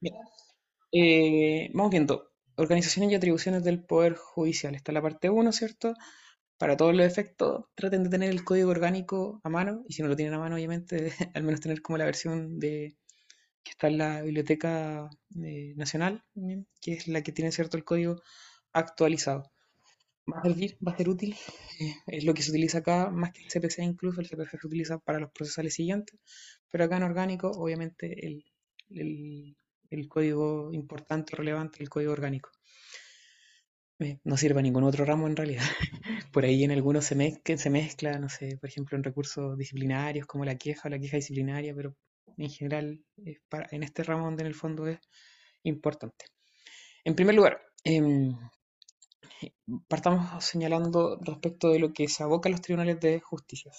Bien. Eh, vamos viendo. Organizaciones y atribuciones del Poder Judicial. Está la parte uno, ¿cierto? Para todos los efectos, traten de tener el código orgánico a mano, y si no lo tienen a mano, obviamente, al menos tener como la versión de que está en la Biblioteca eh, Nacional, que es la que tiene cierto el código actualizado. Va a servir, va a ser útil, eh, es lo que se utiliza acá, más que el CPC incluso, el CPC se utiliza para los procesales siguientes, pero acá en orgánico, obviamente, el, el código importante, relevante, el código orgánico. Eh, no sirve a ningún otro ramo en realidad. Por ahí en algunos se, mezcla, se mezcla, no sé, por ejemplo, en recursos disciplinarios como la queja o la queja disciplinaria, pero en general para, en este ramo donde en el fondo es importante. En primer lugar, eh, partamos señalando respecto de lo que se aboca a los tribunales de justicia.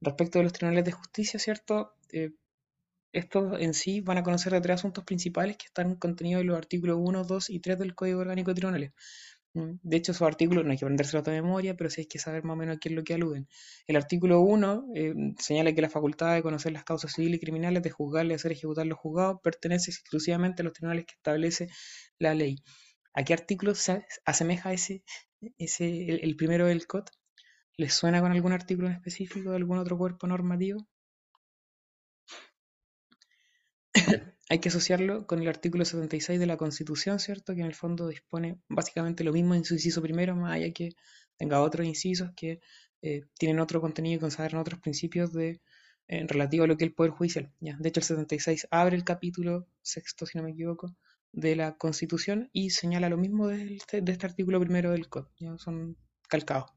Respecto de los tribunales de justicia, ¿cierto? Eh, estos en sí van a conocer de tres asuntos principales que están contenidos en los artículos 1, 2 y 3 del Código Orgánico de Tribunales. Mm, de hecho, esos artículos no hay que aprenderse de memoria, pero sí hay que saber más o menos a qué es lo que aluden. El artículo 1 eh, señala que la facultad de conocer las causas civiles y criminales, de juzgar y hacer ejecutar los juzgados, pertenece exclusivamente a los tribunales que establece la ley. ¿A qué artículo se asemeja ese, ese el, primero del COT? ¿Les suena con algún artículo en específico de algún otro cuerpo normativo? hay que asociarlo con el artículo 76 de la Constitución, ¿cierto? Que en el fondo dispone básicamente lo mismo en su inciso primero, más allá que tenga otros incisos que eh, tienen otro contenido y consagran otros principios de, en relativo a lo que es el Poder Judicial. ¿ya? De hecho, el 76 abre el capítulo sexto, si no me equivoco, de la Constitución y señala lo mismo de este, artículo primero del Código. Son calcados.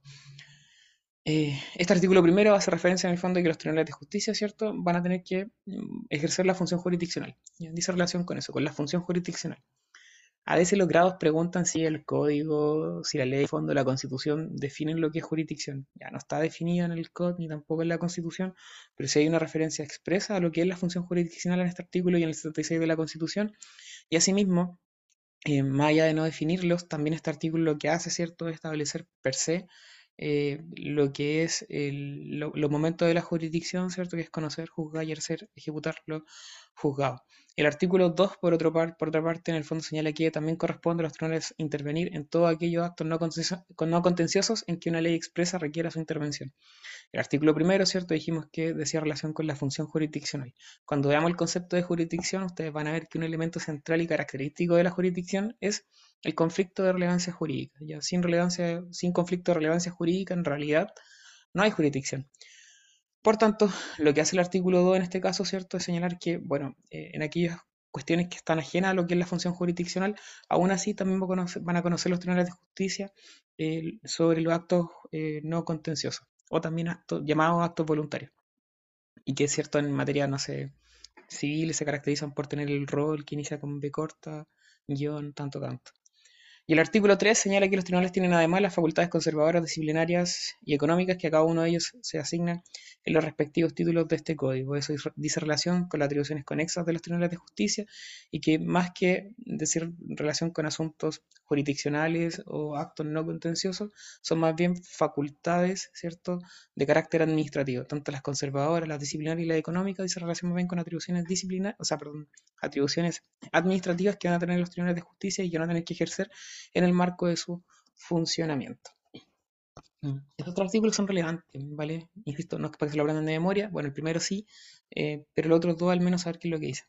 Eh, este artículo primero hace referencia en el fondo de que los tribunales de justicia, ¿cierto?, van a tener que mm, ejercer la función jurisdiccional. Dice relación con eso, con la función jurisdiccional. A veces los grados preguntan si el código, si la ley de fondo, la constitución definen lo que es jurisdicción. Ya no está definido en el código ni tampoco en la constitución, pero si hay una referencia expresa a lo que es la función jurisdiccional en este artículo y en el 76 de la constitución. Y asimismo, eh, más allá de no definirlos, también este artículo lo que hace, ¿cierto?, es establecer per se eh, lo que es los momentos de la jurisdicción, ¿cierto? Que es conocer, juzgar y hacer, ejecutar lo juzgado. El artículo 2, por, otro por otra parte, en el fondo señala que también corresponde a los tribunales intervenir en todos aquellos actos no, no contenciosos en que una ley expresa requiera su intervención. El artículo primero, ¿cierto? Dijimos que decía relación con la función jurisdiccional. Cuando veamos el concepto de jurisdicción, ustedes van a ver que un elemento central y característico de la jurisdicción es el conflicto de relevancia jurídica. Ya sin relevancia, sin conflicto de relevancia jurídica, en realidad no hay jurisdicción. Por tanto, lo que hace el artículo 2 en este caso, ¿cierto?, es señalar que, bueno, eh, en aquellas cuestiones que están ajenas a lo que es la función jurisdiccional, aún así también van a conocer los tribunales de justicia eh, sobre los actos eh, no contenciosos, o también actos, llamados actos voluntarios. Y que cierto en materia, no sé, civil se caracterizan por tener el rol que inicia con B corta, guion, tanto, tanto. Y el artículo 3 señala que los tribunales tienen además las facultades conservadoras, disciplinarias y económicas que a cada uno de ellos se asignan en los respectivos títulos de este código. Eso dice relación con las atribuciones conexas de los tribunales de justicia y que más que decir relación con asuntos jurisdiccionales o actos no contenciosos, son más bien facultades, ¿cierto?, de carácter administrativo. Tanto las conservadoras, las disciplinarias y las económicas dice relación más bien con atribuciones disciplinarias, o sea, perdón, atribuciones administrativas que van a tener los tribunales de justicia y que van a tener que ejercer en el marco de su funcionamiento. Mm. Estos otros artículos son relevantes, ¿vale? Insisto, no es para que se lo aprendan de memoria, bueno, el primero sí, eh, pero los otros dos al menos saber qué es lo que dice.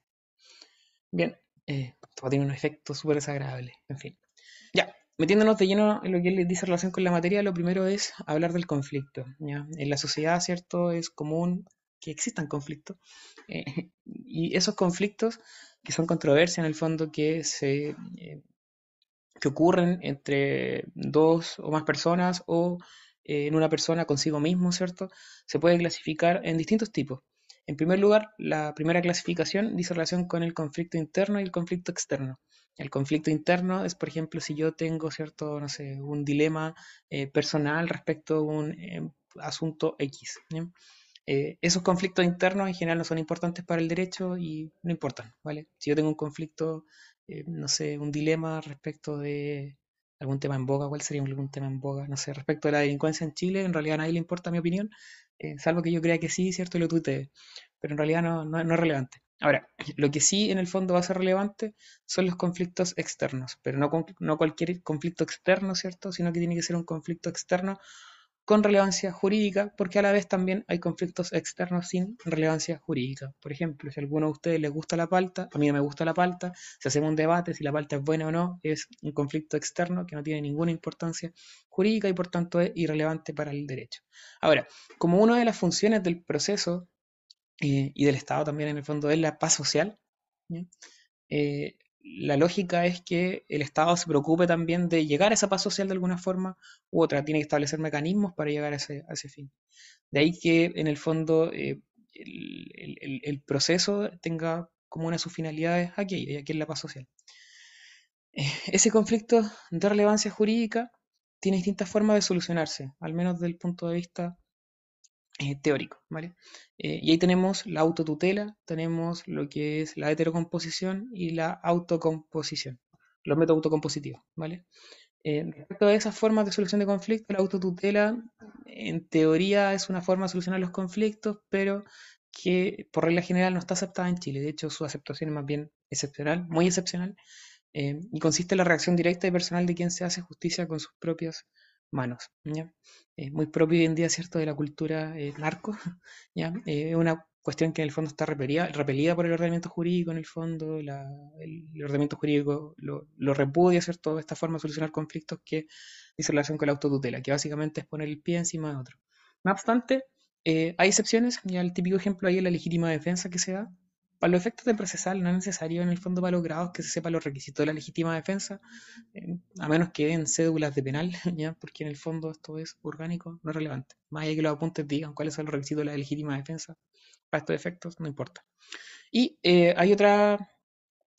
Bien, eh, a tener un efecto súper desagradable, en fin. Ya, metiéndonos de lleno en lo que él dice relación con la materia, lo primero es hablar del conflicto. En la sociedad, ¿cierto? Es común que existan conflictos. Eh, y esos conflictos, que son controversias en el fondo, que se que ocurren entre dos o más personas o eh, en una persona consigo mismo, ¿cierto? Se puede clasificar en distintos tipos. En primer lugar, la primera clasificación dice relación con el conflicto interno y el conflicto externo. El conflicto interno es, por ejemplo, si yo tengo, ¿cierto? No sé, un dilema eh, personal respecto a un eh, asunto X. esos conflictos internos en general no son importantes para el derecho y no importan, ¿vale? Si yo tengo un conflicto eh, no sé, un dilema respecto de algún tema en boga, ¿cuál sería algún tema en boga? No sé, respecto de la delincuencia en Chile, en realidad a nadie le importa mi opinión, eh, salvo que yo crea que sí, ¿cierto? Y lo tuitee, pero en realidad no, no, es relevante. Ahora, lo que sí en el fondo va a ser relevante son los conflictos externos, pero no, cualquier conflicto externo, ¿cierto? Sino que tiene que ser un conflicto externo con relevancia jurídica, porque a la vez también hay conflictos externos sin relevancia jurídica. Por ejemplo, si a alguno de ustedes les gusta la palta, a mí no me gusta la palta, si hacemos un debate si la palta es buena o no, es un conflicto externo que no tiene ninguna importancia jurídica y por tanto es irrelevante para el derecho. Ahora, como una de las funciones del proceso eh, y del Estado también en el fondo es la paz social, eh, la lógica es que el Estado se preocupe también de llegar a esa paz social de alguna forma u otra, tiene que establecer mecanismos para llegar a ese, fin. De ahí que en el fondo eh, el, proceso tenga como una de sus finalidades aquí, y aquí es la paz social. Ese conflicto de relevancia jurídica tiene distintas formas de solucionarse, al menos desde el punto de vista eh, teórico, ¿vale? Eh, y ahí tenemos la autotutela, tenemos lo que es la heterocomposición y la autocomposición, los métodos autocompositivos, ¿vale? Eh, respecto a esas formas de solución de conflictos, la autotutela en teoría es una forma de solucionar los conflictos, pero que por regla general no está aceptada en Chile. De hecho, su aceptación es más bien excepcional, muy excepcional, y consiste en la reacción directa y personal de quien se hace justicia con sus propias manos. ¿ya? muy propio hoy en día, ¿cierto?, de la cultura eh, narco. ¿ya? Eh, una cuestión que en el fondo está repelida, repelida por el ordenamiento jurídico, en el fondo, el, ordenamiento jurídico lo, lo, repudia, ¿cierto?, esta forma de solucionar conflictos que dice relación con la autotutela, que básicamente es poner el pie encima de otro. No obstante, eh, hay excepciones, ya el típico ejemplo ahí es la legítima defensa que se da, para los efectos de procesal no es necesario en el fondo para los grados que se sepa los requisitos de la legítima defensa, eh, a menos que den cédulas de penal, ¿ya? porque en el fondo esto es orgánico, no es relevante. Más allá que los apuntes digan cuáles son los requisitos de la legítima defensa, para estos efectos no importa. Y eh, hay otra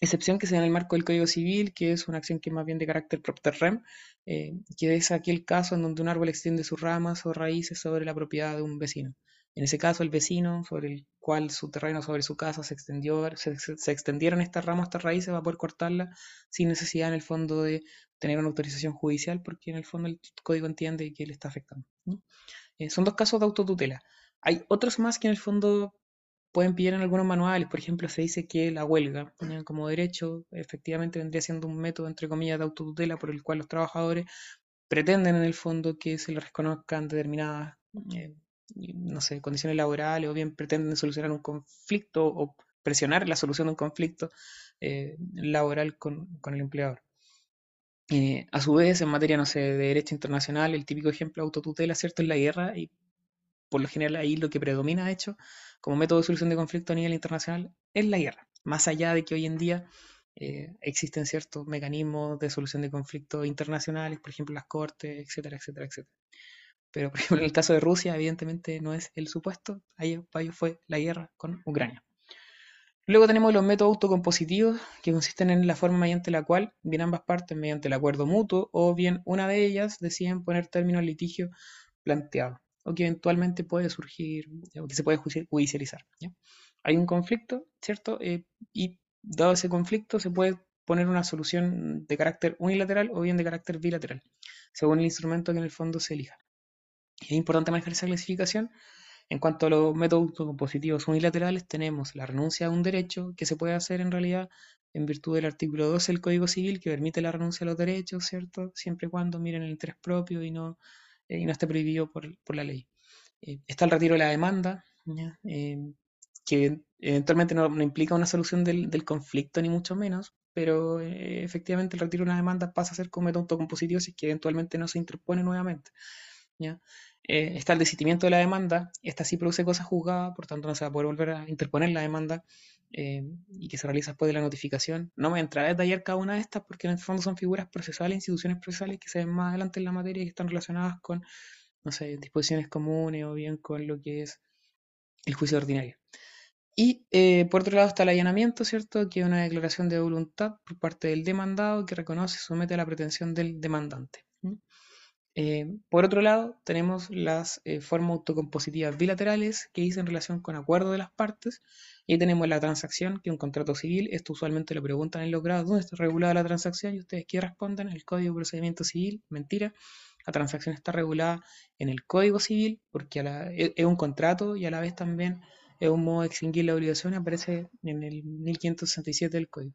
excepción que se da en el marco del Código Civil, que es una acción que es más bien de carácter propter rem, eh, que es aquel caso en donde un árbol extiende sus ramas o raíces sobre la propiedad de un vecino. En ese caso, el vecino sobre el cual su terreno sobre su casa se extendió, se, extendieron estas ramas, estas raíces, va a poder cortarla sin necesidad en el fondo de tener una autorización judicial, porque en el fondo el código entiende que le está afectando. Eh, son dos casos de autotutela. Hay otros más que en el fondo pueden pillar en algunos manuales. Por ejemplo, se dice que la huelga como derecho efectivamente vendría siendo un método, entre comillas, de autotutela por el cual los trabajadores pretenden en el fondo que se les reconozcan determinadas eh, no sé, condiciones laborales o bien pretenden solucionar un conflicto o presionar la solución de un conflicto eh, laboral con, el empleador. Eh, a su vez, en materia, no sé, de derecho internacional, el típico ejemplo de autotutela, ¿cierto?, es la guerra y por lo general ahí lo que predomina, de hecho, como método de solución de conflicto a nivel internacional, es la guerra. Más allá de que hoy en día eh, existen ciertos mecanismos de solución de conflictos internacionales, por ejemplo, las cortes, etcétera, etcétera, etcétera. Pero, por ejemplo, en el caso de Rusia, evidentemente no es el supuesto. Ahí fue la guerra con Ucrania. Luego tenemos los métodos autocompositivos, que consisten en la forma mediante la cual, bien ambas partes, mediante el acuerdo mutuo, o bien una de ellas, deciden poner término al litigio planteado, o que eventualmente puede surgir, o que se puede judicializar. Hay un conflicto, ¿cierto? Eh, y dado ese conflicto, se puede poner una solución de carácter unilateral o bien de carácter bilateral, según el instrumento que en el fondo se elija. Es importante manejar esa clasificación. En cuanto a los métodos compositivos unilaterales, tenemos la renuncia a un derecho que se puede hacer en realidad en virtud del artículo 12 del Código Civil que permite la renuncia a los derechos, ¿cierto? Siempre y cuando miren el interés propio y no, eh, y no esté prohibido por, la ley. Eh, está el retiro de la demanda, eh, que eventualmente no, implica una solución del, del, conflicto, ni mucho menos, pero efectivamente el retiro de una demanda pasa a ser como método autocompositivo si es que eventualmente no se interpone nuevamente. ¿ya? Eh, está el desistimiento de la demanda, esta sí produce cosas juzgadas, por tanto no se va a poder volver a interponer la demanda eh, y que se realiza después de la notificación. No me entraré a detallar cada una de estas porque en el fondo son figuras procesales, instituciones procesales que se ven más adelante en la materia y que están relacionadas con, no sé, disposiciones comunes o bien con lo que es el juicio ordinario. Y eh, por otro lado está el allanamiento, ¿cierto? Que es una declaración de voluntad por parte del demandado que reconoce y somete a la pretensión del demandante. Eh, por otro lado, tenemos las eh, formas autocompositivas bilaterales que dicen relación con acuerdo de las partes. Y tenemos la transacción, que es un contrato civil. Esto usualmente lo preguntan en los grados dónde está regulada la transacción y ustedes que responden el Código de Procedimiento Civil. Mentira. La transacción está regulada en el Código Civil porque e, es un contrato y a la vez también es un modo de extinguir la obligación, aparece en el 1567 del código.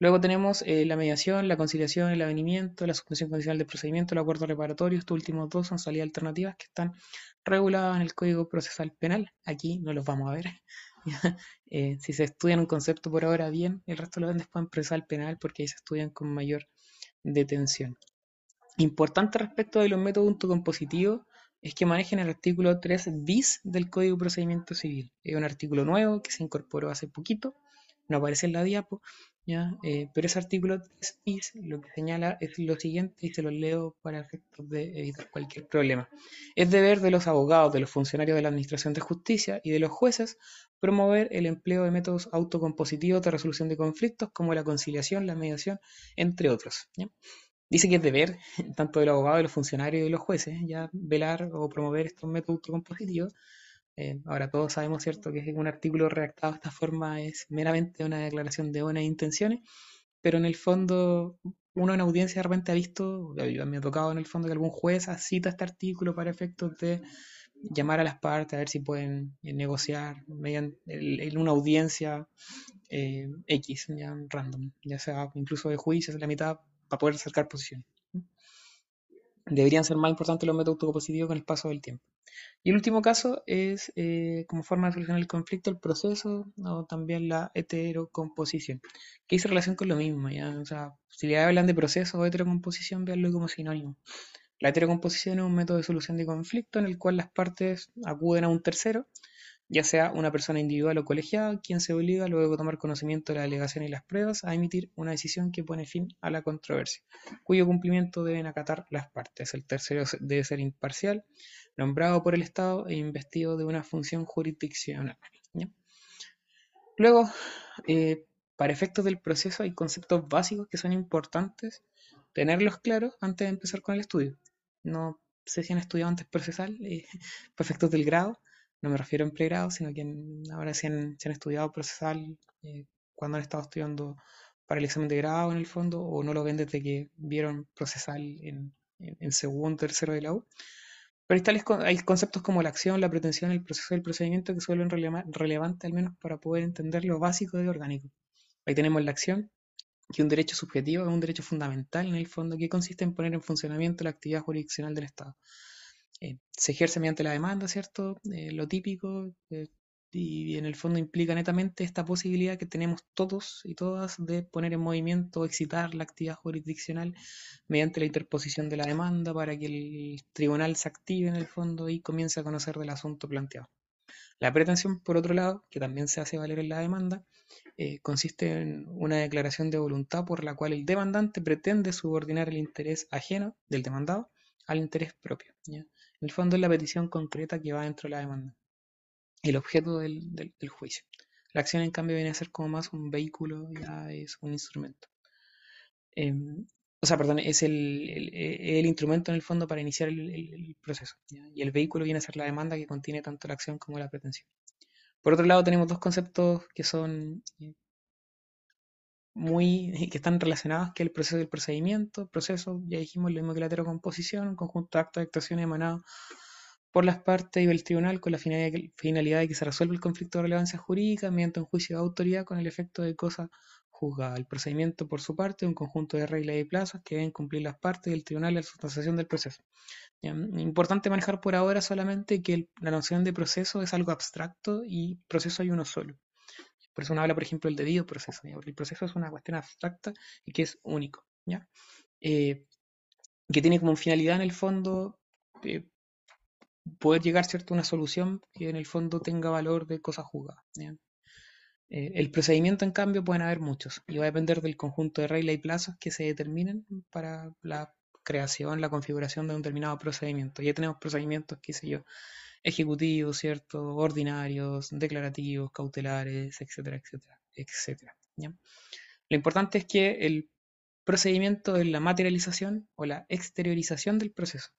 Luego tenemos eh, la mediación, la conciliación, el avenimiento, la suspensión condicional del procedimiento, el acuerdo reparatorio. Estos últimos dos son salidas alternativas que están reguladas en el Código Procesal Penal. Aquí no los vamos a ver. Eh, si se estudian un concepto por ahora bien, el resto lo ven después en procesal penal porque ahí se estudian con mayor detención. Importante respecto de los métodos autocompositivos es que manejen el artículo 3 bis del Código de Procedimiento Civil. Es un artículo nuevo que se incorporó hace poquito, no aparece en la diapo, eh, pero ese artículo 3 lo que señala es lo siguiente y se lo leo para efectos de evitar cualquier problema. Es deber de los abogados, de los funcionarios de la Administración de Justicia y de los jueces promover el empleo de métodos autocompositivos de resolución de conflictos como la conciliación, la mediación, entre otros. Dice que es deber tanto del abogado, de los funcionarios y de los jueces ya velar o promover estos métodos autocompositivos eh, ahora todos sabemos, ¿cierto?, que un artículo redactado de esta forma es meramente una declaración de buenas intenciones, pero en el fondo uno en audiencia de repente ha visto, me ha tocado en el fondo que algún juez cita este artículo para efectos de llamar a las partes a ver si pueden eh, negociar mediante en una audiencia eh, X, ya random, ya sea incluso de juicios la mitad para poder acercar posiciones. Deberían ser más importantes los métodos autocompositivos con el paso del tiempo. Y el último caso es, eh, como forma de solucionar el conflicto, el proceso o también la heterocomposición, que hizo relación con lo mismo. O sea, si le hablan de proceso o heterocomposición, veanlo como sinónimo. La heterocomposición es un método de solución de conflicto en el cual las partes acuden a un tercero ya sea una persona individual o colegiada, quien se obliga, luego de tomar conocimiento de la alegación y las pruebas, a emitir una decisión que pone fin a la controversia, cuyo cumplimiento deben acatar las partes. El tercero debe ser imparcial, nombrado por el Estado e investido de una función jurisdiccional. Luego, eh, para efectos del proceso hay conceptos básicos que son importantes tenerlos claros antes de empezar con el estudio. No sé si han estudiado antes procesal, eh, para efectos del grado, no me refiero en pregrado, sino que ahora se han, estudiado procesal eh, cuando han estado estudiando para el examen de grado en el fondo, o no lo ven desde que vieron procesal en, en, segundo, tercero de la U. Pero hay, hay conceptos como la acción, la pretensión, el proceso y el procedimiento que suelen relevantes al menos para poder entender lo básico de orgánico. Ahí tenemos la acción, que un derecho subjetivo, es un derecho fundamental en el fondo, que consiste en poner en funcionamiento la actividad jurisdiccional del Estado. Eh, se ejerce mediante la demanda, ¿cierto? Eh, lo típico, eh, y en el fondo implica netamente esta posibilidad que tenemos todos y todas de poner en movimiento, excitar la actividad jurisdiccional mediante la interposición de la demanda para que el tribunal se active en el fondo y comience a conocer del asunto planteado. La pretensión, por otro lado, que también se hace valer en la demanda, consiste en una declaración de voluntad por la cual el demandante pretende subordinar el interés ajeno del demandado al interés propio. ¿ya? El fondo es la petición concreta que va dentro de la demanda, el objeto del, juicio. La acción, en cambio, viene a ser como más un vehículo, ya es un instrumento. Em, o sea, perdón, es el, instrumento en el fondo para iniciar el, proceso. Y el vehículo viene a ser la demanda que contiene tanto la acción como la pretensión. Por otro lado, tenemos dos conceptos que son eh, muy que están relacionadas, que el proceso del procedimiento, proceso, ya dijimos lo mismo que la heterocomposición, un conjunto de actos de actuación emanados por las partes y el tribunal con la finalidad de que se resuelva el conflicto de relevancia jurídica mediante un juicio de autoridad con el efecto de cosa juzgada. El procedimiento, por su parte, un conjunto de reglas y plazos que deben cumplir las partes del tribunal y la sustanciación del proceso. Importante manejar por ahora solamente que la noción de proceso es algo abstracto y proceso hay uno solo. Por eso uno habla, por ejemplo, del debido proceso, porque el proceso es una cuestión abstracta y que es único, ¿ya? Eh, que tiene como finalidad en el fondo eh, poder llegar ¿cierto? a una solución que en el fondo tenga valor de cosa juzgada. Eh, el procedimiento, en cambio, pueden haber muchos y va a depender del conjunto de reglas y plazos que se determinen para la creación, la configuración de un determinado procedimiento. Ya tenemos procedimientos, qué sé yo, ejecutivos, ¿cierto? Ordinarios, declarativos, cautelares, etcétera, etcétera, etcétera. Lo importante es que el procedimiento es la materialización o la exteriorización del proceso.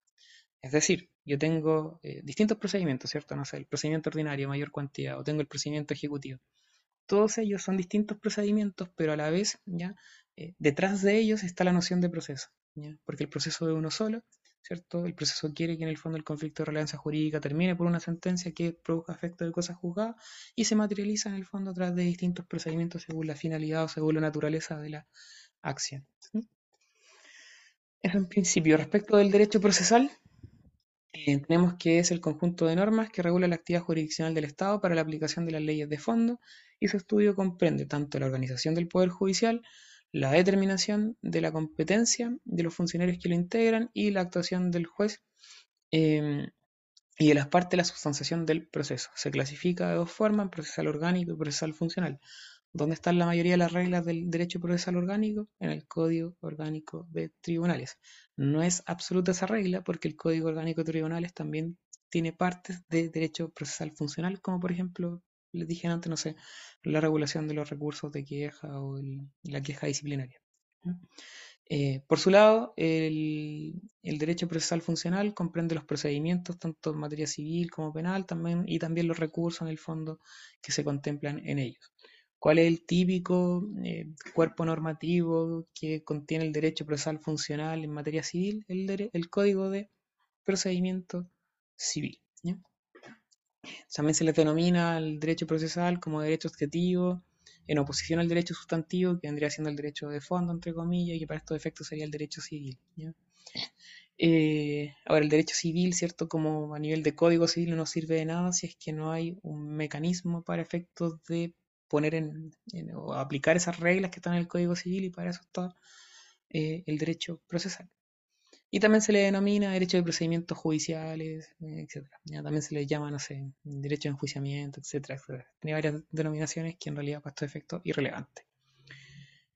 Es decir, yo tengo eh, distintos procedimientos, ¿cierto? No sé, el procedimiento ordinario, mayor cuantía, o tengo el procedimiento ejecutivo. Todos ellos son distintos procedimientos, pero a la vez, ¿ya? Eh, detrás de ellos está la noción de proceso. Porque el proceso es uno solo, ¿cierto? El proceso quiere que en el fondo el conflicto de relevancia jurídica termine por una sentencia que produzca efecto de cosas juzgadas y se materializa en el fondo a través de distintos procedimientos según la finalidad o según la naturaleza de la acción. Eso en principio. Respecto del derecho procesal, eh, tenemos que es el conjunto de normas que regula la actividad jurisdiccional del Estado para la aplicación de las leyes de fondo y su estudio comprende tanto la organización del Poder Judicial, la determinación de la competencia de los funcionarios que lo integran y la actuación del juez em, y de las partes la sustanciación del proceso. Se clasifica de dos formas, procesal orgánico y procesal funcional. ¿Dónde están la mayoría de las reglas del derecho procesal orgánico? En el Código Orgánico de Tribunales. No es absoluta esa regla porque el Código Orgánico de Tribunales también tiene partes de derecho procesal funcional, como por ejemplo, les dije antes, no sé, la regulación de los recursos de queja o la queja disciplinaria. Eh, por su lado, el, el, derecho procesal funcional comprende los procedimientos tanto en materia civil como penal también, y también los recursos en el fondo que se contemplan en ellos. ¿Cuál es el típico eh, cuerpo normativo que contiene el derecho procesal funcional en materia civil? El, Código de Procedimiento Civil. También se le denomina el derecho procesal como derecho objetivo, en oposición al derecho sustantivo, que vendría siendo el derecho de fondo, entre comillas, y que para estos efectos sería el derecho civil. Eh, ahora, el derecho civil, ¿cierto? Como a nivel de código civil no sirve de nada si es que no hay un mecanismo para efectos de poner en, o aplicar esas reglas que están en el Código Civil y para eso está eh, el derecho procesal. Y también se le denomina derecho de procedimientos judiciales, etc. también se le llama, no sé, derecho de enjuiciamiento, etcétera, Tiene varias denominaciones que en realidad para estos efectos irrelevantes.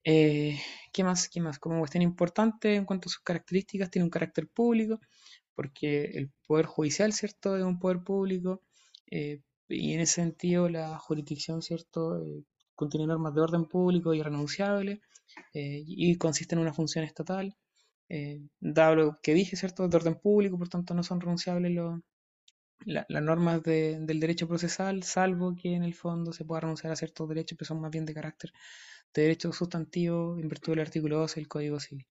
Eh, ¿Qué más? ¿Qué más? Como cuestión importante en cuanto a sus características, tiene un carácter público, porque el poder judicial, ¿cierto?, es un poder público, eh, y en ese sentido la jurisdicción, ¿cierto?, eh, contiene normas de orden público eh, y consiste en una función estatal. Eh, dado lo que dije, ¿cierto?, de orden público, por tanto no son renunciables las normas del derecho procesal, salvo que en el fondo se pueda renunciar a ciertos derechos que son más bien de carácter de derecho sustantivo en virtud del artículo 12 del Código Civil.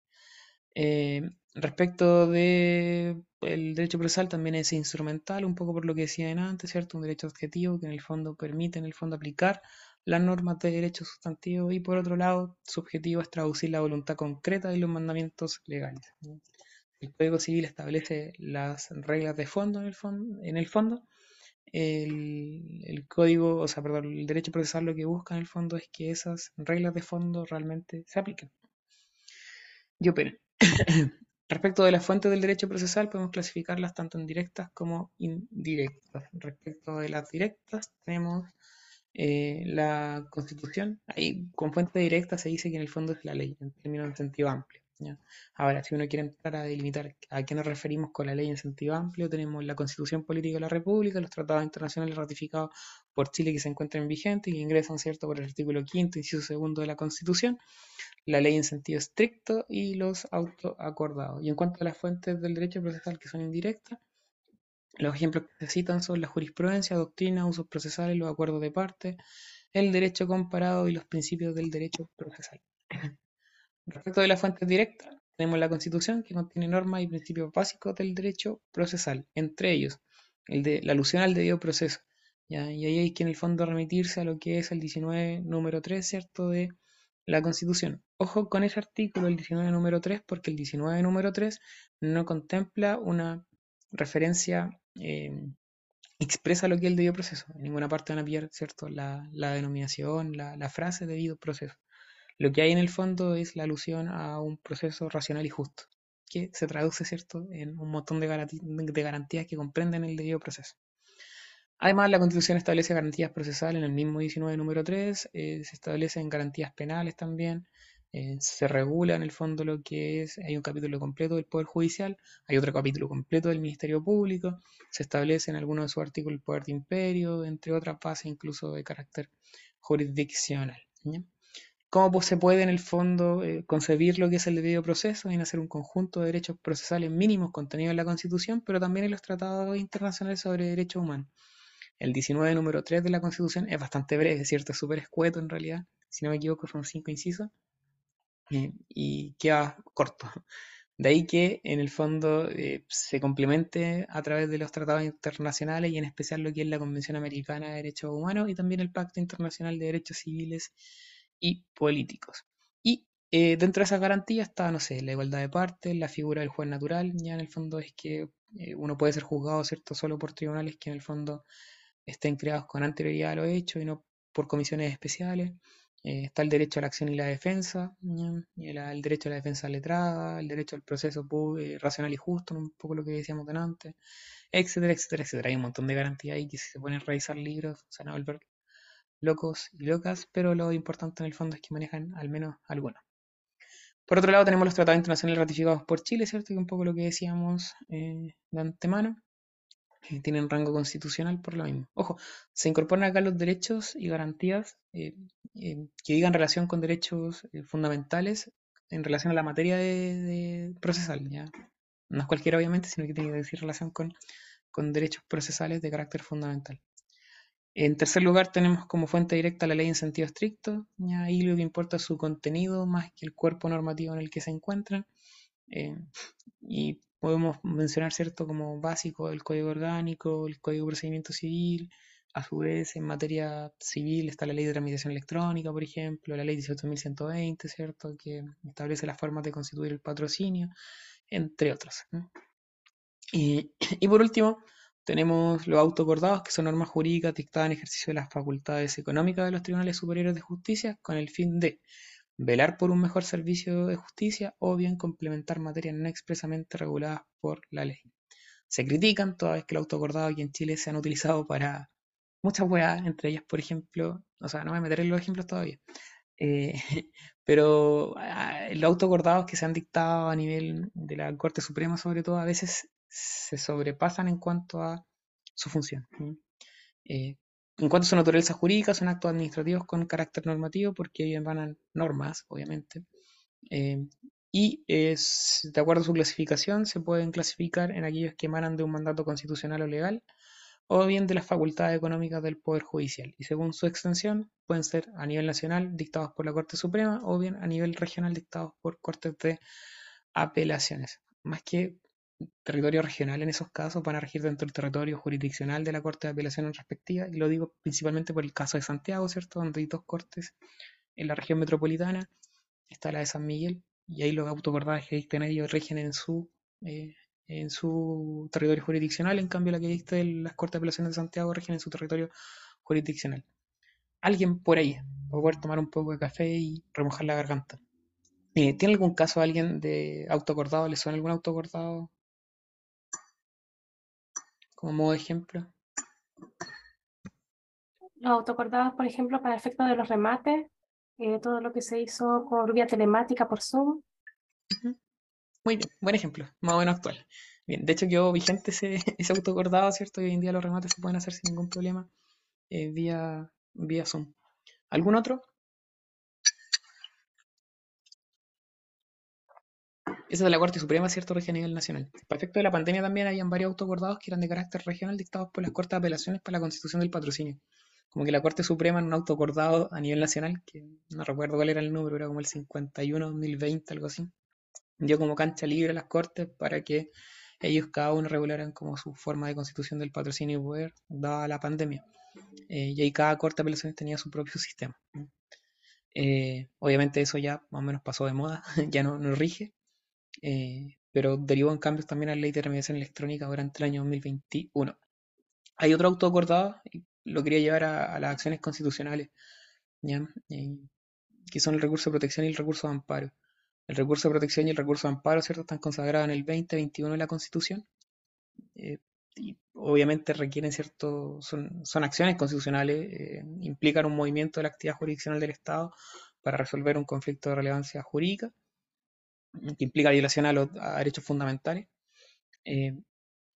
Eh, respecto de el derecho procesal también es instrumental, un poco por lo que decía antes, ¿cierto? Un derecho objetivo que en el fondo permite en el fondo aplicar las normas de derecho sustantivo y por otro lado su objetivo es traducir la voluntad concreta de los mandamientos legales. El Código Civil establece las reglas de fondo en el fondo, en el, fondo. el, código, o sea, perdón, el derecho procesal lo que busca en el fondo es que esas reglas de fondo realmente se apliquen y operen. Respecto de las fuentes del derecho procesal, podemos clasificarlas tanto en directas como indirectas. Respecto de las directas, tenemos eh, la Constitución. Ahí, con fuente directa se dice que en el fondo es la ley, en términos de sentido amplio. Ahora, si uno quiere entrar a delimitar a qué nos referimos con la ley en sentido amplio, tenemos la Constitución Política de la República, los tratados internacionales ratificados por Chile que se encuentran vigentes y ingresan, ¿cierto?, por el artículo quinto, inciso segundo de la Constitución, la ley en sentido estricto y los autoacordados. Y en cuanto a las fuentes del derecho procesal que son indirectas, los ejemplos que se citan son la jurisprudencia, doctrina, usos procesales, los acuerdos de parte, el derecho comparado y los principios del derecho procesal. Respecto de las fuentes directas, tenemos la Constitución que contiene normas y principios básicos del derecho procesal, entre ellos el de la alusión al debido proceso. Y ahí hay que en el fondo remitirse a lo que es el 19 número 3, ¿cierto? De la Constitución. Ojo con ese artículo, el 19 número 3, porque el 19 número 3 no contempla una referencia eh, expresa lo que es el debido proceso. En ninguna parte van a pillar, ¿cierto? La, denominación, la, frase debido proceso. Lo que hay en el fondo es la alusión a un proceso racional y justo, que se traduce, ¿cierto?, en un montón de, de garantías que comprenden el debido proceso. Además, la Constitución establece garantías procesales en el mismo 19 número 3, eh, se establecen garantías penales también, eh, se regula en el fondo lo que es, hay un capítulo completo del Poder Judicial, hay otro capítulo completo del Ministerio Público, se establece en algunos de sus artículos el poder de imperio, entre otras bases incluso de carácter jurisdiccional. ¿Cómo se puede en el fondo eh, concebir lo que es el debido proceso? En hacer un conjunto de derechos procesales mínimos contenidos en la Constitución, pero también en los tratados internacionales sobre derechos humanos. El 19 número 3 de la Constitución es bastante breve, ¿cierto? Es súper escueto en realidad. Si no me equivoco, son cinco incisos. Eh, y queda corto. De ahí que en el fondo eh, se complemente a través de los tratados internacionales y en especial lo que es la Convención Americana de Derechos Humanos y también el Pacto Internacional de Derechos Civiles y Políticos. Y eh, dentro de esas garantías está, no sé, la igualdad de partes, la figura del juez natural, ya en el fondo es que uno puede ser juzgado, ¿cierto?, solo por tribunales que en el fondo estén creados con anterioridad a los hechos y no por comisiones especiales. Eh, está el derecho a la acción y la defensa, el, derecho a la defensa letrada, el derecho al proceso eh, racional y justo, un poco lo que decíamos antes, etcétera, etcétera, etcétera. Hay un montón de garantías ahí que si se ponen a revisar libros se van a volver locos y locas, pero lo importante en el fondo es que manejan al menos algunos. Por otro lado, tenemos los tratados internacionales ratificados por Chile, ¿cierto? Que un poco lo que decíamos eh, de antemano tienen rango constitucional por lo mismo. Ojo, se incorporan acá los derechos y garantías eh, eh, que digan relación con derechos eh, fundamentales en relación a la materia de, procesal. ¿ya? No es cualquiera, obviamente, sino que tiene que decir relación con, con derechos procesales de carácter fundamental. En tercer lugar, tenemos como fuente directa la ley en sentido estricto. ¿ya? Ahí lo que importa es su contenido más que el cuerpo normativo en el que se encuentra. y podemos mencionar, ¿cierto?, como básico el código orgánico, el código de procedimiento civil, a su vez en materia civil está la ley de tramitación electrónica, por ejemplo, la ley 18.120, ¿cierto?, que establece las formas de constituir el patrocinio, entre otros. Y, y, por último, tenemos los autocordados, que son normas jurídicas dictadas en ejercicio de las facultades económicas de los tribunales superiores de justicia con el fin de velar por un mejor servicio de justicia o bien complementar materias no expresamente reguladas por la ley. Se critican toda vez que el autoacordado aquí en Chile se han utilizado para muchas weas, entre ellas, por ejemplo, o sea, no voy a meter en los ejemplos todavía, eh, pero ah, los autoacordados que se han dictado a nivel de la Corte Suprema, sobre todo, a veces se sobrepasan en cuanto a su función. Eh, en cuanto a su naturaleza jurídica, son actos administrativos con carácter normativo porque van normas, obviamente. Eh, y es, de acuerdo a su clasificación, se pueden clasificar en aquellos que emanan de un mandato constitucional o legal, o bien de las facultades económicas del Poder Judicial. Y según su extensión, pueden ser a nivel nacional dictados por la Corte Suprema o bien a nivel regional dictados por cortes de apelaciones. Más que territorio regional en esos casos van a regir dentro del territorio jurisdiccional de la Corte de Apelaciones respectiva, y lo digo principalmente por el caso de Santiago, ¿cierto? Donde hay dos cortes en la región metropolitana, está la de San Miguel, y ahí los autocordajes que dicten ellos rigen en su, eh, en su territorio jurisdiccional, en cambio la que dicte las Cortes de Apelaciones de Santiago rigen en su territorio jurisdiccional. Alguien por ahí va a poder tomar un poco de café y remojar la garganta. Eh, ¿Tiene algún caso alguien de autocordado? ¿Le suena algún autocordado como ejemplo. Los autocordados, por ejemplo, para efectos de los remates, eh, todo lo que se hizo por vía telemática, por Zoom. Muy bien, buen ejemplo, más o menos actual. Bien, de hecho quedó vigente ese, ese autocordado, ¿cierto? Y hoy en día los remates se pueden hacer sin ningún problema eh, vía, vía Zoom. ¿Algún otro? Esa de la Corte Suprema, ¿cierto? Rige a nivel nacional. Para efecto de la pandemia también habían varios autocordados que eran de carácter regional dictados por las Cortes de Apelaciones para la constitución del patrocinio. Como que la Corte Suprema en un autocordado a nivel nacional, que no recuerdo cuál era el número, era como el 51-2020, algo así, dio como cancha libre a las Cortes para que ellos cada uno regularan como su forma de constitución del patrocinio y poder, dada la pandemia. Eh, y ahí cada Corte de Apelaciones tenía su propio sistema. Eh, obviamente eso ya más o menos pasó de moda, ya no rige, eh, pero derivó en cambios también a la ley de remediación electrónica durante el año 2021. Hay otro auto acordado, y lo quería llevar a, las acciones constitucionales, eh, que son el recurso de protección y el recurso de amparo. El recurso de protección y el recurso de amparo, ¿cierto? Están consagrados en el 2021 de la Constitución. Eh, y obviamente requieren cierto, son, son acciones constitucionales, implican un movimiento de la actividad jurisdiccional del Estado para resolver un conflicto de relevancia jurídica que implica violación a los derechos fundamentales. Eh,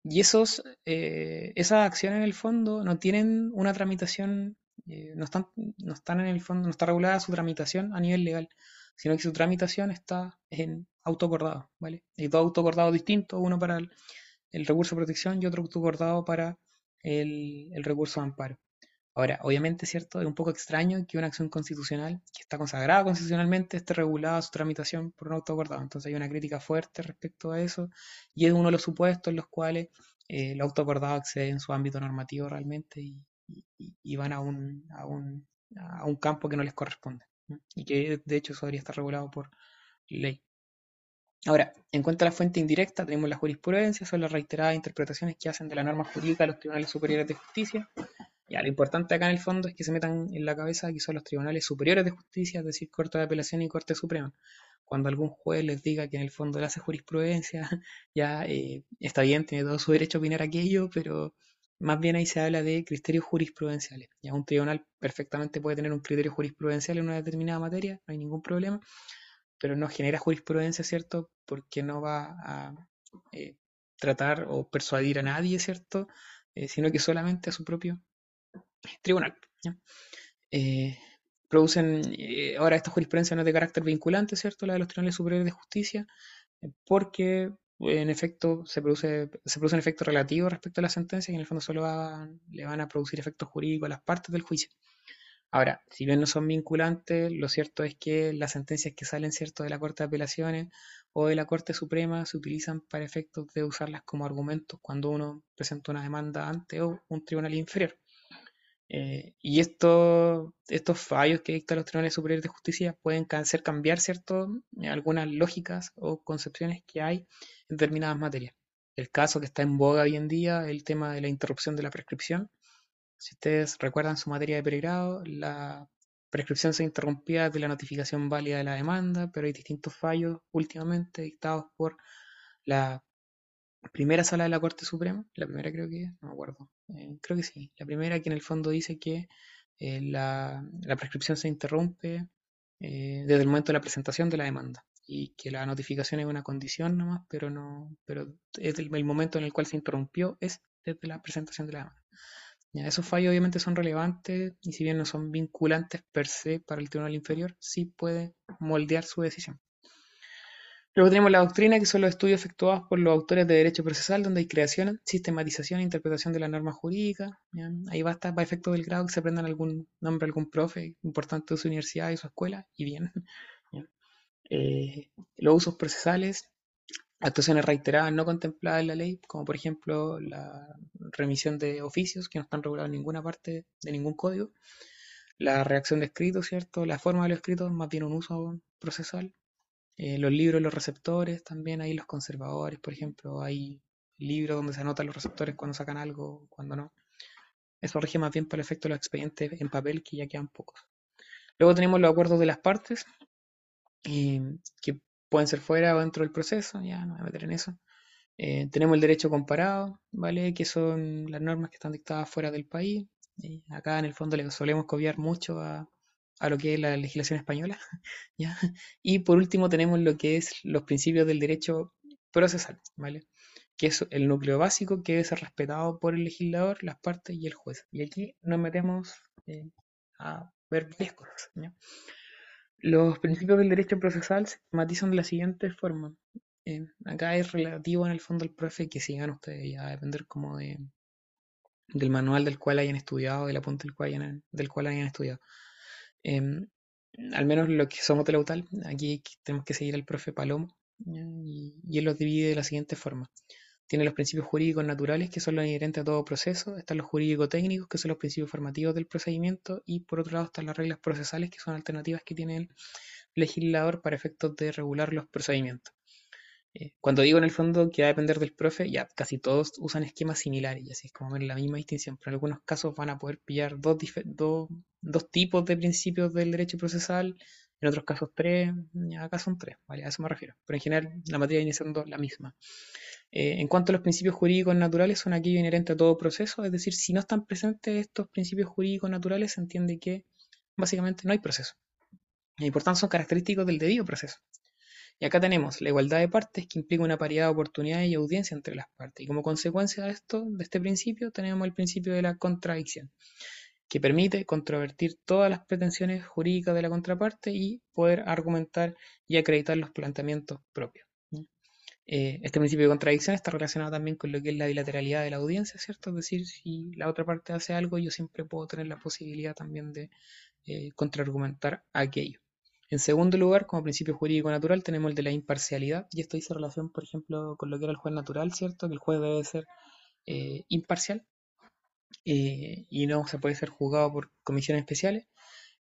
y esos, eh, esas acciones en el fondo no tienen una tramitación, eh, no, están, no están en el fondo, no está regulada su tramitación a nivel legal, sino que su tramitación está en autocordado, ¿vale? Hay dos autocordados distintos, uno para el, recurso de protección y otro autocordado para el, el recurso de amparo. Ahora, obviamente, ¿cierto? Es un poco extraño que una acción constitucional que está consagrada constitucionalmente esté regulada su tramitación por un auto acordado. Entonces hay una crítica fuerte respecto a eso y es uno de los supuestos en los cuales eh, el auto acordado accede en su ámbito normativo realmente y, van a un, a, un, a un campo que no les corresponde y que de hecho eso debería estar regulado por ley. Ahora, en cuanto a la fuente indirecta, tenemos la jurisprudencia, son las reiteradas interpretaciones que hacen de la norma jurídica los tribunales superiores de justicia. Ya, lo importante acá en el fondo es que se metan en la cabeza que son los tribunales superiores de justicia, es decir, Corte de Apelación y Corte Suprema. Cuando algún juez les diga que en el fondo le hace jurisprudencia, ya eh, está bien, tiene todo su derecho a opinar aquello, pero más bien ahí se habla de criterios jurisprudenciales. Ya un tribunal perfectamente puede tener un criterio jurisprudencial en una determinada materia, no hay ningún problema, pero no genera jurisprudencia, ¿cierto? Porque no va a eh, tratar o persuadir a nadie, ¿cierto? Eh, sino que solamente a su propio tribunal. Eh, producen, eh, ahora esta jurisprudencia no es de carácter vinculante, ¿cierto? La de los tribunales superiores de justicia, eh, porque en efecto se produce, se produce un efecto relativo respecto a la sentencia y en el fondo solo le van a producir efectos jurídicos a las partes del juicio. Ahora, si bien no son vinculantes, lo cierto es que las sentencias que salen, ¿cierto?, de la Corte de Apelaciones o de la Corte Suprema se utilizan para efectos de usarlas como argumentos cuando uno presenta una demanda ante o un tribunal inferior. Eh, y esto, estos fallos que dictan los tribunales superiores de justicia pueden hacer cambiar, ¿cierto?, algunas lógicas o concepciones que hay en determinadas materias. El caso que está en boga hoy en día, el tema de la interrupción de la prescripción, si ustedes recuerdan su materia de pregrado, la prescripción se interrumpía desde la notificación válida de la demanda, pero hay distintos fallos últimamente dictados por la primera sala de la Corte Suprema, la primera creo que no me acuerdo, eh, creo que sí, la primera que en el fondo dice que eh, la, prescripción se interrumpe eh, desde el momento de la presentación de la demanda y que la notificación es una condición nomás, pero no, pero el, el momento en el cual se interrumpió es desde la presentación de la demanda. Ya, esos fallos obviamente son relevantes y si bien no son vinculantes per se para el tribunal inferior, sí puede moldear su decisión. Luego tenemos la doctrina, que son los estudios efectuados por los autores de derecho procesal, donde hay creación, sistematización e interpretación de la norma jurídica. Ahí basta, para efecto del grado, que se aprendan algún nombre, algún profe importante de su universidad y su escuela, y bien. Eh, los usos procesales, actuaciones reiteradas no contempladas en la ley, como por ejemplo la remisión de oficios que no están regulados en ninguna parte de ningún código, la reacción de escritos, ¿cierto? La forma de los escritos, más bien un uso procesal. Eh, los libros, los receptores, también hay los conservadores, por ejemplo, hay libros donde se anotan los receptores cuando sacan algo, cuando no. Eso rige más bien para el efecto de los expedientes en papel, que ya quedan pocos. Luego tenemos los acuerdos de las partes, eh, que pueden ser fuera o dentro del proceso, ya no voy a meter en eso. Eh, tenemos el derecho comparado, ¿vale? Que son las normas que están dictadas fuera del país. Eh, acá en el fondo le solemos copiar mucho a, a lo que es la legislación española, ¿ya? Y por último tenemos lo que es los principios del derecho procesal, ¿vale? Que es el núcleo básico que debe ser respetado por el legislador, las partes y el juez. Y aquí nos metemos eh, a ver varias cosas, ¿ya? Los principios del derecho procesal se matizan de la siguiente forma. Eh, acá es relativo en el fondo al profe que sigan ustedes, ya a depender como de, del manual del cual hayan estudiado, del apunte del cual hayan, del cual hayan estudiado. Eh, al menos lo que somos de la UTAL, aquí tenemos que seguir al profe Palomo, y, y él los divide de la siguiente forma. Tiene los principios jurídicos naturales, que son los inherentes a todo proceso. Están los jurídico-técnicos, que son los principios formativos del procedimiento. Y por otro lado están las reglas procesales, que son alternativas que tiene el legislador para efectos de regular los procedimientos. Eh, cuando digo en el fondo que va a depender del profe, ya casi todos usan esquemas similares, y así es como ver la misma distinción, pero en algunos casos van a poder pillar dos, tipos de principios del derecho procesal, en otros casos tres, acá son tres, ¿vale? A eso me refiero, pero en general la materia viene siendo la misma. Eh, en cuanto a los principios jurídicos naturales, son aquellos inherentes a todo proceso, es decir, si no están presentes estos principios jurídicos naturales, se entiende que básicamente no hay proceso. Y por tanto son característicos del debido proceso. Y acá tenemos la igualdad de partes que implica una paridad de oportunidades y audiencia entre las partes. Y como consecuencia de esto, de este principio, tenemos el principio de la contradicción, que permite controvertir todas las pretensiones jurídicas de la contraparte y poder argumentar y acreditar los planteamientos propios. Eh, este principio de contradicción está relacionado también con lo que es la bilateralidad de la audiencia, ¿cierto? Es decir, si la otra parte hace algo, yo siempre puedo tener la posibilidad también de eh, contraargumentar aquello. En segundo lugar, como principio jurídico natural, tenemos el de la imparcialidad, y esto dice relación, por ejemplo, con lo que era el juez natural, ¿cierto? Que el juez debe ser eh, imparcial y no se puede ser juzgado por comisiones especiales.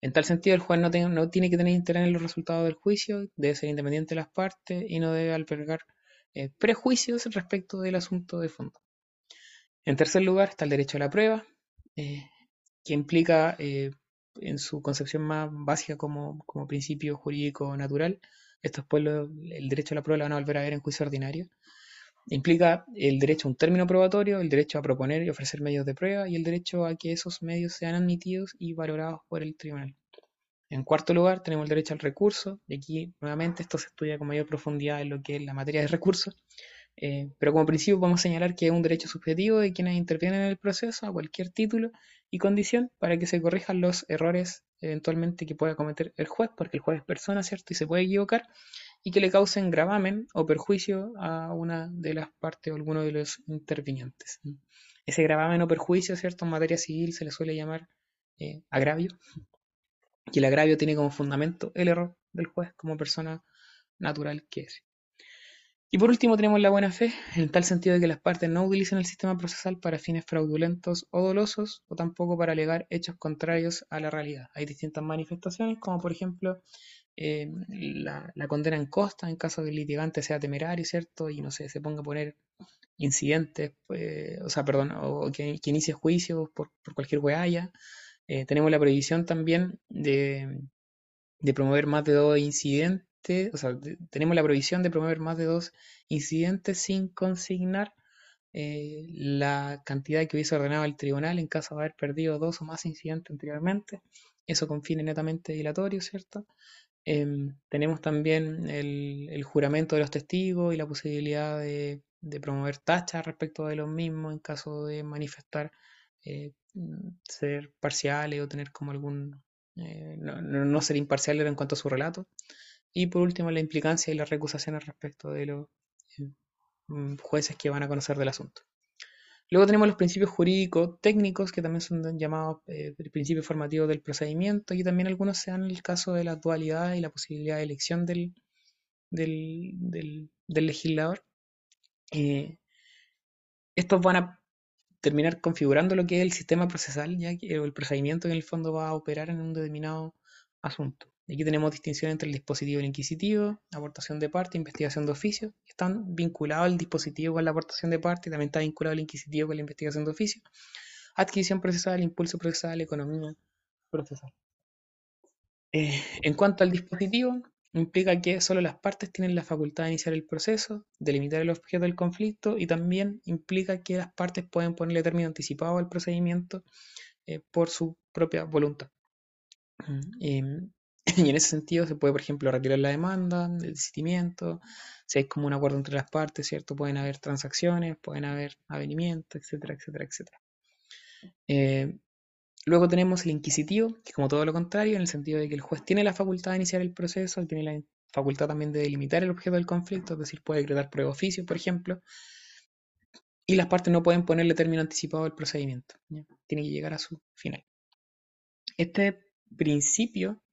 En tal sentido, el juez no, tiene que tener interés en los resultados del juicio, debe ser independiente de las partes y no debe albergar eh, prejuicios respecto del asunto de fondo. En tercer lugar está el derecho a la prueba, eh, que implica eh, en su concepción más básica como, como principio jurídico natural, esto después el derecho a la prueba lo van a volver a ver en juicio ordinario, implica el derecho a un término probatorio, el derecho a proponer y ofrecer medios de prueba y el derecho a que esos medios sean admitidos y valorados por el tribunal. En cuarto lugar, tenemos el derecho al recurso, y aquí nuevamente esto se estudia con mayor profundidad en lo que es la materia de recursos, eh, pero como principio podemos señalar que es un derecho subjetivo de quienes intervienen en el proceso a cualquier título y condición para que se corrijan los errores eventualmente que pueda cometer el juez, porque el juez es persona, ¿cierto? Y se puede equivocar, y que le causen gravamen o perjuicio a una de las partes o alguno de los intervinientes. Ese gravamen o perjuicio, ¿cierto? En materia civil se le suele llamar eh, agravio, y el agravio tiene como fundamento el error del juez como persona natural que es. Y por último tenemos la buena fe, en tal sentido de que las partes no utilizan el sistema procesal para fines fraudulentos o dolosos, o tampoco para alegar hechos contrarios a la realidad. Hay distintas manifestaciones, como por ejemplo eh, la, condena en costa en caso de que el litigante sea temerario, ¿cierto? Y no se ponga a poner incidentes, pues, o sea, perdón, o que, inicie juicios por, por cualquier huealla. Eh, tenemos la prohibición también de, promover más de dos incidentes, sea, tenemos la prohibición de promover más de dos incidentes sin consignar eh, la cantidad que hubiese ordenado el tribunal en caso de haber perdido dos o más incidentes anteriormente. Eso con fines netamente dilatorios, ¿cierto? Em, tenemos también el, juramento de los testigos y la posibilidad de, promover tachas respecto de los mismos en caso de manifestar eh, ser parciales o tener como algún, eh, no, ser imparciales en cuanto a su relato. Y por último, la implicancia y las recusaciones respecto de los eh, mm, jueces que van a conocer del asunto. Luego tenemos los principios jurídicos técnicos, que también son llamados eh, principios formativos del procedimiento, y también algunos se dan el caso de la dualidad y la posibilidad de elección del, del, legislador. estos van a terminar configurando lo que es el sistema procesal, ya que, el procedimiento en el fondo va a operar en un determinado asunto. Aquí tenemos distinción entre el dispositivo y el inquisitivo, aportación de parte, investigación de oficio. Están vinculados el dispositivo con la aportación de parte, también está vinculado el inquisitivo con la investigación de oficio. Adquisición procesal, impulso procesal, economía procesal. Eh, en cuanto al dispositivo, implica que solo las partes tienen la facultad de iniciar el proceso, delimitar el objeto del conflicto y también implica que las partes pueden ponerle término anticipado al procedimiento eh, por su propia voluntad. Mm, em, y en ese sentido se puede, por ejemplo, retirar la demanda, el desistimiento, si hay como un acuerdo entre las partes, ¿cierto? Pueden haber transacciones, pueden haber avenimientos, etcétera, etcétera, etcétera. Eh, Luego tenemos el inquisitivo, que es como todo lo contrario, en el sentido de que el juez tiene la facultad de iniciar el proceso, tiene la facultad también de delimitar el objeto del conflicto, es decir, puede decretar prueba oficio, por ejemplo, y las partes no pueden ponerle término anticipado al procedimiento, tiene que llegar a su final. Este principio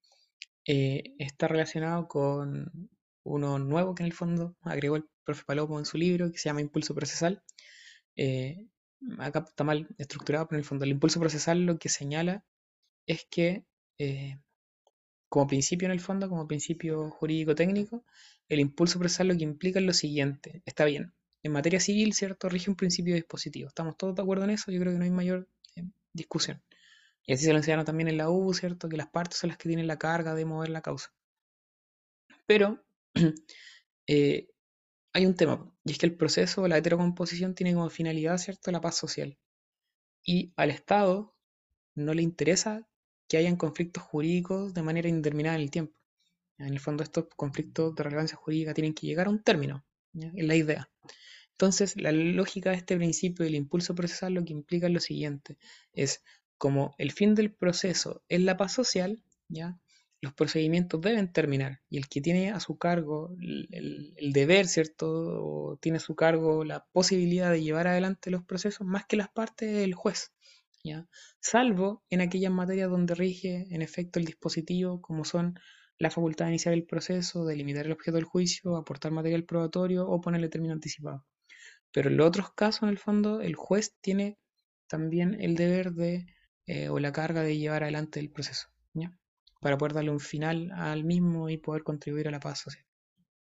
eh, está relacionado con uno nuevo que en el fondo agregó el profe Palomo en su libro, que se llama Impulso Procesal. Eh, acá está mal estructurado, pero en el fondo el impulso procesal lo que señala es que eh, como principio en el fondo, como principio jurídico técnico, el impulso procesal lo que implica es lo siguiente, está bien, en materia civil, ¿cierto? Rige un principio dispositivo, estamos todos de acuerdo en eso, yo creo que no hay mayor discusión. Y así se lo enseñaron también en la U, ¿cierto? Que las partes son las que tienen la carga de mover la causa. Pero eh, hay un tema, y es que el proceso de la heterocomposición tiene como finalidad, ¿cierto?, la paz social. Y al Estado no le interesa que hayan conflictos jurídicos de manera indeterminada en el tiempo. En el fondo estos conflictos de relevancia jurídica tienen que llegar a un término, es la idea. Entonces, la lógica de este principio del impulso procesal lo que implica es lo siguiente, es como el fin del proceso es la paz social, ¿ya? los procedimientos deben terminar y el que tiene a su cargo el, deber, ¿cierto? O tiene a su cargo la posibilidad de llevar adelante los procesos más que las partes del juez, ¿ya? Salvo en aquellas materias donde rige en efecto el dispositivo, como son la facultad de iniciar el proceso, de limitar el objeto del juicio, aportar material probatorio o ponerle término anticipado. Pero en los otros casos, en el fondo, el juez tiene también el deber de, eh, o la carga de llevar adelante el proceso. ¿ya? para poder darle un final al mismo y poder contribuir a la paz social.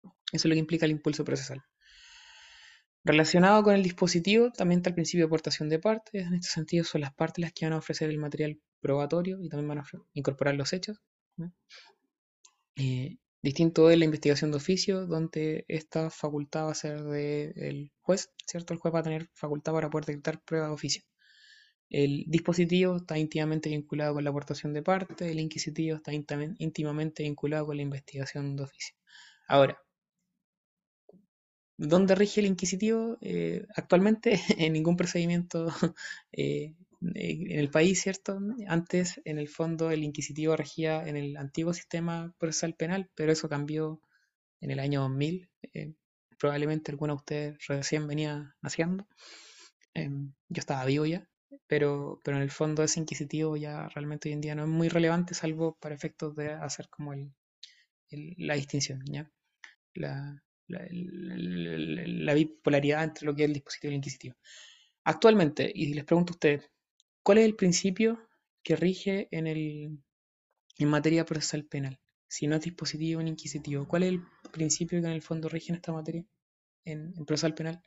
Eso es lo que implica el impulso procesal. Relacionado con el dispositivo, también está el principio de aportación de partes. En este sentido, son las partes las que van a ofrecer el material probatorio y también van a incorporar los hechos. Eh, distinto es la investigación de oficio, donde esta facultad va a ser del juez, ¿cierto? El juez va a tener facultad para poder detectar pruebas de oficio. El dispositivo está íntimamente vinculado con la aportación de parte, el inquisitivo está íntimamente vinculado con la investigación de oficio. Ahora, ¿dónde rige el inquisitivo? Eh, actualmente en ningún procedimiento eh, en el país, ¿cierto? Antes, en el fondo, el inquisitivo regía en el antiguo sistema procesal penal, pero eso cambió en el año 2000. Eh, probablemente alguno de ustedes recién venía naciendo. Em, yo estaba vivo ya pero, pero en el fondo ese inquisitivo ya realmente hoy en día no es muy relevante, salvo para efectos de hacer como el, la distinción, ¿ya? La, la, bipolaridad entre lo que es el dispositivo y el inquisitivo. Actualmente, y les pregunto a ustedes, ¿cuál es el principio que rige en, el, en materia procesal penal? Si no es dispositivo ni inquisitivo, ¿cuál es el principio que en el fondo rige en esta materia, en, en procesal penal?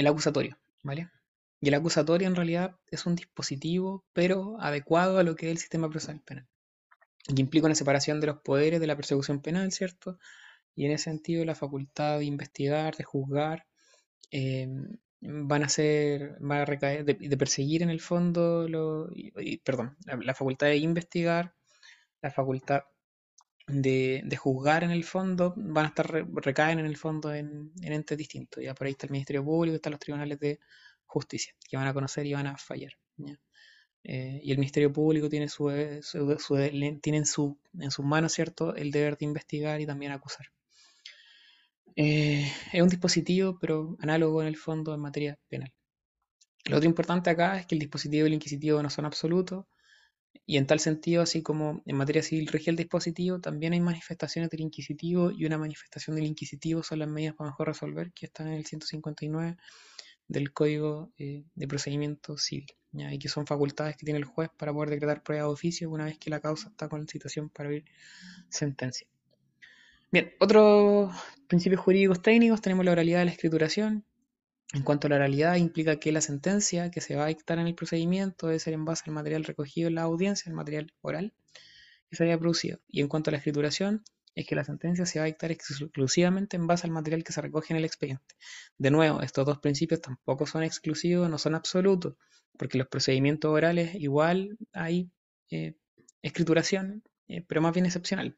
El acusatorio, ¿vale? Y el acusatorio en realidad es un dispositivo, pero adecuado a lo que es el sistema procesal penal. Que implica una separación de los poderes de la persecución penal, ¿cierto? Y en ese sentido la facultad de investigar, de juzgar, em, van a ser, van a recaer, de, perseguir en el fondo, perdón, la, facultad de investigar, la facultad de, juzgar en el fondo van a estar recaen en el fondo en, entes distintos. Ya por ahí está el Ministerio Público, están los tribunales de justicia, que van a conocer y van a fallar. Eh, y el Ministerio Público tiene su, tiene en, su, en sus manos, ¿cierto?, el deber de investigar y también acusar. Eh, es un dispositivo, pero análogo en el fondo en materia penal. Lo otro importante acá es que el dispositivo y el inquisitivo no son absolutos, y en tal sentido, así como en materia civil rige el dispositivo, también hay manifestaciones del inquisitivo y una manifestación del inquisitivo son las medidas para mejor resolver que están en el 159 del Código eh, de Procedimiento Civil, y que son facultades que tiene el juez para poder decretar prueba de oficio una vez que la causa está con situación para oír sentencia. Bien, otros principios jurídicos técnicos tenemos la oralidad de la escrituración, en cuanto a la oralidad, implica que la sentencia que se va a dictar en el procedimiento debe ser en base al material recogido en la audiencia, el material oral que se haya producido. Y en cuanto a la escrituración, es que la sentencia se va a dictar exclusivamente en base al material que se recoge en el expediente. De nuevo, estos dos principios tampoco son exclusivos, no son absolutos, porque los procedimientos orales igual hay eh, escrituración, eh, pero más bien excepcional.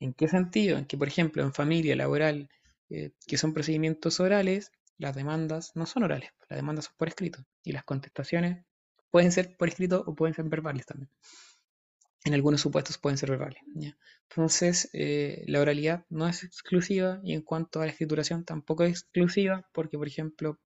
¿En qué sentido? En que, por ejemplo, en familia laboral, eh, que son procedimientos orales, las demandas no son orales, las demandas son por escrito y las contestaciones pueden ser por escrito o pueden ser verbales también. En algunos supuestos pueden ser verbales. Entonces, eh, la oralidad no es exclusiva y en cuanto a la escrituración tampoco es exclusiva porque, por ejemplo,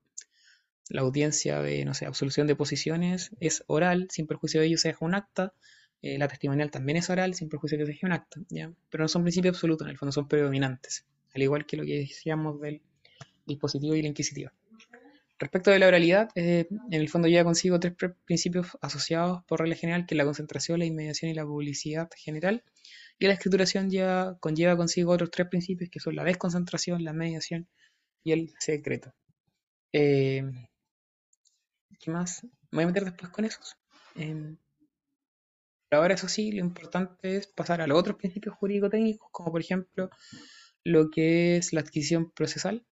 la audiencia de, no sé, absolución de posiciones es oral, sin perjuicio de ello se deja un acta, eh, la testimonial también es oral, sin perjuicio de que se deje un acta, ¿ya? pero no son principios absolutos, en el fondo son predominantes, al igual que lo que decíamos del dispositivo y la inquisitiva. Respecto de la oralidad, eh, en el fondo lleva consigo tres principios asociados por regla general, que es la concentración, la inmediación y la publicidad general. Y la escrituración ya conlleva consigo otros tres principios, que son la desconcentración, la mediación y el secreto. Eh, ¿Qué más? Me voy a meter después con esos. Eh, ahora, eso sí, lo importante es pasar a los otros principios jurídico-técnicos, como por ejemplo lo que es la adquisición procesal,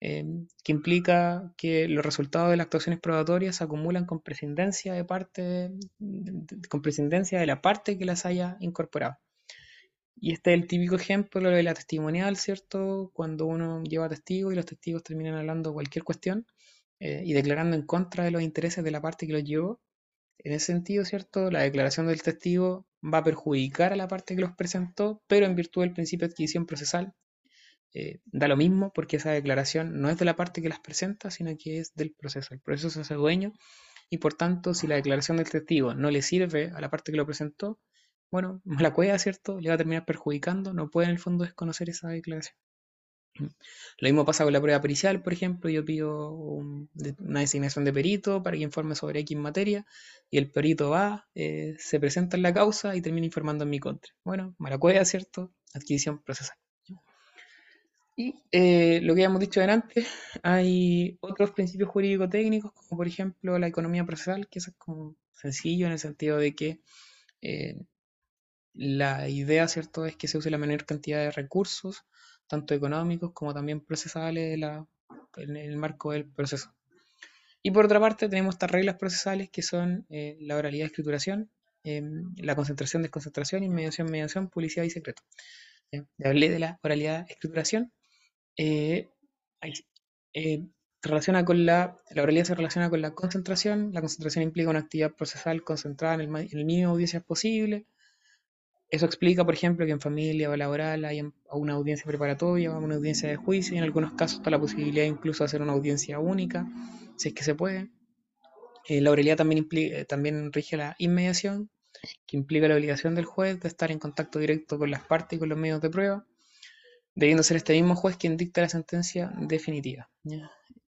Em, que implica que los resultados de las actuaciones probatorias se acumulan con prescindencia de parte, con prescindencia de la parte que las haya incorporado. Y este es el típico ejemplo de la testimonial, ¿cierto? Cuando uno lleva testigos y los testigos terminan hablando cualquier cuestión, eh, y declarando en contra de los intereses de la parte que los llevó. En ese sentido, ¿cierto? La declaración del testigo va a perjudicar a la parte que los presentó, pero en virtud del principio de adquisición procesal, eh, da lo mismo porque esa declaración no es de la parte que las presenta, sino que es del proceso. El proceso se hace dueño y por tanto, si la declaración del testigo no le sirve a la parte que lo presentó, bueno, la cueva, ¿cierto? Le va a terminar perjudicando, no puede en el fondo desconocer esa declaración. Lo mismo pasa con la prueba pericial, por ejemplo, yo pido una designación de perito para que informe sobre X materia y el perito va, eh, se presenta en la causa y termina informando en mi contra. Bueno, mala cueva, ¿cierto? Adquisición procesal. Y eh, lo que habíamos dicho antes, hay otros principios jurídico-técnicos, como por ejemplo la economía procesal, que es como sencillo en el sentido de que eh, la idea, ¿cierto?, es que se use la menor cantidad de recursos, tanto económicos como también procesales en el marco del proceso. Y por otra parte tenemos estas reglas procesales que son eh, la oralidad de escrituración, em, la concentración, desconcentración, inmediación, mediación, publicidad y secreto. Ya hablé de la oralidad de escrituración eh, eh, relaciona con la, la oralidad se relaciona con la concentración. La concentración implica una actividad procesal concentrada en el, en el mínimo de audiencias posible. Eso explica, por ejemplo, que en familia o laboral hay una audiencia preparatoria una audiencia de juicio y en algunos casos está la posibilidad incluso de hacer una audiencia única, si es que se puede. Eh, la oralidad también, implica, también rige la inmediación, que implica la obligación del juez de estar en contacto directo con las partes y con los medios de prueba debiendo ser este mismo juez quien dicta la sentencia definitiva.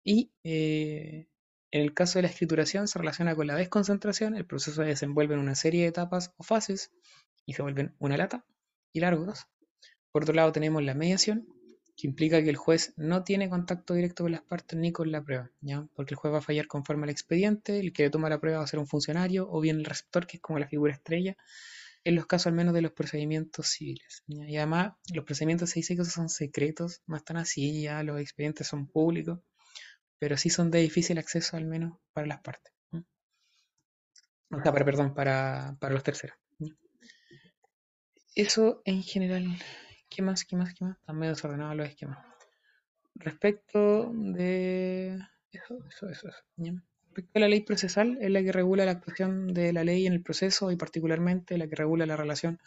Y eh, en el caso de la escrituración se relaciona con la desconcentración, el proceso se desenvuelve en una serie de etapas o fases y se vuelven una lata y largos. Por otro lado tenemos la mediación, que implica que el juez no tiene contacto directo con las partes ni con la prueba, ¿ya? porque el juez va a fallar conforme al expediente, el que le toma la prueba va a ser un funcionario o bien el receptor, que es como la figura estrella, en los casos al menos de los procedimientos civiles. Y además, los procedimientos civiles son secretos, no están así, ya los expedientes son públicos, pero sí son de difícil acceso al menos para las partes. O sea, para, perdón, para, para los terceros. Eso en general. ¿Qué más? ¿Qué más? ¿Qué más? Están medio desordenados los esquemas. Respecto de eso, eso, eso. eso la ley procesal es la que regula la actuación de la ley en el proceso y particularmente la que regula la relación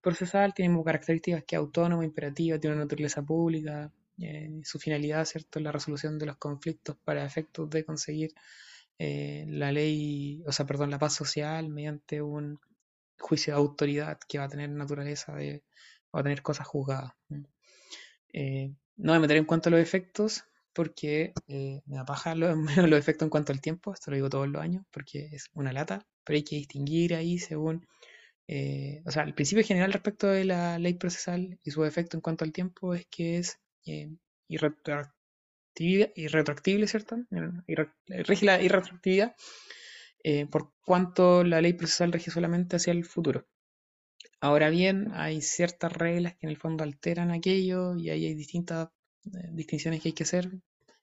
procesal. Tiene características que es autónoma, imperativa, tiene una naturaleza pública, eh, su finalidad, ¿cierto?, la resolución de los conflictos para efectos de conseguir eh, la ley, o sea, perdón, la paz social mediante un juicio de autoridad que va a tener naturaleza de, va a tener cosas juzgadas. Eh, no a meter en cuanto a los efectos, porque eh, me apaja los, los efectos en cuanto al tiempo, esto lo digo todos los años, porque es una lata, pero hay que distinguir ahí según, eh, o sea, el principio general respecto de la ley procesal y su efecto en cuanto al tiempo es que es eh, irretroactible, ¿cierto? Rige la irretroactividad por cuanto la ley procesal rige solamente hacia el futuro. Ahora bien, hay ciertas reglas que en el fondo alteran aquello y ahí hay distintas distinciones que hay que hacer.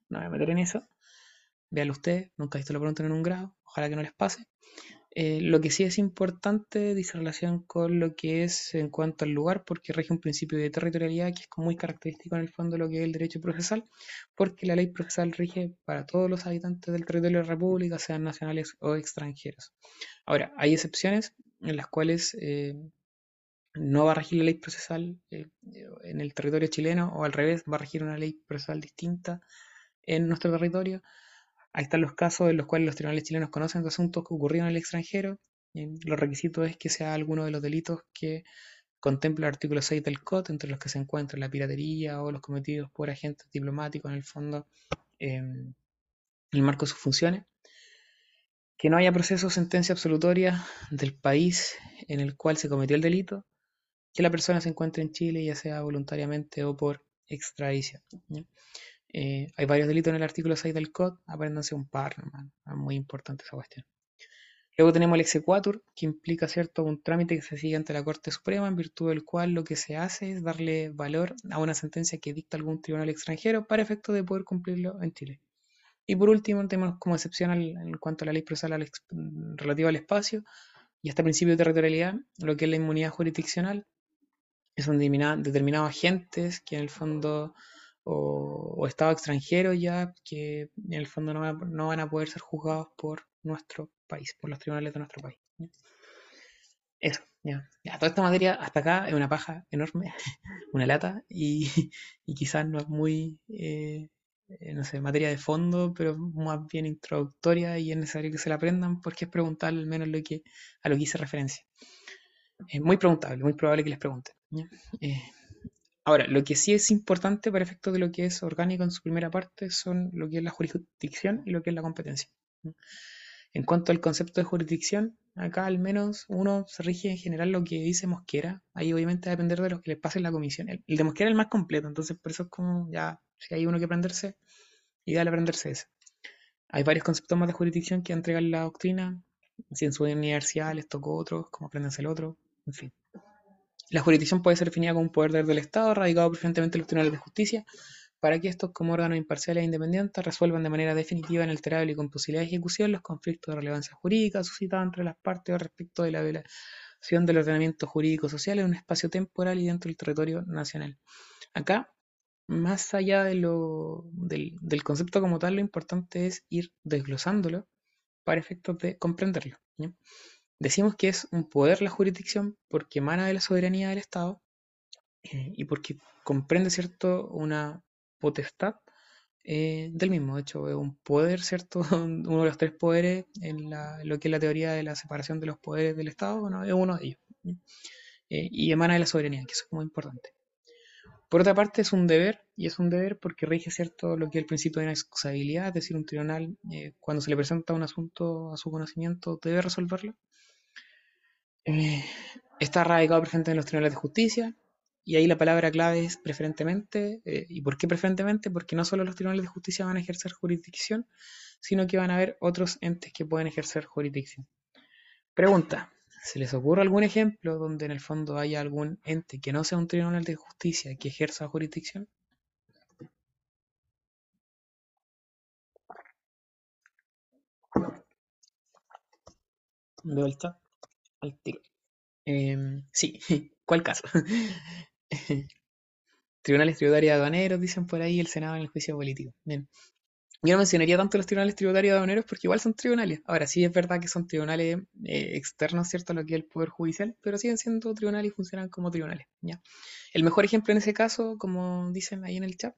No voy a meter en eso. Véalo usted, nunca he visto la pregunta en un grado, ojalá que no les pase. Eh, lo que sí es importante dice relación con lo que es en cuanto al lugar, porque rige un principio de territorialidad que es muy característico en el fondo de lo que es el derecho procesal, porque la ley procesal rige para todos los habitantes del territorio de la República, sean nacionales o extranjeros. Ahora, hay excepciones en las cuales eh, no va a regir la ley procesal eh, en el territorio chileno o al revés, va a regir una ley procesal distinta en nuestro territorio. Ahí están los casos en los cuales los tribunales chilenos conocen de asuntos que ocurrieron en el extranjero. los requisitos es que sea alguno de los delitos que contempla el artículo 6 del COD, entre los que se encuentra la piratería o los cometidos por agentes diplomáticos en el fondo, en el marco de sus funciones. Que no haya proceso o sentencia absolutoria del país en el cual se cometió el delito que la persona se encuentre en Chile, ya sea voluntariamente o por extradición. Eh, hay varios delitos en el artículo 6 del COD, apréndanse un par, es muy importante esa cuestión. Luego tenemos el exequatur, que implica cierto un trámite que se sigue ante la Corte Suprema, en virtud del cual lo que se hace es darle valor a una sentencia que dicta algún tribunal extranjero para efecto de poder cumplirlo en Chile. Y por último, tenemos como excepción en cuanto a la ley procesal relativa al espacio y hasta principio de territorialidad, lo que es la inmunidad jurisdiccional, son determinados agentes que en el fondo o, Estado extranjero ya que en el fondo no, van a poder ser juzgados por nuestro país, por los tribunales de nuestro país. Eso, ya. Toda esta materia hasta acá es una paja enorme, una lata, y, y quizás no es muy, eh, no sé, materia de fondo, pero más bien introductoria y es necesario que se la aprendan porque es preguntar al menos lo que, a lo que hice referencia. Es muy preguntable, muy probable que les pregunten. Eh, Ahora, lo que sí es importante para efectos de lo que es orgánico en su primera parte son lo que es la jurisdicción y lo que es la competencia. En cuanto al concepto de jurisdicción, acá al menos uno se rige en general lo que dice Mosquera. Ahí obviamente va a depender de lo que le pase en la comisión. El, de Mosquera es el más completo, entonces por eso es como ya, si hay uno que aprenderse, ideal aprenderse ese. Hay varios conceptos más de jurisdicción que entregan la doctrina. Si en su universidad les tocó otros, como aprendense el otro, en fin. La jurisdicción puede ser definida como un poder del Estado, radicado preferentemente en los tribunales de justicia, para que estos, como órganos imparciales e independientes, resuelvan de manera definitiva, inalterable y con posibilidad de ejecución los conflictos de relevancia jurídica suscitados entre las partes respecto de la violación del ordenamiento jurídico social en un espacio temporal y dentro del territorio nacional. Acá, más allá de lo, del, del concepto como tal, lo importante es ir desglosándolo para efectos de comprenderlo. Decimos que es un poder la jurisdicción porque emana de la soberanía del Estado eh, y porque comprende, ¿cierto?, una potestad eh, del mismo. De hecho, es un poder, ¿cierto?, uno de los tres poderes en, lo que es la teoría de la separación de los poderes del Estado, bueno, es uno de ellos. Eh, y emana de la soberanía, que eso es muy importante. Por otra parte, es un deber, y es un deber porque rige cierto lo que es el principio de inexcusabilidad, es decir, un tribunal, cuando se le presenta un asunto a su conocimiento, debe resolverlo. Eh, está radicado preferentemente en los tribunales de justicia, y ahí la palabra clave es preferentemente. Eh, ¿Y por qué preferentemente? Porque no solo los tribunales de justicia van a ejercer jurisdicción, sino que van a haber otros entes que pueden ejercer jurisdicción. Pregunta, ¿se les ocurre algún ejemplo donde en el fondo haya algún ente que no sea un tribunal de justicia que ejerza jurisdicción? De vuelta al tiro. Em, sí, ¿cuál caso? tribunales tributarios aduaneros, dicen por ahí, el Senado en el juicio político. Bien. Yo no mencionaría tanto los tribunales tributarios aduaneros porque igual son tribunales. Ahora sí es verdad que son tribunales eh, externos, ¿cierto? A lo que es el Poder Judicial, pero siguen siendo tribunales y funcionan como tribunales. ¿ya? El mejor ejemplo en ese caso, como dicen ahí en el chat,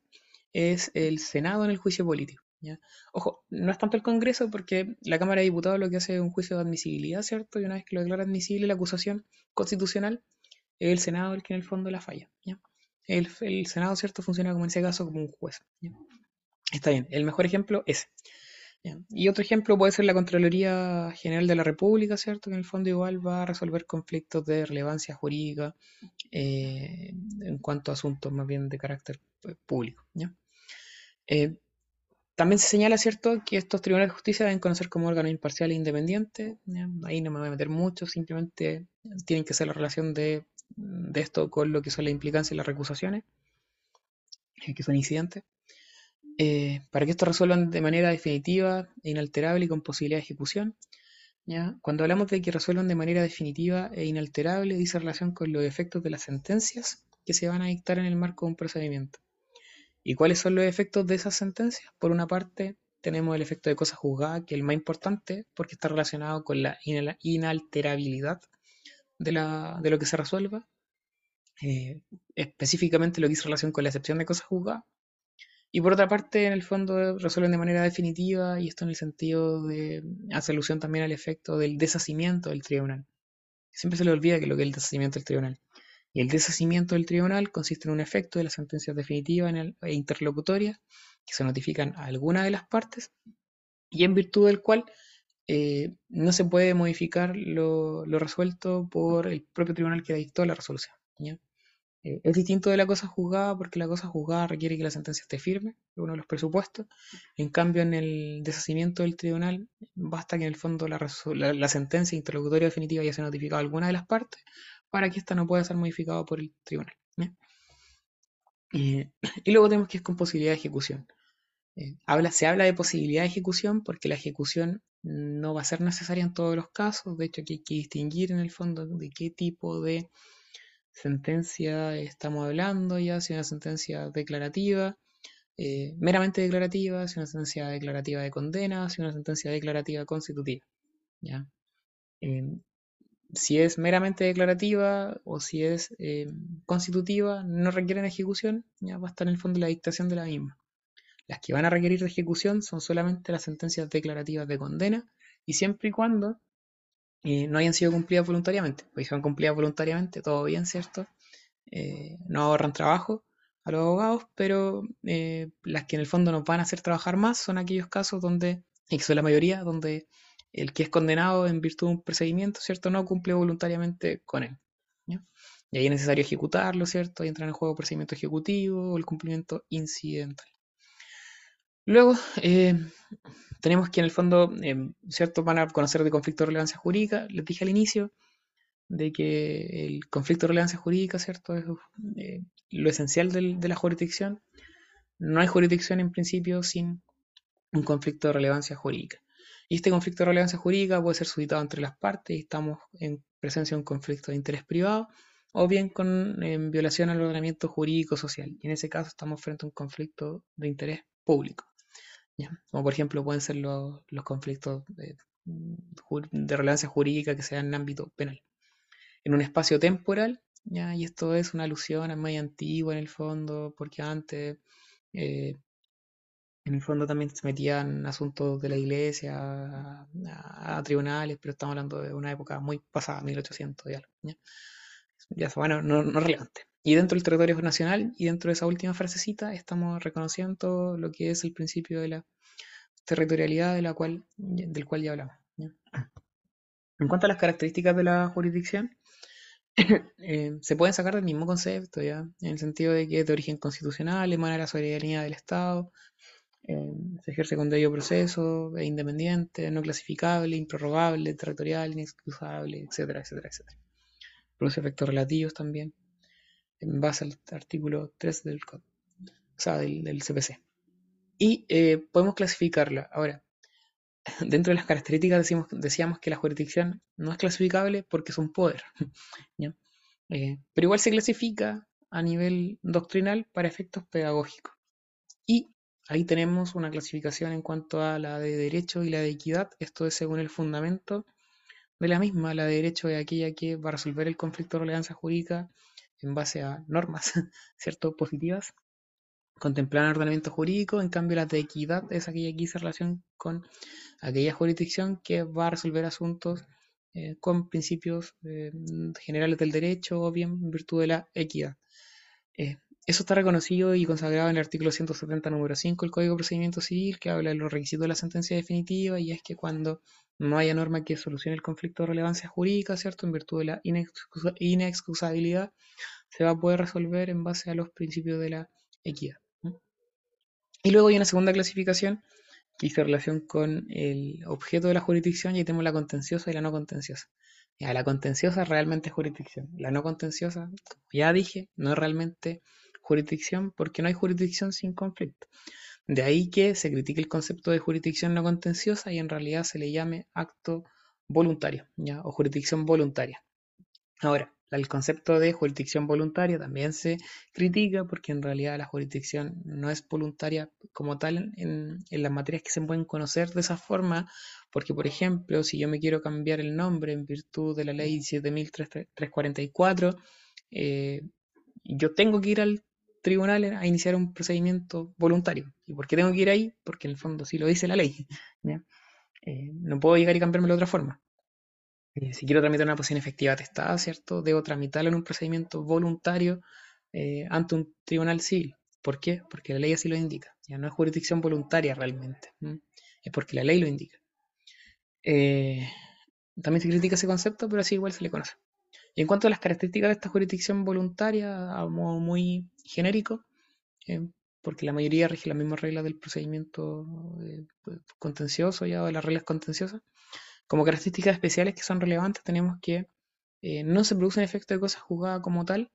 es el Senado en el juicio político. Ojo, no es tanto el Congreso porque la Cámara de Diputados lo que hace es un juicio de admisibilidad, ¿cierto? Y una vez que lo declara admisible la acusación constitucional, es el Senado el que en el fondo la falla. El, Senado, ¿cierto? Funciona como en ese caso como un juez. Está bien, el mejor ejemplo es. Y otro ejemplo puede ser la Contraloría General de la República, ¿cierto? Que en el fondo igual va a resolver conflictos de relevancia jurídica eh, en cuanto a asuntos más bien de carácter pues, público. ¿ya? Eh, también se señala, ¿cierto?, que estos tribunales de justicia deben conocer como órgano imparcial e independiente. Ahí no me voy a meter mucho, simplemente tienen que ser la relación de, esto con lo que son las implicancias y las recusaciones, eh, que son incidentes. Eh, para que esto resuelvan de manera definitiva, inalterable y con posibilidad de ejecución. ¿ya? Cuando hablamos de que resuelvan de manera definitiva e inalterable, dice relación con los efectos de las sentencias que se van a dictar en el marco de un procedimiento. ¿Y cuáles son los efectos de esas sentencias? Por una parte, tenemos el efecto de cosa juzgada, que es el más importante porque está relacionado con la inalterabilidad de, lo que se resuelva. Eh, específicamente lo que dice relación con la excepción de cosa juzgada. Y por otra parte, en el fondo resuelven de manera definitiva, y esto en el sentido de hacer alusión también al efecto del deshacimiento del tribunal. Siempre se le olvida que lo que es el deshacimiento del tribunal. Y el deshacimiento del tribunal consiste en un efecto de las sentencias definitivas e interlocutorias que se notifican a alguna de las partes y en virtud del cual eh, no se puede modificar lo, resuelto por el propio tribunal que dictó la resolución. Eh, es distinto de la cosa juzgada porque la cosa juzgada requiere que la sentencia esté firme, uno de los presupuestos. En cambio, en el deshacimiento del tribunal, basta que en el fondo la, sentencia interlocutoria definitiva ya se notificado a alguna de las partes para que ésta no pueda ser modificado por el tribunal. y luego tenemos que es con posibilidad de ejecución. Eh, se habla de posibilidad de ejecución porque la ejecución no va a ser necesaria en todos los casos. De hecho, aquí hay que distinguir en el fondo de qué tipo de sentencia estamos hablando ya, si una sentencia declarativa eh, meramente declarativa, si una sentencia declarativa de condena, si una sentencia declarativa constitutiva. ¿ya? Em, si es meramente declarativa o si es em, constitutiva, no requieren ejecución, ya va a estar en el fondo la dictación de la misma. Las que van a requerir de ejecución son solamente las sentencias declarativas de condena y siempre y cuando eh, no hayan sido cumplidas voluntariamente. Pues si son cumplidas voluntariamente, todo bien, ¿cierto? Eh, no ahorran trabajo a los abogados, pero eh, las que en el fondo nos van a hacer trabajar más son aquellos casos donde, y que son la mayoría, donde el que es condenado en virtud de un procedimiento, ¿cierto? No cumple voluntariamente con él. Y ahí es necesario ejecutarlo, ¿cierto? Y entra en juego el procedimiento ejecutivo o el cumplimiento incidental. Luego, eh, tenemos que en el fondo, eh, ¿cierto? Van a conocer de conflicto de relevancia jurídica. Les dije al inicio de que el conflicto de relevancia jurídica, ¿cierto? Es eh, lo esencial del, de la jurisdicción. No hay jurisdicción en principio sin un conflicto de relevancia jurídica. Y este conflicto de relevancia jurídica puede ser suscitado entre las partes y estamos en presencia de un conflicto de interés privado o bien con violación al ordenamiento jurídico social. Y en ese caso estamos frente a un conflicto de interés público. Como por ejemplo pueden ser los, conflictos de, relevancia jurídica que sean en ámbito penal. En un espacio temporal, ¿ya? y esto es una alusión a muy antigua en el fondo, porque antes eh, en el fondo también se metían asuntos de la iglesia a, tribunales, pero estamos hablando de una época muy pasada, 1800 y algo. ¿ya? Ya, bueno, no, no relevante. Y dentro del territorio nacional y dentro de esa última frasecita estamos reconociendo lo que es el principio de la territorialidad de la cual, del cual ya hablamos. En cuanto a las características de la jurisdicción, eh, se pueden sacar del mismo concepto, ¿ya? en el sentido de que es de origen constitucional, emana la soberanía del Estado, eh, se ejerce con debido proceso, es independiente, no clasificable, improrrogable, territorial, inexcusable, etcétera, etcétera, etcétera. Produce efectos relativos también en base al artículo 3 del o sea, del, CPC. Y eh, podemos clasificarla. Ahora, dentro de las características decimos, decíamos que la jurisdicción no es clasificable porque es un poder. Eh, pero igual se clasifica a nivel doctrinal para efectos pedagógicos. Y ahí tenemos una clasificación en cuanto a la de derecho y la de equidad. Esto es según el fundamento de la misma. La de derecho es aquella que va a resolver el conflicto de relevancia jurídica en base a normas, ¿cierto? Positivas, contemplar el ordenamiento jurídico, en cambio la de equidad es aquella que hizo relación con aquella jurisdicción que va a resolver asuntos eh, con principios eh, generales del derecho o bien en virtud de la equidad. Eh, eso está reconocido y consagrado en el artículo 170, número 5 del Código de Procedimiento Civil, que habla de los requisitos de la sentencia definitiva, y es que cuando no haya norma que solucione el conflicto de relevancia jurídica, ¿cierto? En virtud de la inexcusabilidad, se va a poder resolver en base a los principios de la equidad. Y luego hay una segunda clasificación que hizo relación con el objeto de la jurisdicción y tenemos la contenciosa y la no contenciosa. Ya, la contenciosa realmente es jurisdicción. La no contenciosa, como ya dije, no es realmente jurisdicción porque no hay jurisdicción sin conflicto. De ahí que se critique el concepto de jurisdicción no contenciosa y en realidad se le llame acto voluntario ¿ya? o jurisdicción voluntaria. Ahora, el concepto de jurisdicción voluntaria también se critica porque en realidad la jurisdicción no es voluntaria como tal en, las materias que se pueden conocer de esa forma, porque por ejemplo, si yo me quiero cambiar el nombre en virtud de la ley 7344, eh, yo tengo que ir al tribunal a iniciar un procedimiento voluntario. ¿Y por qué tengo que ir ahí? Porque en el fondo sí lo dice la ley. Eh, no puedo llegar y cambiarme de otra forma. Eh, si quiero tramitar una posición efectiva atestada, ¿cierto? Debo tramitarlo en un procedimiento voluntario eh, ante un tribunal civil. ¿Por qué? Porque la ley así lo indica. Ya no es jurisdicción voluntaria realmente. Es porque la ley lo indica. también se critica ese concepto, pero así igual se le conoce. Y en cuanto a las características de esta jurisdicción voluntaria, a modo muy genérico, eh, porque la mayoría rige las mismas reglas del procedimiento eh, contencioso ya de las reglas contenciosas, como características especiales que son relevantes tenemos que eh, no se produce un efecto de cosa juzgada como tal,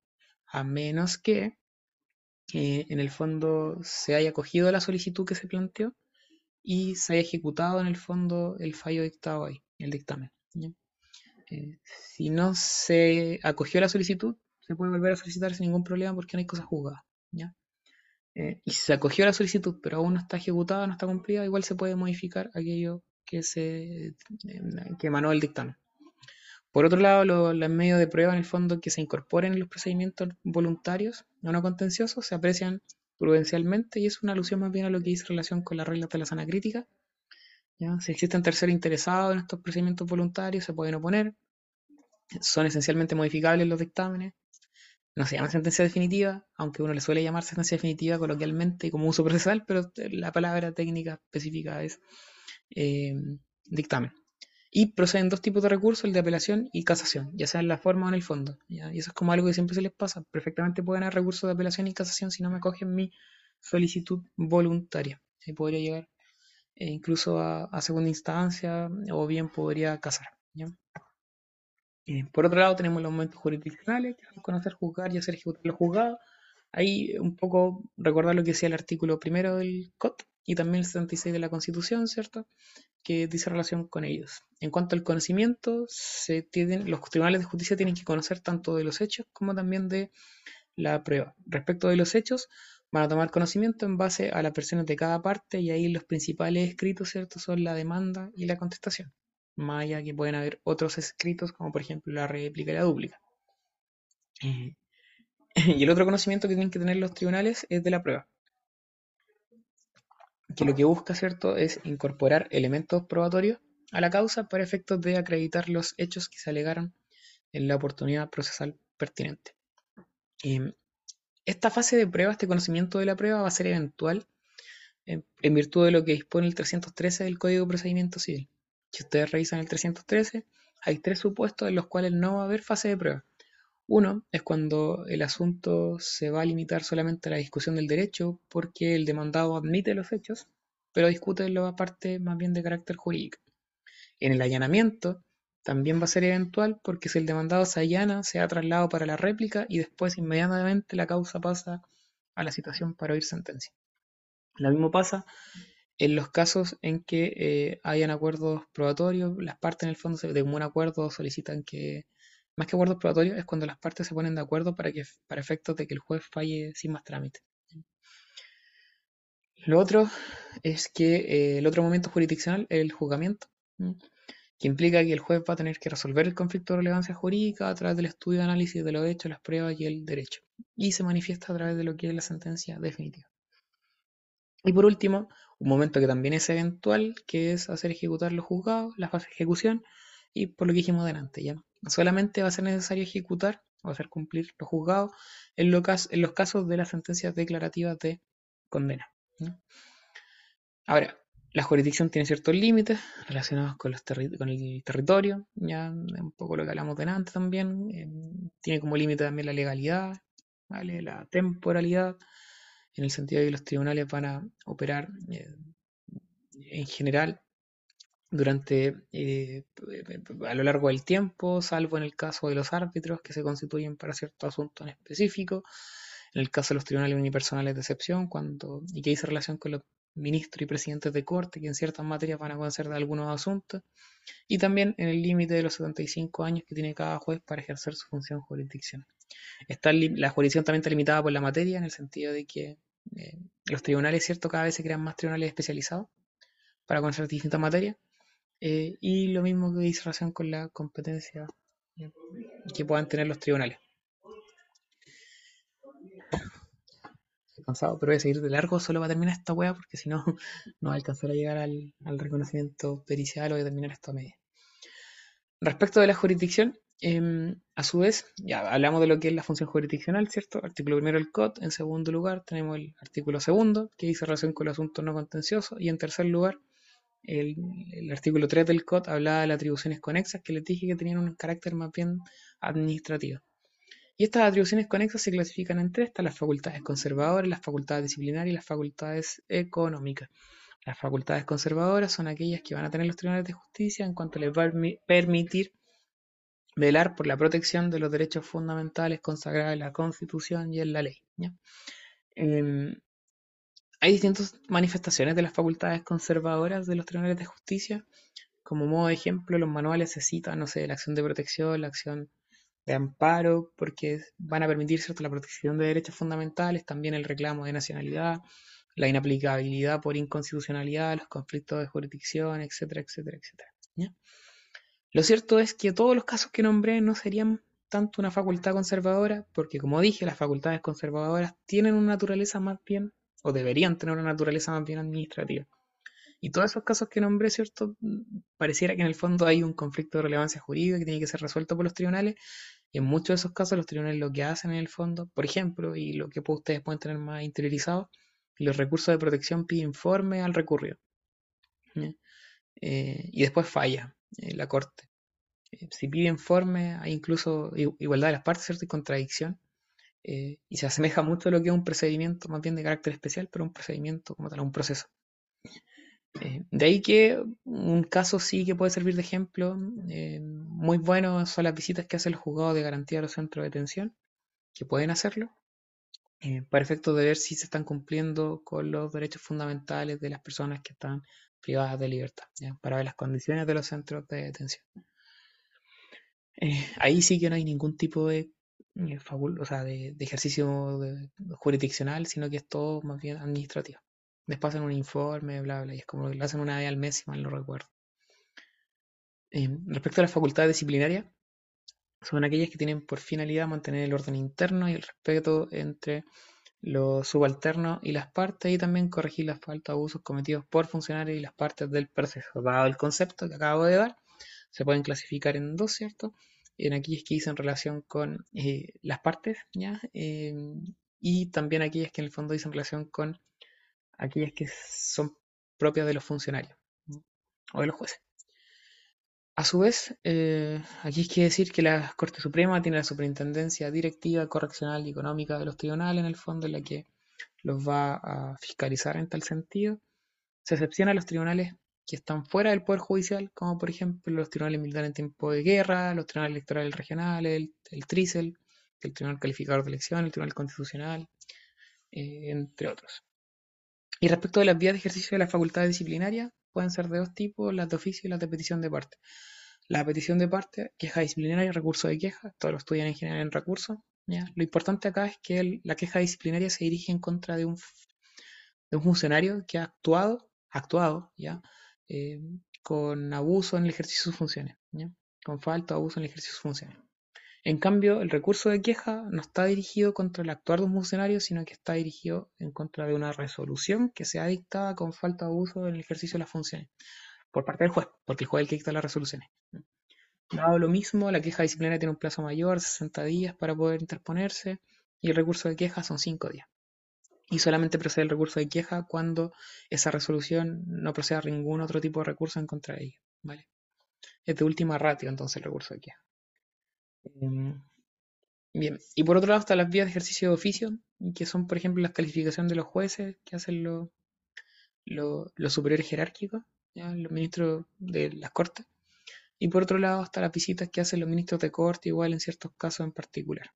a menos que en el fondo se haya cogido la solicitud que se planteó y se haya ejecutado en el fondo el fallo dictado ahí, el dictamen. Eh, si no se acogió la solicitud, se puede volver a solicitar sin ningún problema porque no hay cosas juzgadas. eh, y si se acogió la solicitud, pero aún no está ejecutada, no está cumplida, igual se puede modificar aquello que se eh, que emanó el dictamen. Por otro lado, los medios de prueba, en el fondo, que se incorporen en los procedimientos voluntarios no contenciosos, se aprecian prudencialmente y es una alusión más bien a lo que dice relación con las reglas de la sana crítica. ¿Ya? Si existen terceros interesados en estos procedimientos voluntarios, se pueden oponer. Son esencialmente modificables los dictámenes. No se llama sentencia definitiva, aunque uno le suele llamar sentencia definitiva coloquialmente y como uso procesal, pero la palabra técnica específica es eh, dictamen. Y proceden dos tipos de recursos, el de apelación y casación, ya sea en la forma o en el fondo. Y eso es como algo que siempre se les pasa. Perfectamente pueden haber recursos de apelación y casación si no me cogen mi solicitud voluntaria. Y podría llegar eh, incluso a, segunda instancia o bien podría casar. Eh, por otro lado tenemos los momentos jurisdiccionales, que son conocer, juzgar y hacer ejecutar los juzgados. Ahí un poco recordar lo que decía el artículo primero del COT y también el 76 de la Constitución, ¿cierto? que dice relación con ellos. En cuanto al conocimiento, se tienen, los tribunales de justicia tienen que conocer tanto de los hechos como también de la prueba. Respecto de los hechos, van a tomar conocimiento en base a las versiones de cada parte y ahí los principales escritos, ¿cierto?, son la demanda y la contestación. Más allá que pueden haber otros escritos, como por ejemplo la réplica y la dúplica. Eh, y el otro conocimiento que tienen que tener los tribunales es de la prueba que lo que busca, ¿cierto?, es incorporar elementos probatorios a la causa para efectos de acreditar los hechos que se alegaron en la oportunidad procesal pertinente. Esta fase de prueba, este conocimiento de la prueba, va a ser eventual en, virtud de lo que dispone el 313 del Código de Procedimiento Civil. Si ustedes revisan el 313, hay tres supuestos en los cuales no va a haber fase de prueba. Uno es cuando el asunto se va a limitar solamente a la discusión del derecho porque el demandado admite los hechos, pero discute la parte más bien de carácter jurídico. En el allanamiento también va a ser eventual porque si el demandado se allana, se ha trasladado para la réplica y después inmediatamente la causa pasa a la situación para oír sentencia. Lo mismo pasa en los casos en que eh, hayan acuerdos probatorios, las partes en el fondo de un acuerdo solicitan que más que acuerdos probatorios, es cuando las partes se ponen de acuerdo para, que, para efectos de que el juez falle sin más trámite. Lo otro es que eh, el otro momento jurisdiccional es el juzgamiento, que implica que el juez va a tener que resolver el conflicto de relevancia jurídica a través del estudio análisis de los hechos, las pruebas y el derecho, y se manifiesta a través de lo que es la sentencia definitiva. Y por último, un momento que también es eventual, que es hacer ejecutar los juzgados, la fase de ejecución, y por lo que dijimos delante, ¿ya? Solamente va a ser necesario ejecutar o hacer cumplir los juzgados en los casos de las sentencias declarativas de condena. Ahora, la jurisdicción tiene ciertos límites relacionados con, con el territorio, ya un poco lo que hablamos delante también. Eh, tiene como límite también la legalidad, la temporalidad, en el sentido de que los tribunales van a operar eh, en general durante eh, a lo largo del tiempo, salvo en el caso de los árbitros que se constituyen para cierto asunto en específico, en el caso de los tribunales unipersonales de excepción, cuando, y que dice relación con los ministros y presidentes de corte, que en ciertas materias van a conocer de algunos asuntos, y también en el límite de los 75 años que tiene cada juez para ejercer su función jurisdiccional. La jurisdicción también está limitada por la materia, en el sentido de que eh, los tribunales, cierto, cada vez se crean más tribunales especializados para conocer distintas materias, eh, y lo mismo que dice relación con la competencia que puedan tener los tribunales. Cansado, pero voy a seguir de largo solo para terminar esta wea, porque si no, no va a alcanzar a llegar al, reconocimiento pericial o a terminar esto a media. Respecto de la jurisdicción, em, a su vez, ya hablamos de lo que es la función jurisdiccional, ¿cierto? Artículo primero el COD, en segundo lugar tenemos el artículo segundo, que dice relación con el asunto no contencioso, y en tercer lugar el, artículo 3 del COD hablaba de las atribuciones conexas que les dije que tenían un carácter más bien administrativo. Y estas atribuciones conexas se clasifican en tres, las facultades conservadoras, las facultades disciplinarias y las facultades económicas. Las facultades conservadoras son aquellas que van a tener los tribunales de justicia en cuanto les va a permitir velar por la protección de los derechos fundamentales consagrados en la Constitución y en la ley. Em, hay distintas manifestaciones de las facultades conservadoras de los tribunales de justicia. Como modo de ejemplo, los manuales se citan, no sé, la acción de protección, la acción de amparo, porque van a permitir ¿cierto? la protección de derechos fundamentales, también el reclamo de nacionalidad, la inaplicabilidad por inconstitucionalidad, los conflictos de jurisdicción, etcétera, etcétera, etcétera. Lo cierto es que todos los casos que nombré no serían tanto una facultad conservadora, porque como dije, las facultades conservadoras tienen una naturaleza más bien, o deberían tener una naturaleza más bien administrativa. Y todos esos casos que nombré, ¿cierto? Pareciera que en el fondo hay un conflicto de relevancia jurídica que tiene que ser resuelto por los tribunales. Y en muchos de esos casos los tribunales lo que hacen en el fondo, por ejemplo, y lo que ustedes pueden tener más interiorizado, los recursos de protección piden informe al recurrido. Eh, y después falla eh, la corte. Eh, si pide informe, hay incluso igualdad de las partes, ¿cierto? Y contradicción. y se asemeja mucho a lo que es un procedimiento más bien de carácter especial, pero un procedimiento como tal, un proceso. De ahí que un caso sí que puede servir de ejemplo. muy bueno son las visitas que hace el juzgado de garantía de los centros de detención, que pueden hacerlo. Eh, para efectos de ver si se están cumpliendo con los derechos fundamentales de las personas que están privadas de libertad, para ver las condiciones de los centros de detención. Eh, ahí sí que no hay ningún tipo de, eh, o sea, de, ejercicio jurisdiccional, sino que es todo más bien administrativo. Después hacen un informe, bla, bla, y es como que lo hacen una vez al mes, si mal no recuerdo. respecto a las facultades disciplinarias, son aquellas que tienen por finalidad mantener el orden interno y el respeto entre los subalternos y las partes y también corregir las faltas o abusos cometidos por funcionarios y las partes del proceso. Dado el concepto que acabo de dar, se pueden clasificar en dos, ¿cierto? En aquellas que dicen relación con eh, las partes, ¿ya? Em, y también aquellas que en el fondo dicen relación con aquellas que son propias de los funcionarios o de los jueces. A su vez, eh, aquí hay que decir que la Corte Suprema tiene la superintendencia directiva, correccional y económica de los tribunales, en el fondo, en la que los va a fiscalizar en tal sentido. Se excepciona los tribunales que están fuera del Poder Judicial, como por ejemplo los tribunales militares en tiempo de guerra, los tribunales electorales regionales, el, el el Tribunal Calificador de Elección, el Tribunal Constitucional, eh, entre otros. Y respecto de las vías de ejercicio de la facultad disciplinaria, pueden ser de dos tipos, las de oficio y las de petición de parte. La petición de parte, queja disciplinaria y recurso de queja, todos lo estudian en general en recurso. Lo importante acá es que la queja disciplinaria se dirige en contra de un, de un funcionario que ha actuado, actuado ¿ya? Eh, con abuso en el ejercicio de sus funciones, con falta o abuso en el ejercicio de sus funciones. En cambio, el recurso de queja no está dirigido contra el actuar de un funcionario, sino que está dirigido en contra de una resolución que sea dictada con falta o abuso en el ejercicio de las funciones por parte del juez, porque el juez es el que dicta las resoluciones. Dado lo mismo, la queja disciplinaria tiene un plazo mayor, 60 días para poder interponerse, y el recurso de queja son 5 días. Y solamente procede el recurso de queja cuando esa resolución no proceda a ningún otro tipo de recurso en contra de ella. ¿vale? Es de última ratio entonces el recurso de queja. Em, bien, y por otro lado están las vías de ejercicio de oficio, que son, por ejemplo, las calificaciones de los jueces que hacen los lo, superiores jerárquicos, los ministros de las cortes. Y por otro lado están las visitas que hacen los ministros de corte, igual en ciertos casos en particular.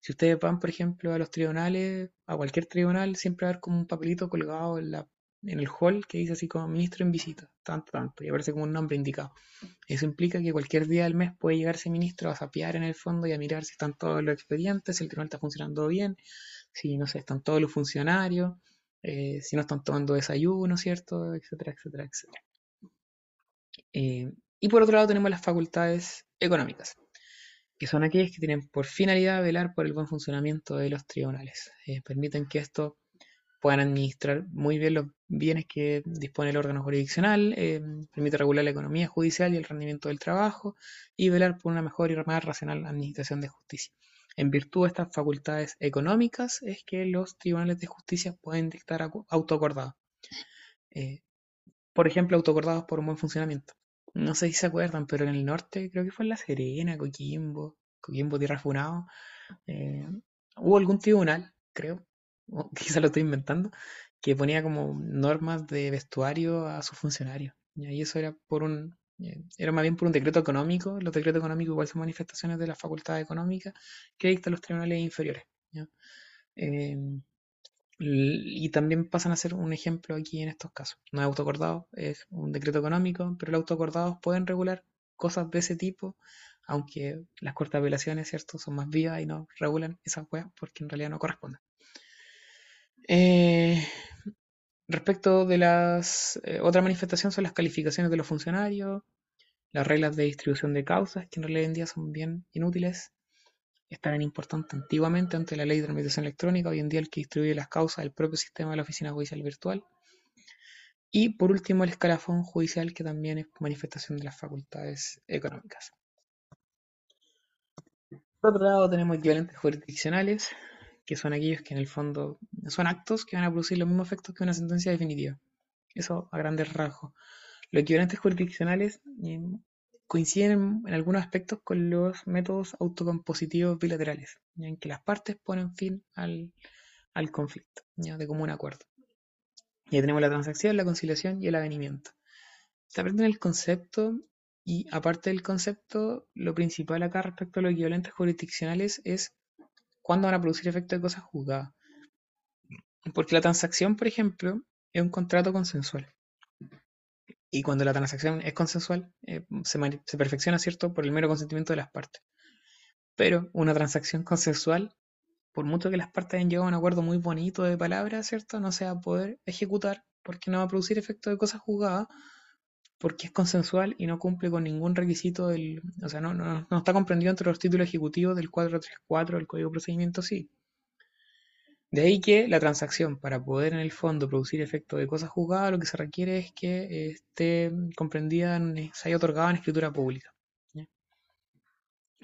Si ustedes van, por ejemplo, a los tribunales, a cualquier tribunal, siempre va a haber como un papelito colgado en la en el hall que dice así como ministro en visita, tanto, tanto, y aparece como un nombre indicado. Eso implica que cualquier día del mes puede llegar ese ministro a sapear en el fondo y a mirar si están todos los expedientes, si el tribunal está funcionando bien, si no sé, están todos los funcionarios, eh, si no están tomando desayuno, ¿cierto? Etcétera, etcétera, etcétera. Eh, y por otro lado tenemos las facultades económicas, que son aquellas que tienen por finalidad velar por el buen funcionamiento de los tribunales. Eh, permiten que esto puedan administrar muy bien los bienes que dispone el órgano jurisdiccional, eh, permite regular la economía judicial y el rendimiento del trabajo y velar por una mejor y más racional administración de justicia. En virtud de estas facultades económicas es que los tribunales de justicia pueden dictar autoacordados. Eh, por ejemplo, autoacordados por un buen funcionamiento. No sé si se acuerdan, pero en el norte, creo que fue en La Serena, Coquimbo, Coquimbo Tierra Funado, eh, hubo algún tribunal, creo, quizá lo estoy inventando, que ponía como normas de vestuario a sus funcionarios. Y eso era por un, eh, era más bien por un decreto económico. Los decretos económicos igual son manifestaciones de la facultad económica que dictan los tribunales inferiores. Em, y también pasan a ser un ejemplo aquí en estos casos. No es autoacordado, es un decreto económico, pero los autoacordados pueden regular cosas de ese tipo aunque las cortas apelaciones, ¿cierto? Son más vivas y no regulan esas weas porque en realidad no corresponden. Eh, respecto de las eh, otra manifestación son las calificaciones de los funcionarios, las reglas de distribución de causas, que en realidad en día son bien inútiles, estaban importantes antiguamente ante la ley de tramitación electrónica, hoy en día el que distribuye las causas es el propio sistema de la oficina judicial virtual. Y por último el escalafón judicial, que también es manifestación de las facultades económicas. Por otro lado tenemos equivalentes jurisdiccionales, que son aquellos que en el fondo son actos que van a producir los mismos efectos que una sentencia definitiva. Eso a grandes rasgos. Los equivalentes jurisdiccionales eh, coinciden en algunos aspectos con los métodos autocompositivos bilaterales, en que las partes ponen fin al, conflicto, de común acuerdo. Ya tenemos la transacción, la conciliación y el avenimiento. Se aprende el concepto y aparte del concepto, lo principal acá respecto a los equivalentes jurisdiccionales es cuándo van a producir efecto de cosas juzgadas. Porque la transacción, por ejemplo, es un contrato consensual. Y cuando la transacción es consensual, eh, se, perfecciona, ¿cierto?, por el mero consentimiento de las partes. Pero una transacción consensual, por mucho que las partes hayan llegado a un acuerdo muy bonito de palabras, ¿cierto?, no se va a poder ejecutar porque no va a producir efecto de cosas juzgadas, porque es consensual y no cumple con ningún requisito del. O sea, no, no, no está comprendido entre los títulos ejecutivos del 434 del Código de Procedimiento sí. De ahí que la transacción, para poder en el fondo producir efecto de cosas juzgadas, lo que se requiere es que esté comprendida, en, se haya otorgado en escritura pública.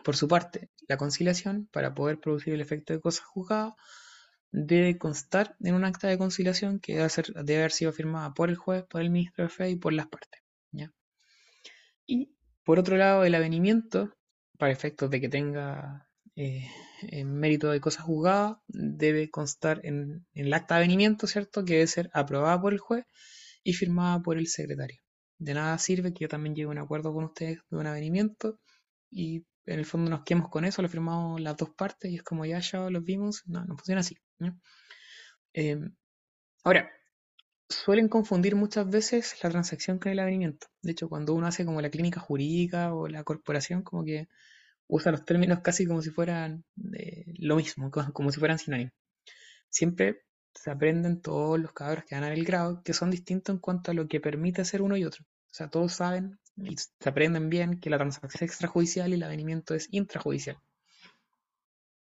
Por su parte, la conciliación, para poder producir el efecto de cosas juzgadas, debe constar en un acta de conciliación que debe, debe haber sido firmada por el juez, por el ministro de fe y por las partes. Y por otro lado, el avenimiento, para efectos de que tenga eh, en mérito de cosas juzgadas debe constar en, el acta de avenimiento, ¿cierto? Que debe ser aprobada por el juez y firmada por el secretario. De nada sirve que yo también llegue a un acuerdo con ustedes de un avenimiento y en el fondo nos quedemos con eso, lo firmamos las dos partes y es como ya ya los vimos, no, no funciona así. Em, ahora, suelen confundir muchas veces la transacción con el avenimiento. De hecho, cuando uno hace como la clínica jurídica o la corporación, como que usa los términos casi como si fueran eh, lo mismo, como, si fueran sinónimos. Siempre se aprenden todos los cabros que ganan el grado que son distintos en cuanto a lo que permite hacer uno y otro. O sea, todos saben y se aprenden bien que la transacción es extrajudicial y el avenimiento es intrajudicial.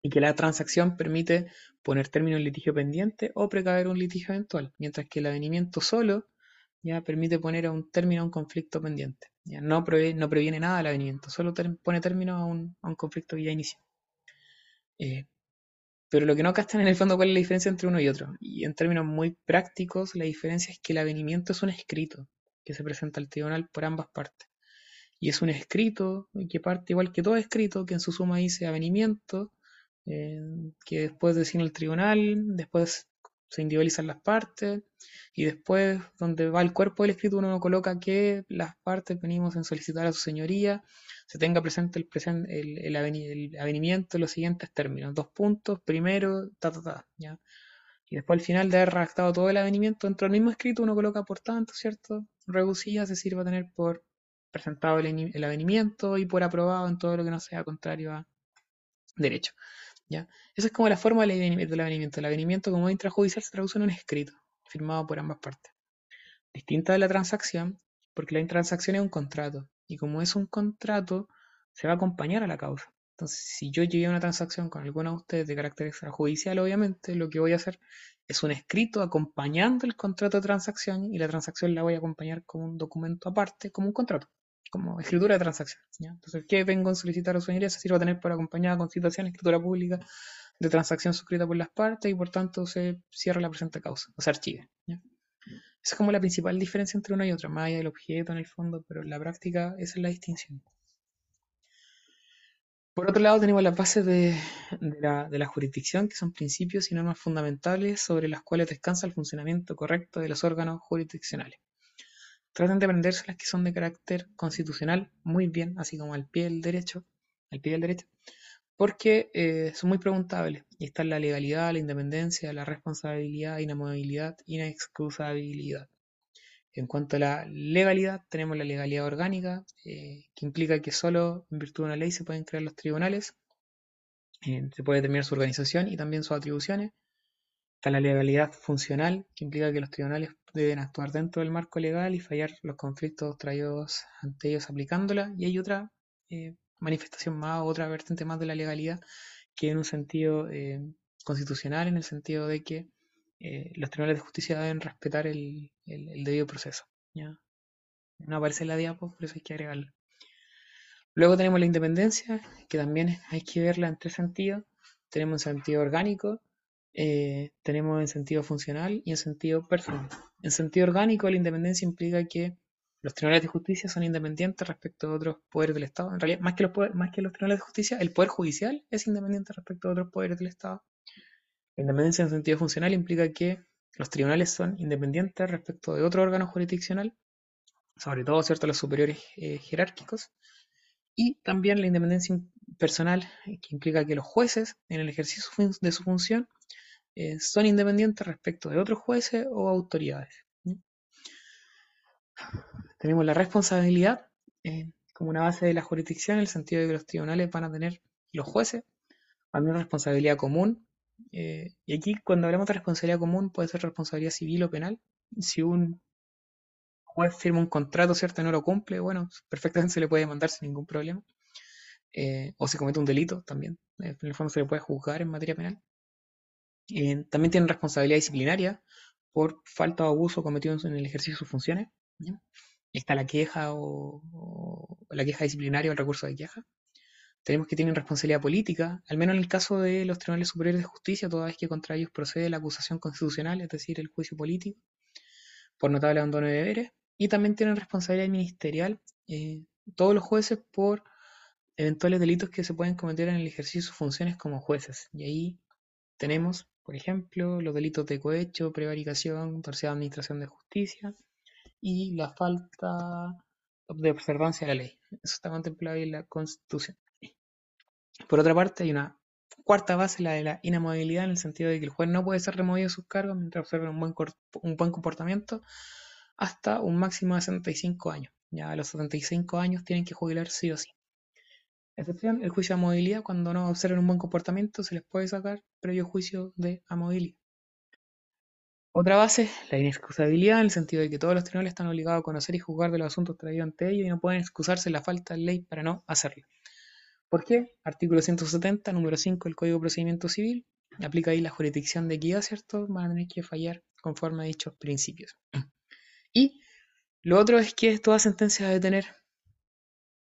Y que la transacción permite poner término en litigio pendiente o precaver un litigio eventual, mientras que el avenimiento solo ya permite poner a un término a un conflicto pendiente. Ya no, no previene nada del avenimiento, solo pone término a un, conflicto que ya inició. Eh, pero lo que no captan en el fondo cuál es la diferencia entre uno y otro. Y en términos muy prácticos, la diferencia es que el avenimiento es un escrito que se presenta al tribunal por ambas partes. Y es un escrito que parte igual que todo escrito, que en su suma dice avenimiento, eh, que después decide el tribunal, después se individualizan las partes y después donde va el cuerpo del escrito uno coloca que las partes venimos en solicitar a su señoría se tenga presente el, presente, el, avenimiento en los siguientes términos, dos puntos, primero, ta, ta, ta, ¿ya? Y después al final de haber redactado todo el avenimiento dentro del mismo escrito uno coloca por tanto, ¿cierto? Reducida se sirve a tener por presentado el, el avenimiento y por aprobado en todo lo que no sea contrario a derecho. ¿Ya? Esa es como la forma del avenimiento. El avenimiento como intrajudicial se traduce en un escrito, firmado por ambas partes. Distinta de la transacción, porque la transacción es un contrato, y como es un contrato, se va a acompañar a la causa. Entonces, si yo llegué a una transacción con alguno de ustedes de carácter extrajudicial, obviamente lo que voy a hacer es un escrito acompañando el contrato de transacción y la transacción la voy a acompañar como un documento aparte, como un contrato como escritura de transacción. Entonces, ¿qué vengo a solicitar a su? Se sirve a tener por acompañada con situación escritura pública de transacción suscrita por las partes y por tanto se cierra la presente causa, o se archive. Esa es como la principal diferencia entre una y otra, más allá del objeto en el fondo, pero en la práctica esa es la distinción. Por otro lado, tenemos las bases de, la, jurisdicción, que son principios y normas fundamentales sobre las cuales descansa el funcionamiento correcto de los órganos jurisdiccionales. Traten de aprenderse las que son de carácter constitucional muy bien, así como al pie del derecho, al pie del derecho, porque eh, son muy preguntables. Y están la legalidad, la independencia, la responsabilidad, inamovilidad, inexcusabilidad. En cuanto a la legalidad, tenemos la legalidad orgánica, eh, que implica que solo en virtud de una ley se pueden crear los tribunales, eh, se puede determinar su organización y también sus atribuciones. Está la legalidad funcional, que implica que los tribunales deben actuar dentro del marco legal y fallar los conflictos traídos ante ellos aplicándola. Y hay otra eh, manifestación más, otra vertiente más de la legalidad, que en un sentido eh, constitucional, en el sentido de que eh, los tribunales de justicia deben respetar el, debido proceso. ¿ya? No aparece en la diapo, por eso hay que agregarlo. Luego tenemos la independencia, que también hay que verla en tres sentidos. Tenemos en sentido orgánico, eh, tenemos en sentido funcional y en sentido personal. En sentido orgánico, la independencia implica que los tribunales de justicia son independientes respecto a otros poderes del Estado. En realidad, más que, los más que los tribunales de justicia, el poder judicial es independiente respecto a otros poderes del Estado. La independencia en sentido funcional implica que los tribunales son independientes respecto de otro órgano jurisdiccional, sobre todo ¿cierto? los superiores eh, jerárquicos, y también la independencia personal, que implica que los jueces, en el ejercicio de su función, eh, son independientes respecto de otros jueces o autoridades. Tenemos la responsabilidad eh, como una base de la jurisdicción, en el sentido de que los tribunales van a tener, los jueces, van a tener responsabilidad común. Eh, y aquí, cuando hablamos de responsabilidad común, puede ser responsabilidad civil o penal. Si un juez firma un contrato, ¿cierto? Y no lo cumple, bueno, perfectamente se le puede demandar sin ningún problema. O si comete un delito también. En el fondo se le puede juzgar en materia penal. Eh, también tienen responsabilidad disciplinaria por falta o abuso cometido en el ejercicio de sus funciones. Está la queja o, o, la queja disciplinaria o el recurso de queja. Tenemos que tienen responsabilidad política, al menos en el caso de los tribunales superiores de justicia, toda vez que contra ellos procede la acusación constitucional, es decir, el juicio político, por notable abandono de deberes. Y también tienen responsabilidad ministerial eh, todos los jueces por eventuales delitos que se pueden cometer en el ejercicio de sus funciones como jueces. Y ahí tenemos, por ejemplo, los delitos de cohecho, prevaricación, de administración de justicia y la falta de observancia de la ley. Eso está contemplado en la Constitución. Por otra parte, hay una cuarta base, la de la inamovilidad, en el sentido de que el juez no puede ser removido de sus cargos mientras observe un buen, un buen comportamiento hasta un máximo de 75 años. Ya a los 75 años tienen que jubilar sí o sí. Excepción, el juicio de movilidad, cuando no observen un buen comportamiento, se les puede sacar previo juicio de amovilidad. Otra base, la inexcusabilidad, en el sentido de que todos los tribunales están obligados a conocer y juzgar de los asuntos traídos ante ellos y no pueden excusarse la falta de ley para no hacerlo. ¿Por qué? Artículo 170, número 5 del Código de Procedimiento Civil. Aplica ahí la jurisdicción de equidad, ¿cierto? Van a tener que fallar conforme a dichos principios. Y lo otro es que toda sentencia debe tener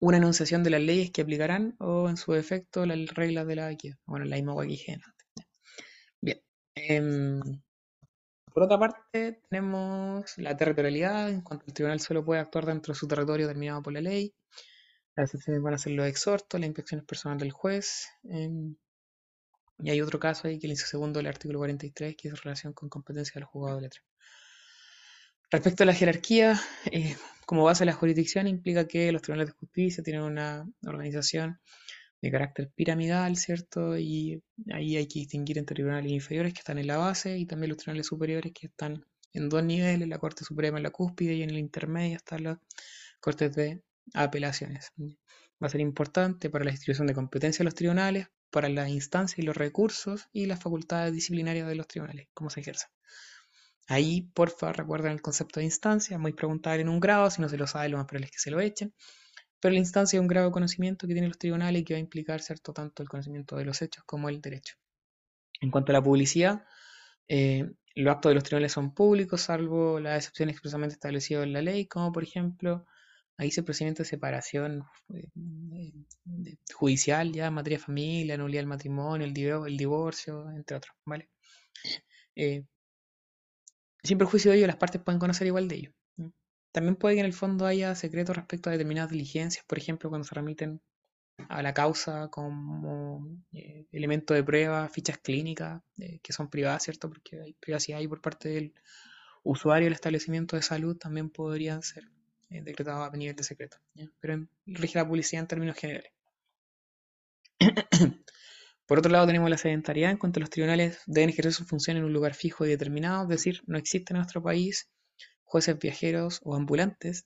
una enunciación de las leyes que aplicarán o en su defecto las reglas de la equidad. Bueno, la misma que dije. Bien. Eh, por otra parte, tenemos la territorialidad, en cuanto el tribunal solo puede actuar dentro de su territorio determinado por la ley. Las excepciones van a ser los exhortos, la inspección es personal del juez. Eh, y hay otro caso ahí que el segundo del artículo 43, que es relación con competencia del juzgado de letra. Respecto a la jerarquía, eh, como base de la jurisdicción implica que los tribunales de justicia tienen una organización de carácter piramidal, ¿cierto? Y ahí hay que distinguir entre tribunales inferiores que están en la base y también los tribunales superiores que están en dos niveles, la Corte Suprema en la cúspide y en el intermedio están las Cortes de Apelaciones. Va a ser importante para la distribución de competencia de los tribunales, para las instancias y los recursos y las facultades disciplinarias de los tribunales, cómo se ejercen. Ahí, porfa, recuerden el concepto de instancia, muy preguntar en un grado, si no se lo sabe, lo más probable es que se lo echen. Pero la instancia es un grado de conocimiento que tienen los tribunales y que va a implicar, ¿cierto?, tanto el conocimiento de los hechos como el derecho. En cuanto a la publicidad, eh, los actos de los tribunales son públicos, salvo las excepciones expresamente establecidas en la ley, como por ejemplo, ahí se procedimiento de separación eh, judicial, ya materia familia, nulidad del matrimonio, el divorcio, entre otros, ¿vale? Eh, sin perjuicio de ello, las partes pueden conocer igual de ello. También puede que en el fondo haya secretos respecto a determinadas diligencias, por ejemplo, cuando se remiten a la causa como eh, elemento de prueba, fichas clínicas, eh, que son privadas, ¿cierto? Porque hay privacidad ahí por parte del usuario del establecimiento de salud, también podrían ser eh, decretados a nivel de secreto. Pero rige la publicidad en términos generales. Por otro lado, tenemos la sedentariedad en cuanto a los tribunales deben ejercer su función en un lugar fijo y determinado, es decir, no existe en nuestro país jueces viajeros o ambulantes,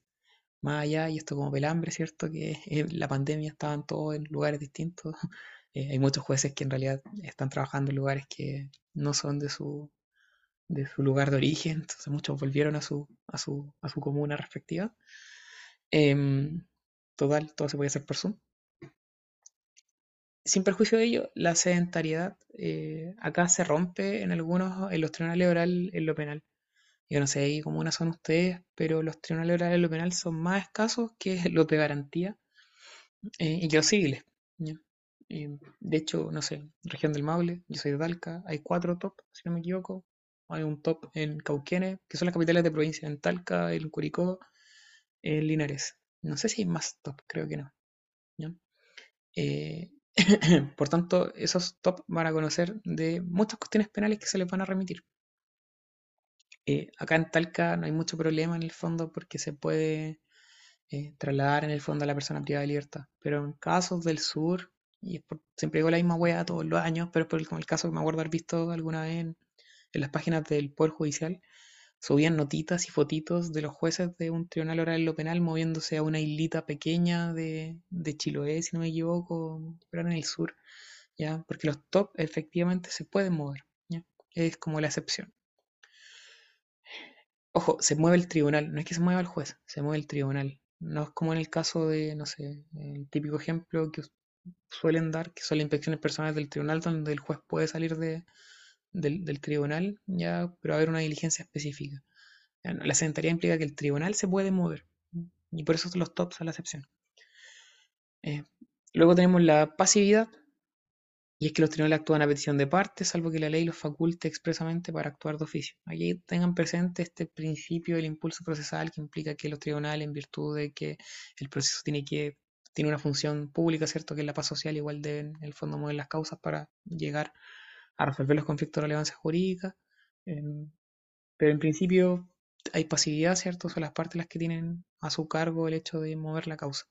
más allá, y esto como pelambre, ¿cierto? Que la pandemia estaban todos en lugares distintos. Eh, hay muchos jueces que en realidad están trabajando en lugares que no son de su, de su lugar de origen, entonces muchos volvieron a su, a su, a su comuna respectiva. Em, total, todo se puede hacer por Zoom. Sin perjuicio de ello, la sedentariedad eh, acá se rompe en algunos, en los tribunales orales en lo penal. Yo no sé ahí cómo una son ustedes, pero los tribunales orales en lo penal son más escasos que los de garantía eh, y que los civiles. de hecho, no sé, región del Maule, yo soy de Talca, hay cuatro top, si no me equivoco. Hay un top en Cauquenes, que son las capitales de provincia, en Talca, en Curicó, en Linares. No sé si hay más top, creo que no. por tanto, esos top van a conocer de muchas cuestiones penales que se les van a remitir. Eh, acá en Talca no hay mucho problema en el fondo porque se puede eh, trasladar en el fondo a la persona privada de libertad. Pero en casos del sur, y siempre digo la misma wea todos los años, pero por el, como el caso que me acuerdo haber visto alguna vez en las páginas del Poder Judicial, subían notitas y fotitos de los jueces de un tribunal oral en lo penal moviéndose a una islita pequeña de, Chiloé, si no me equivoco, pero en el sur, ¿ya? Porque los top efectivamente se pueden mover, ¿ya? Es como la excepción. Ojo, se mueve el tribunal, no es que se mueva el juez, se mueve el tribunal. No es como en el caso de, no sé, el típico ejemplo que suelen dar, que son las inspecciones personales del tribunal, donde el juez puede salir de, del, tribunal, ya, pero va a haber una diligencia específica. La sedentaría implica que el tribunal se puede mover, y por eso los tops a la excepción. Eh, luego tenemos la pasividad, y es que los tribunales actúan a petición de parte, salvo que la ley los faculte expresamente para actuar de oficio. Aquí tengan presente este principio del impulso procesal que implica que los tribunales, en virtud de que el proceso tiene que tiene una función pública, ¿cierto? Que es la paz social, igual deben, en el fondo, mover las causas para llegar a resolver los conflictos de relevancia jurídica. Em, pero en principio hay pasividad, ¿cierto? Son las partes las que tienen a su cargo el hecho de mover la causa.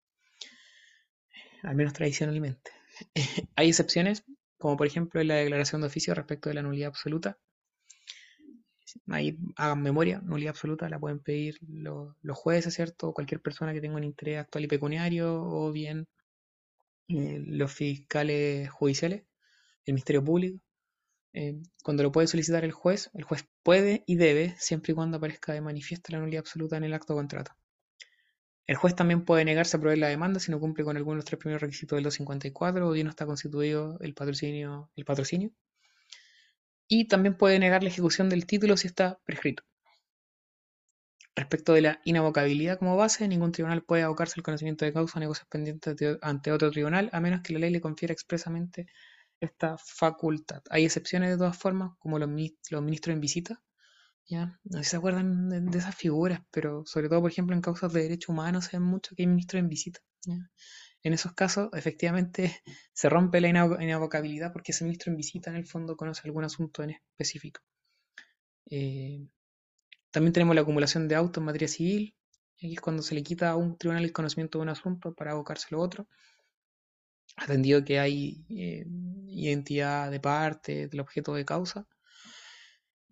Al menos tradicionalmente. hay excepciones, como por ejemplo en la declaración de oficio respecto de la nulidad absoluta. Ahí hagan memoria, nulidad absoluta la pueden pedir los, jueces, ¿cierto? O cualquier persona que tenga un interés actual y pecuniario, o bien eh, los fiscales judiciales, el Ministerio Público. Eh, cuando lo puede solicitar el juez, el juez puede y debe, siempre y cuando aparezca de manifiesto la nulidad absoluta en el acto de contrato. El juez también puede negarse a proveer la demanda si no cumple con alguno de los tres primeros requisitos del 254 o bien no está constituido el patrocinio, el patrocinio. Y también puede negar la ejecución del título si está prescrito. Respecto de la inavocabilidad como base, ningún tribunal puede abocarse al conocimiento de causa o negocios pendientes ante otro tribunal, a menos que la ley le confiera expresamente esta facultad. Hay excepciones de todas formas, como los, ministros en visita, ¿ya? No sé si se acuerdan de, esas figuras, pero sobre todo, por ejemplo, en causas de derechos humanos se ve mucho que hay ministros en visita. En esos casos, efectivamente, se rompe la inavocabilidad porque ese ministro en visita, en el fondo, conoce algún asunto en específico. Eh, también tenemos la acumulación de autos en materia civil, y es cuando se le quita a un tribunal el conocimiento de un asunto para abocárselo a otro atendido que hay eh, identidad de parte del objeto de causa.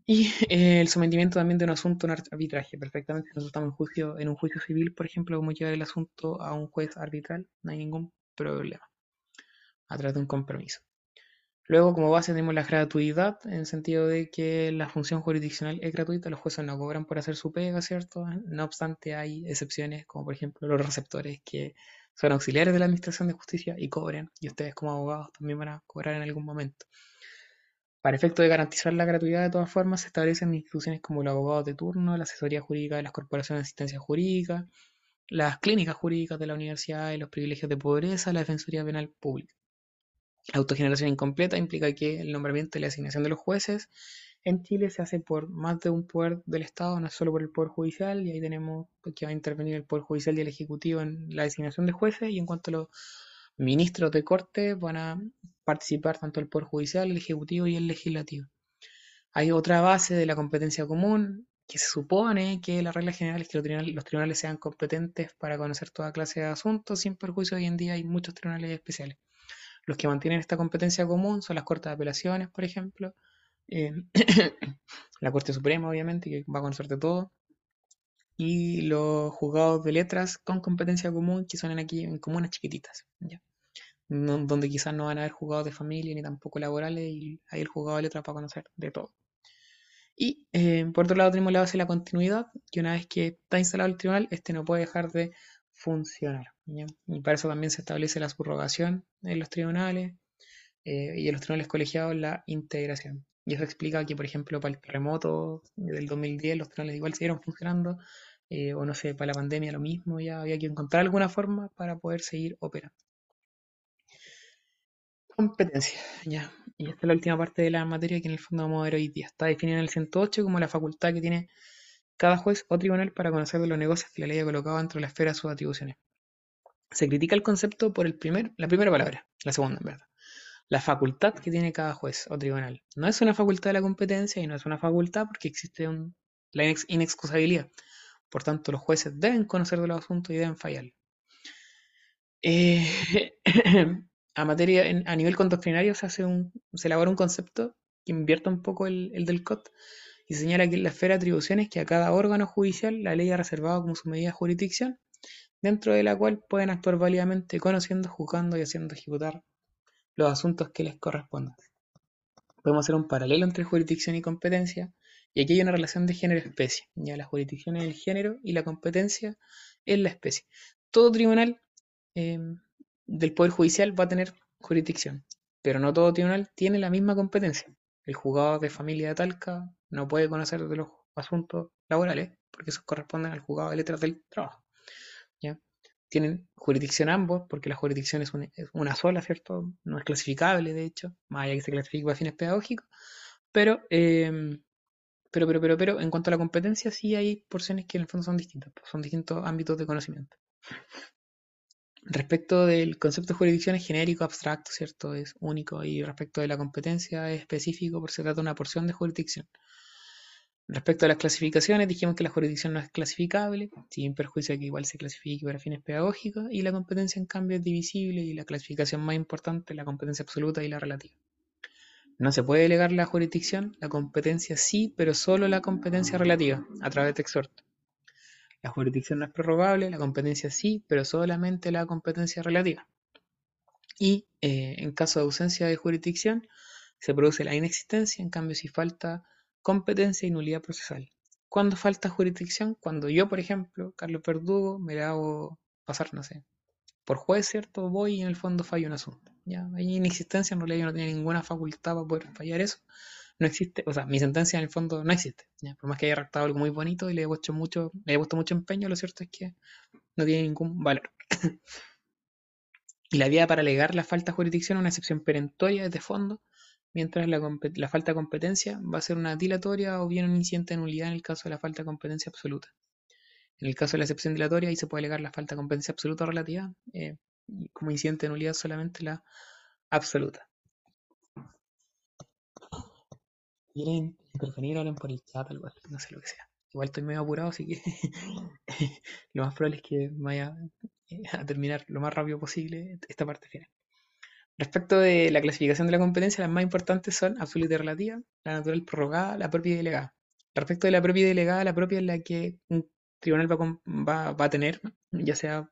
Y el sometimiento también de un asunto en arbitraje. Perfectamente, nosotros estamos en, juicio, en un juicio civil, por ejemplo, como llevar el asunto a un juez arbitral, no hay ningún problema, a través de un compromiso. Luego, como base, tenemos la gratuidad, en el sentido de que la función jurisdiccional es gratuita, los jueces no cobran por hacer su pega, ¿cierto? No obstante, hay excepciones, como por ejemplo los receptores que son auxiliares de la Administración de Justicia y cobran, y ustedes como abogados también van a cobrar en algún momento. Para efecto de garantizar la gratuidad, de todas formas, se establecen instituciones como los abogados de turno, la asesoría jurídica de las corporaciones de asistencia jurídica, las clínicas jurídicas de la universidad y los privilegios de pobreza, la Defensoría Penal Pública. La autogeneración incompleta implica que el nombramiento y la asignación de los jueces en Chile se hace por más de un poder del Estado, no solo por el Poder Judicial, y ahí tenemos que va a intervenir el Poder Judicial y el Ejecutivo en la designación de jueces, y en cuanto a los ministros de corte, van a participar tanto el Poder Judicial, el Ejecutivo y el Legislativo. Hay otra base de la competencia común, que se supone que la regla general es que los tribunales, los tribunales sean competentes para conocer toda clase de asuntos, sin perjuicio hoy en día hay muchos tribunales especiales. Los que mantienen esta competencia común son las Cortes de Apelaciones, por ejemplo, eh, la Corte Suprema, obviamente, que va a conocer de todo, y los juzgados de letras con competencia común que son aquí en comunas chiquititas, ¿ya? donde quizás no van a haber juzgados de familia ni tampoco laborales y hay el juzgado de letras para conocer de todo. Y eh, por otro lado tenemos la base de la continuidad, que una vez que está instalado el tribunal, este no puede dejar de funcionar. Y para eso también se establece la subrogación en los tribunales eh, y en los tribunales colegiados la integración. Y eso explica que, por ejemplo, para el terremoto del 2010 los tribunales igual siguieron funcionando, eh, o no sé, para la pandemia lo mismo, ya había que encontrar alguna forma para poder seguir operando. Competencia, ya. Y esta es la última parte de la materia que en el fondo vamos a ver hoy día. Está definida en el 108 como la facultad que tiene cada juez o tribunal para conocer de los negocios que la ley ha colocado dentro de la esfera de sus atribuciones. Se critica el concepto por el primer, la primera palabra, la segunda en verdad. La facultad que tiene cada juez o tribunal. No es una facultad de la competencia y no es una facultad porque existe la inexcusabilidad. Por tanto, los jueces deben conocer de los asuntos y deben fallar. Eh, a materia, a nivel condoctrinario se hace un, se elabora un concepto que invierta un poco el, del COT y señala que la esfera de atribuciones que a cada órgano judicial la ley ha reservado como su medida de jurisdicción, dentro de la cual pueden actuar válidamente conociendo, juzgando y haciendo ejecutar los asuntos que les correspondan. Podemos hacer un paralelo entre jurisdicción y competencia, y aquí hay una relación de género-especie. Ya la jurisdicción es el género y la competencia es la especie. Todo tribunal em, del Poder Judicial va a tener jurisdicción, pero no todo tribunal tiene la misma competencia. El juzgado de familia de Talca no puede conocer de los asuntos laborales, porque esos corresponden al juzgado de letras del trabajo. ¿ya? Tienen jurisdicción ambos, porque la jurisdicción es una, sola, ¿cierto? No es clasificable, de hecho, más allá que se clasifique para fines pedagógicos, pero, em, pero, pero, pero, pero, en cuanto a la competencia, sí hay porciones que en el fondo son distintas, son distintos ámbitos de conocimiento. Respecto del concepto de jurisdicción es genérico, abstracto, ¿cierto? Es único. Y respecto de la competencia es específico porque se trata de una porción de jurisdicción. Respecto a las clasificaciones, dijimos que la jurisdicción no es clasificable, sin perjuicio de que igual se clasifique para fines pedagógicos, y la competencia en cambio es divisible y la clasificación más importante es la competencia absoluta y la relativa. No se puede delegar la jurisdicción, la competencia sí, pero solo la competencia relativa, a través de exhorto. La jurisdicción no es prorrogable, la competencia sí, pero solamente la competencia relativa. Y eh, en caso de ausencia de jurisdicción, se produce la inexistencia, en cambio si falta competencia y nulidad procesal. ¿Cuándo falta jurisdicción? Cuando yo, por ejemplo, Carlos Verdugo, me la hago pasar, no sé, por juez, ¿cierto? Voy y en el fondo fallo un asunto. ¿ya? Hay inexistencia, en realidad yo no tenía ninguna facultad para poder fallar eso no existe, o sea, mi sentencia en el fondo no existe. Por más que haya redactado algo muy bonito y le he puesto mucho, le he puesto mucho empeño, lo cierto es que no tiene ningún valor. y la vía para alegar la falta de jurisdicción es una excepción perentoria desde fondo, mientras la, falta de competencia va a ser una dilatoria o bien un incidente de nulidad en el caso de la falta de competencia absoluta. En el caso de la excepción dilatoria, ahí se puede alegar la falta de competencia absoluta o relativa, eh, y como incidente de nulidad solamente la absoluta. quieren intervenir, hablen por el chat, algo no sé lo que sea. Igual estoy medio apurado, así que lo más probable es que vaya eh, a terminar lo más rápido posible esta parte final. Respecto de la clasificación de la competencia, las más importantes son absoluta y relativa, la natural prorrogada, la propia y delegada. Respecto de la propia y delegada, la propia es la que un tribunal va, a tener, ya sea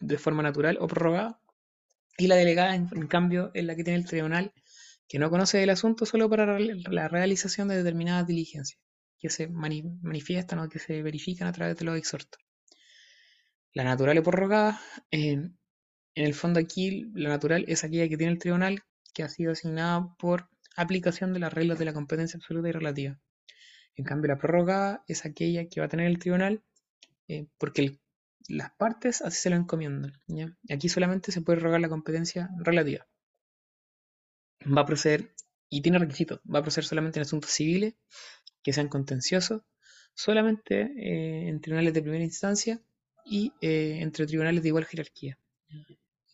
de forma natural o prorrogada, y la delegada, en, cambio, es la que tiene el tribunal que no conoce el asunto solo para la realización de determinadas diligencias que se manifiestan o que se verifican a través de los exhortos. La natural y prorrogada, en el fondo aquí la natural es aquella que tiene el tribunal que ha sido asignada por aplicación de las reglas de la competencia absoluta y relativa. En cambio, la prorrogada es aquella que va a tener el tribunal eh, porque las partes así se lo encomiendan. Aquí solamente se puede rogar la competencia relativa va a proceder, y tiene requisitos, va a proceder solamente en asuntos civiles que sean contenciosos, solamente eh, en tribunales de primera instancia y eh, entre tribunales de igual jerarquía.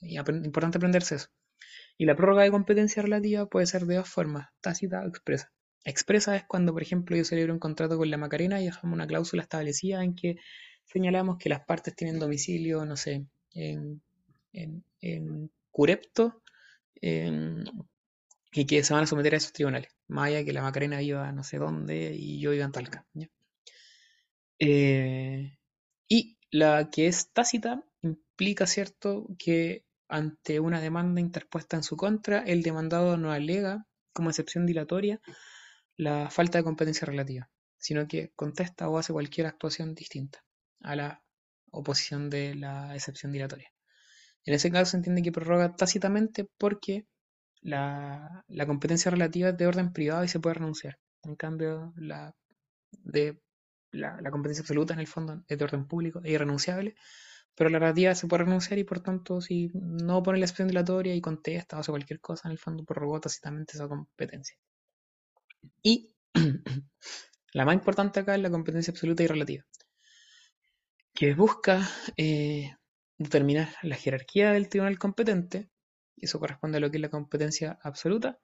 Y importante aprenderse eso. Y la prórroga de competencia relativa puede ser de dos formas, tácita o expresa. Expresa es cuando, por ejemplo, yo celebro un contrato con la Macarena y dejamos una cláusula establecida en que señalamos que las partes tienen domicilio, no sé, en, en, en Curepto, y que se van a someter a esos tribunales. Más allá que la Macarena iba a no sé dónde y yo iba en Talca. Eh, Y la que es tácita implica, ¿cierto?, que ante una demanda interpuesta en su contra, el demandado no alega como excepción dilatoria la falta de competencia relativa, sino que contesta o hace cualquier actuación distinta a la oposición de la excepción dilatoria. En ese caso se entiende que prorroga tácitamente porque la, competencia relativa es de orden privado y se puede renunciar. En cambio, la, de, la, la competencia absoluta en el fondo es de orden público e irrenunciable, pero la relativa se puede renunciar y por tanto si no pone la excepción dilatoria y contesta o hace cualquier cosa, en el fondo prorrogó tácitamente esa competencia. Y la más importante acá es la competencia absoluta y relativa, que busca eh, determinar la jerarquía del tribunal competente, y eso corresponde a lo que es la competencia absoluta,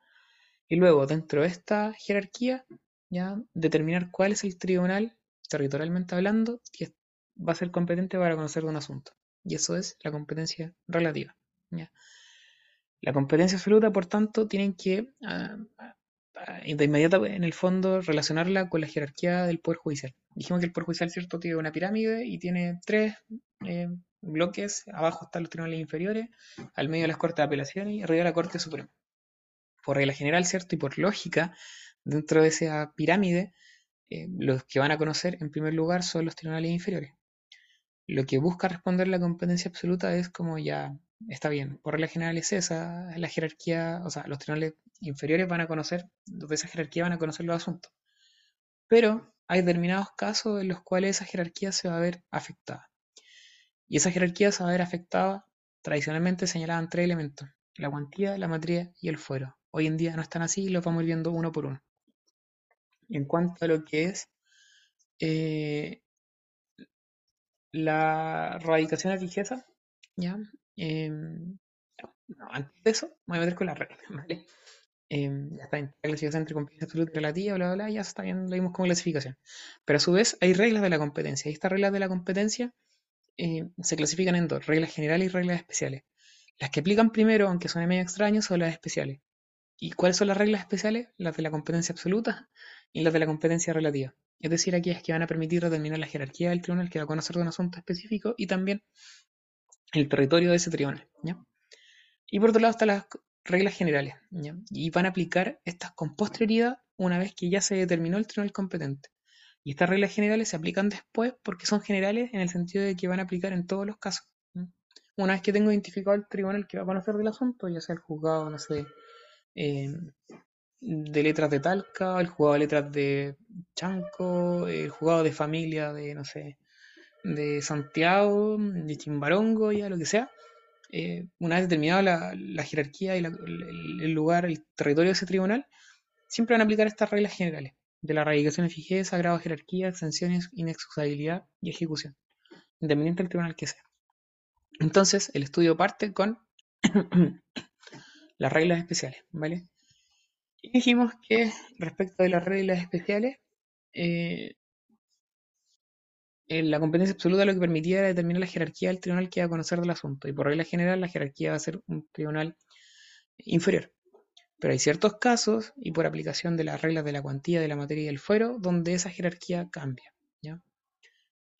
y luego dentro de esta jerarquía ya determinar cuál es el tribunal, territorialmente hablando, que va a ser competente para conocer de un asunto. Y eso es la competencia relativa. La competencia absoluta, por tanto, tienen que uh, de inmediato, en el fondo, relacionarla con la jerarquía del Poder Judicial. Dijimos que el Poder Judicial, ¿cierto?, tiene una pirámide y tiene tres eh, bloques. Abajo están los tribunales inferiores, al medio las Cortes de Apelaciones y arriba la Corte Suprema. Por regla general, ¿cierto? Y por lógica, dentro de esa pirámide, eh, los que van a conocer en primer lugar son los tribunales inferiores. Lo que busca responder la competencia absoluta es como ya está bien, por regla general es esa, la jerarquía, o sea, los tribunales inferiores van a conocer, de esa jerarquía van a conocer los asuntos. Pero hay determinados casos en los cuales esa jerarquía se va a ver afectada. Y esa jerarquía se va a ver afectada, tradicionalmente señalaban tres elementos, la cuantía, la materia y el fuero. Hoy en día no están así y los vamos viendo uno por uno. En cuanto a lo que es eh, la radicación a fijeza, ¿ya? Em, antes de eso, voy a meter con la regla, ¿vale? Em, ya está bien, la clasificación entre competencia absoluta y relativa, bla, bla, bla, ya está bien, lo vimos como clasificación. Pero a su vez hay reglas de la competencia, y estas reglas de la competencia eh, se clasifican en dos, reglas generales y reglas especiales. Las que aplican primero, aunque suene medio extraño, son las especiales. ¿Y cuáles son las reglas especiales? Las de la competencia absoluta y las de la competencia relativa. Es decir, aquellas que van a permitir determinar la jerarquía del tribunal que va a conocer de un asunto específico y también el territorio de ese tribunal. Y por otro lado están las reglas generales. ¿ya? Y van a aplicar estas con posterioridad una vez que ya se determinó el tribunal competente. Y estas reglas generales se aplican después porque son generales en el sentido de que van a aplicar en todos los casos. Una vez que tengo identificado el tribunal que va a conocer del asunto, ya sea el juzgado, no sé, eh, de letras de Talca, el juzgado de letras de Chanco, el juzgado de familia de, no sé, de Santiago, de Chimbarongo, ya lo que sea, eh, una vez determinada la, jerarquía y el, lugar, el territorio de ese tribunal, siempre van a aplicar estas reglas generales de la radicación de fijeza, grado de jerarquía, extensiones, inexcusabilidad y ejecución, independiente del tribunal que sea. Entonces, el estudio parte con las reglas especiales, ¿vale? Y dijimos que respecto de las reglas especiales, eh, la competencia absoluta lo que permitía era determinar la jerarquía del tribunal que iba a conocer del asunto. Y por regla general, la jerarquía va a ser un tribunal inferior. Pero hay ciertos casos, y por aplicación de las reglas de la cuantía, de la materia y del fuero, donde esa jerarquía cambia.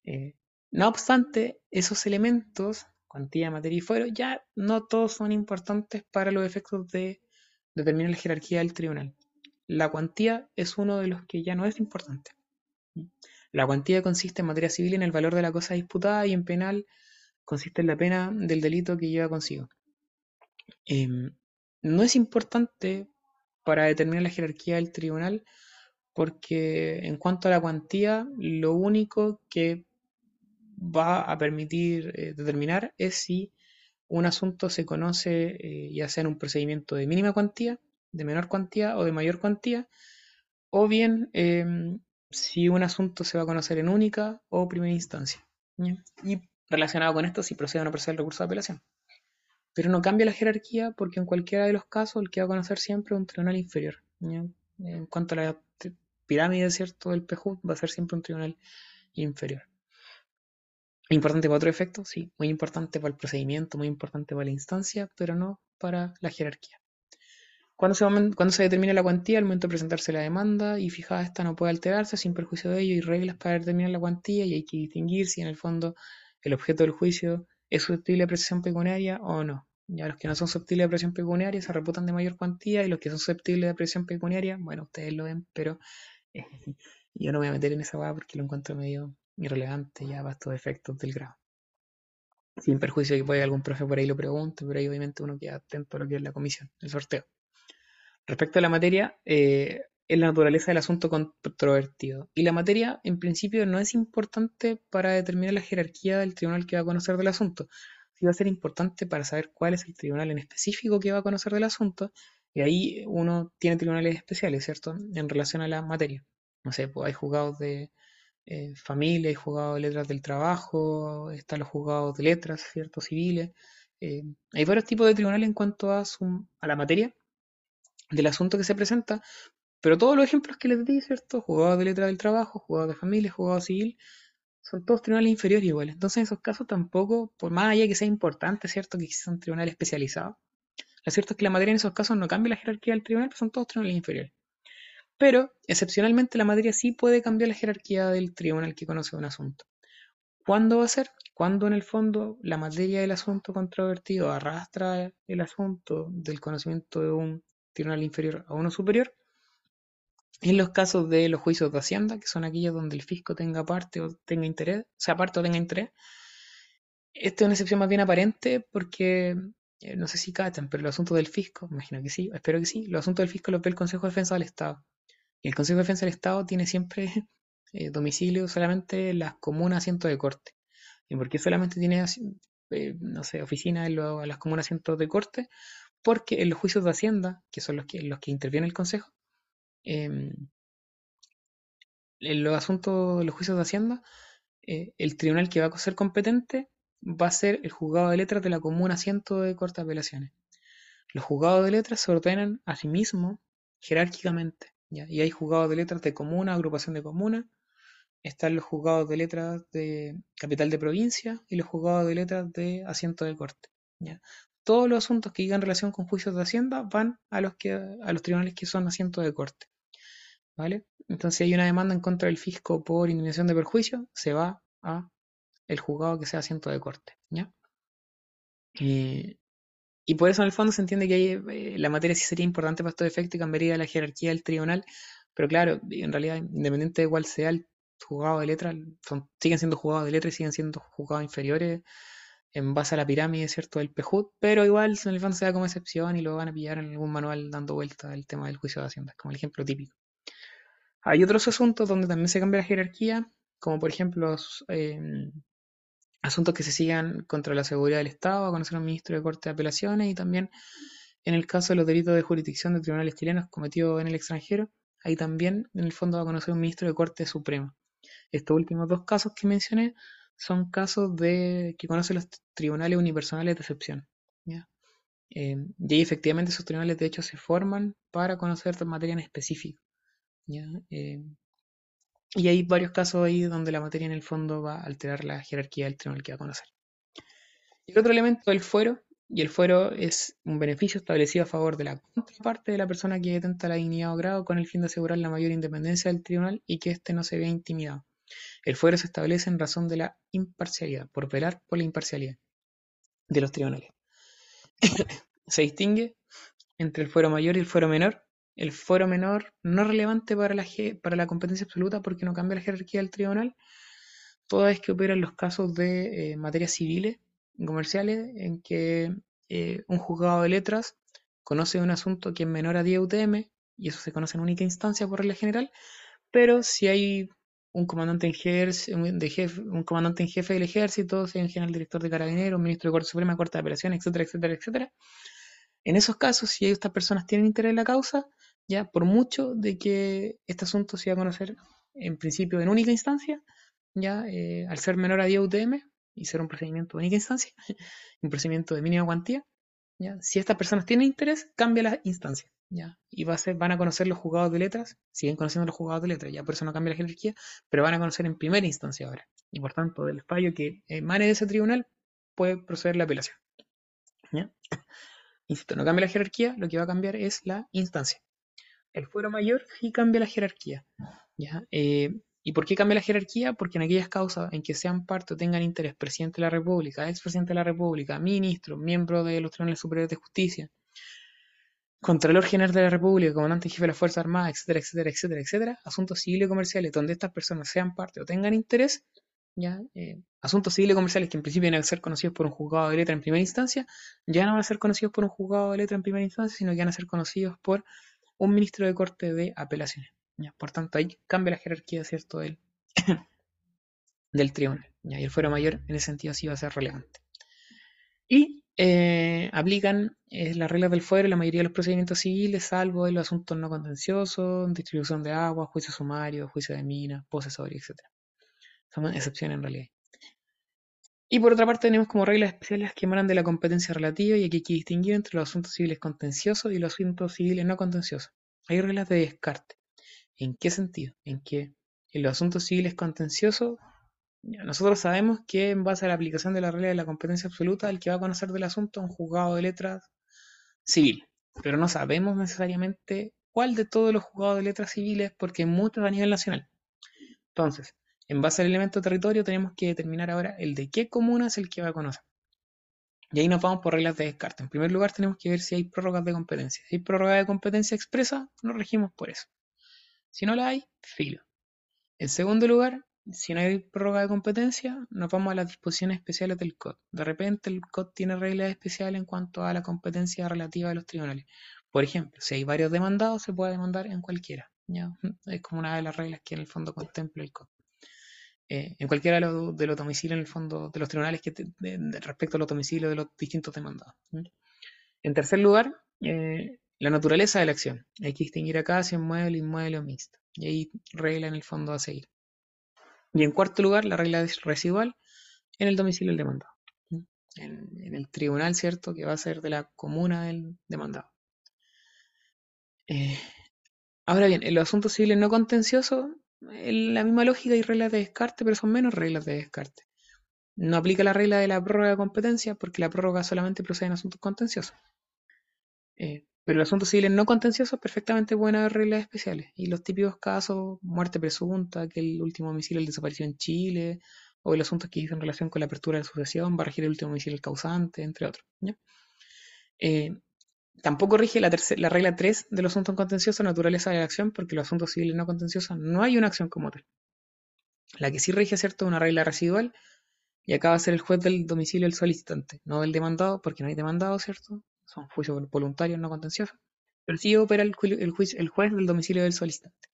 Eh, no obstante, esos elementos, cuantía, materia y fuero, ya no todos son importantes para los efectos de determinar la jerarquía del tribunal. La cuantía es uno de los que ya no es importante. La cuantía consiste en materia civil en el valor de la cosa disputada y en penal consiste en la pena del delito que lleva consigo. Em, no es importante para determinar la jerarquía del tribunal porque en cuanto a la cuantía, lo único que va a permitir eh, determinar es si un asunto se conoce eh, ya sea en un procedimiento de mínima cuantía, de menor cuantía o de mayor cuantía, o bien em, si un asunto se va a conocer en única o primera instancia. Y relacionado con esto, si procede o no procede el recurso de apelación. Pero no cambia la jerarquía porque en cualquiera de los casos el que va a conocer siempre es un tribunal inferior. En cuanto a la pirámide ¿cierto? del PJ, va a ser siempre un tribunal inferior. Importante para otro efecto, sí, muy importante para el procedimiento, muy importante para la instancia, pero no para la jerarquía. Cuando se, determina la cuantía, al momento de presentarse la demanda y fijada esta no puede alterarse sin perjuicio de ello, y reglas para determinar la cuantía y hay que distinguir si en el fondo el objeto del juicio es susceptible de apreciación pecuniaria o no. Ya los que no son susceptibles de apreciación pecuniaria se reputan de mayor cuantía y los que son susceptibles de apreciación pecuniaria, bueno, ustedes lo ven, pero yo no me voy a meter en esa va porque lo encuentro medio irrelevante ya para estos efectos del grado. Sin perjuicio de que puede algún profe por ahí lo pregunte, pero ahí obviamente uno queda atento a lo que es la comisión, el sorteo. Respecto a la materia, eh, es la naturaleza del asunto controvertido. Y la materia, en principio, no es importante para determinar la jerarquía del tribunal que va a conocer del asunto. Sí va a ser importante para saber cuál es el tribunal en específico que va a conocer del asunto. Y ahí uno tiene tribunales especiales, ¿cierto? En relación a la materia. No sé, pues hay juzgados de eh, familia, hay juzgados de letras del trabajo, están los juzgados de letras, ¿cierto? Civiles. Eh, hay varios tipos de tribunales en cuanto a, la materia del asunto que se presenta, pero todos los ejemplos que les di, ¿cierto? Jugados de letra del trabajo, jugados de familia, jugados civil, son todos tribunales inferiores iguales. Entonces, en esos casos tampoco, por más allá que sea importante, ¿cierto? Que exista un tribunal especializado. Lo cierto es que la materia en esos casos no cambia la jerarquía del tribunal, pero son todos tribunales inferiores. Pero, excepcionalmente, la materia sí puede cambiar la jerarquía del tribunal que conoce un asunto. ¿Cuándo va a ser? Cuando en el fondo la materia del asunto controvertido arrastra el asunto del conocimiento de un tribunal inferior a uno superior, en los casos de los juicios de Hacienda, que son aquellos donde el fisco tenga parte o tenga interés, sea parte o tenga interés, esta es una excepción más bien aparente porque, eh, no sé si cachan, pero los asuntos del fisco, imagino que sí, espero que sí, los asuntos del fisco los ve el Consejo de Defensa del Estado. El Consejo de Defensa del Estado tiene siempre eh, domicilio solamente en las comunas asientos de corte. ¿Y por qué solamente tiene, eh, no sé, oficina en, las comunas asientos de corte? Porque en los juicios de Hacienda, que son los que, los que interviene el Consejo, Em, en los asuntos de los juicios de Hacienda, eh, el tribunal que va a ser competente va a ser el juzgado de letras de la comuna asiento de corte de apelaciones. Los juzgados de letras se ordenan a sí mismos jerárquicamente. Y hay juzgados de letras de comuna, agrupación de comuna. Están los juzgados de letras de capital de provincia y los juzgados de letras de asiento de corte. ¿ya? Todos los asuntos que digan relación con juicios de Hacienda van a los, que, a los tribunales que son asientos de corte. ¿vale? Entonces, si hay una demanda en contra del fisco por indemnización de perjuicio, se va a el juzgado que sea asiento de corte, ¿ya? Eh, y por eso en el fondo se entiende que eh, la materia sí sería importante para estos efectos y cambiaría la jerarquía del tribunal, pero claro, en realidad, independiente de cuál sea el juzgado de letra, siguen siendo juzgados de letra y siguen siendo juzgados inferiores en base a la pirámide, ¿cierto?, del PEJUD, pero igual en el fondo se da como excepción y lo van a pillar en algún manual dando vuelta al tema del juicio de Hacienda, como el ejemplo típico. Hay otros asuntos donde también se cambia la jerarquía, como por ejemplo em, asuntos que se sigan contra la seguridad del Estado, a conocer un ministro de Corte de Apelaciones y también en el caso de los delitos de jurisdicción de tribunales chilenos cometidos en el extranjero, ahí también en el fondo va a conocer un ministro de Corte Suprema. Estos últimos dos casos que mencioné son casos de que conocen los tribunales unipersonales de excepción. Em, y ahí efectivamente esos tribunales de hecho se forman para conocer materia en específico. Eh, y hay varios casos ahí donde la materia en el fondo va a alterar la jerarquía del tribunal que va a conocer. El otro elemento del fuero, y el fuero es un beneficio establecido a favor de la contraparte de la persona que detenta la dignidad o grado con el fin de asegurar la mayor independencia del tribunal y que éste no se vea intimidado. El fuero se establece en razón de la imparcialidad, por velar por la imparcialidad de los tribunales. se distingue entre el fuero mayor y el fuero menor, el fuero menor no relevante para la, para la competencia absoluta porque no cambia la jerarquía del tribunal, toda vez que opera en los casos de eh, materias civiles y comerciales en que eh, un juzgado de letras conoce un asunto que es menor a 10 UTM, y eso se conoce en única instancia por regla general, pero si hay un comandante en, jefe, un comandante en jefe del ejército, sea en general director de carabineros, un ministro de Corte Suprema, Corte de Apelaciones, etcétera, etcétera, etcétera, en esos casos, si estas personas tienen interés en la causa, ya por mucho de que este asunto se iba a conocer en principio en única instancia, ya eh, al ser menor a 10 UTM y ser un procedimiento de única instancia, un procedimiento de mínima cuantía, ya si estas personas tienen interés, cambia la instancia, ya y va a ser, van a conocer los juzgados de letras, siguen conociendo los juzgados de letras, ya por eso no cambia la jerarquía, pero van a conocer en primera instancia ahora, y por tanto del fallo que emane de ese tribunal puede proceder la apelación. ¿ya? Insisto, no cambia la jerarquía, lo que va a cambiar es la instancia. El fuero mayor sí cambia la jerarquía. ¿ya? Eh, ¿Y por qué cambia la jerarquía? Porque en aquellas causas en que sean parte o tengan interés presidente de la República, expresidente de la República, ministro, miembro de los tribunales superiores de justicia, Contralor General de la República, comandante jefe de las Fuerzas Armadas, etcétera, etcétera, etcétera, etcétera, asuntos civiles y comerciales donde estas personas sean parte o tengan interés, ya, eh, asuntos civiles y comerciales que en principio van a ser conocidos por un juzgado de letra en primera instancia, ya no van a ser conocidos por un juzgado de letra en primera instancia, sino que van a ser conocidos por un ministro de corte de apelaciones. Por tanto, ahí cambia la jerarquía, ¿cierto?, del, tribunal. Y el fuero mayor, en ese sentido, sí va a ser relevante. Y eh, aplican eh, las reglas del fuero en la mayoría de los procedimientos civiles, salvo en los asuntos no contenciosos, distribución de agua, juicio sumario, juicio de minas, posesorio, etc. Son excepciones en realidad. Y por otra parte tenemos como reglas especiales que emanan de la competencia relativa y aquí hay que distinguir entre los asuntos civiles contenciosos y los asuntos civiles no contenciosos. Hay reglas de descarte. ¿En qué sentido? En que en los asuntos civiles contenciosos nosotros sabemos que en base a la aplicación de la regla de la competencia absoluta, el que va a conocer del asunto es un juzgado de letras civil, pero no sabemos necesariamente cuál de todos los juzgados de letras civiles, porque hay muchos a nivel nacional. Entonces, en base al elemento territorio, tenemos que determinar ahora el de qué comuna es el que va a conocer. Y ahí nos vamos por reglas de descarte. En primer lugar, tenemos que ver si hay prórrogas de competencia. Si hay prórroga de competencia expresa, nos regimos por eso. Si no la hay, filo. En segundo lugar, si no hay prórroga de competencia, nos vamos a las disposiciones especiales del COD. De repente el COD tiene reglas especiales en cuanto a la competencia relativa de los tribunales. Por ejemplo, si hay varios demandados, se puede demandar en cualquiera. Es como una de las reglas que en el fondo contempla el COD. Eh, en cualquiera de los, de domicilios, en el fondo, de los tribunales que respecto a los domicilios de los distintos demandados. En tercer lugar, eh, la naturaleza de la acción. Hay que distinguir acá si es mueble, inmueble o mixto. Y hay regla en el fondo a seguir. Y en cuarto lugar, la regla residual en el domicilio del demandado. En, el tribunal, ¿cierto? Que va a ser de la comuna del demandado. Eh, ahora bien, en los asuntos civiles no contenciosos, en la misma lógica hay reglas de descarte, pero son menos reglas de descarte. No aplica la regla de la prórroga de competencia porque la prórroga solamente procede en asuntos contenciosos. Eh, pero los asuntos civiles no contenciosos perfectamente pueden haber reglas especiales. Y los típicos casos, muerte presunta, que el último homicidio desapareció en Chile, o los asuntos que dicen relación con la apertura de la sucesión, va a regir el último homicidio el causante, entre otros. Eh, tampoco rige la, la regla 3 de los asuntos contenciosos, naturaleza de la acción, porque los asuntos civiles no contenciosos no hay una acción como tal. La que sí rige, ¿cierto?, una regla residual, y acá va a ser el juez del domicilio del solicitante, no del demandado, porque no hay demandado, ¿cierto? son juicios voluntarios no contenciosos, pero sí opera el, juicio, el juez del domicilio del solicitante.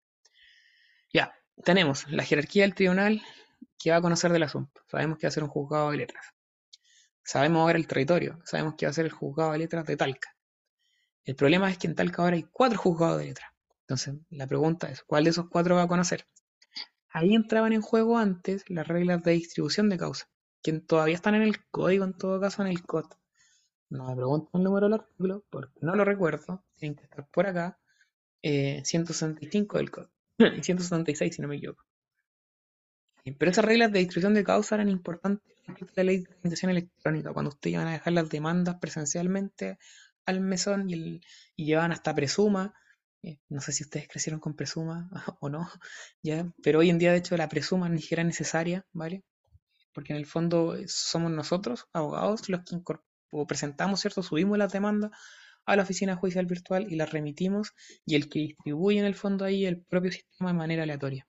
Ya, tenemos la jerarquía del tribunal que va a conocer del asunto. Sabemos que va a ser un juzgado de letras. Sabemos ahora el territorio. Sabemos que va a ser el juzgado de letras de Talca. El problema es que en Talca ahora hay cuatro juzgados de letras. Entonces, la pregunta es, ¿cuál de esos cuatro va a conocer? Ahí entraban en juego antes las reglas de distribución de causa, que todavía están en el código, en todo caso en el COD. No me pregunto el número del artículo porque no lo recuerdo. Tienen que estar por acá. 165 eh, del y 176 si no me equivoco. Eh, pero esas reglas de distribución de causa eran importantes en la ley de organización electrónica, cuando ustedes iban a dejar las demandas presencialmente al mesón y, el, y llevaban hasta presuma. Eh, no sé si ustedes crecieron con presuma o no, ¿ya? pero hoy en día de hecho la presuma ni siquiera es necesaria, ¿vale? Porque en el fondo somos nosotros, abogados, los que presentamos, ¿cierto? Subimos las demandas a la oficina judicial virtual y las remitimos y el que distribuye en el fondo ahí el propio sistema de manera aleatoria.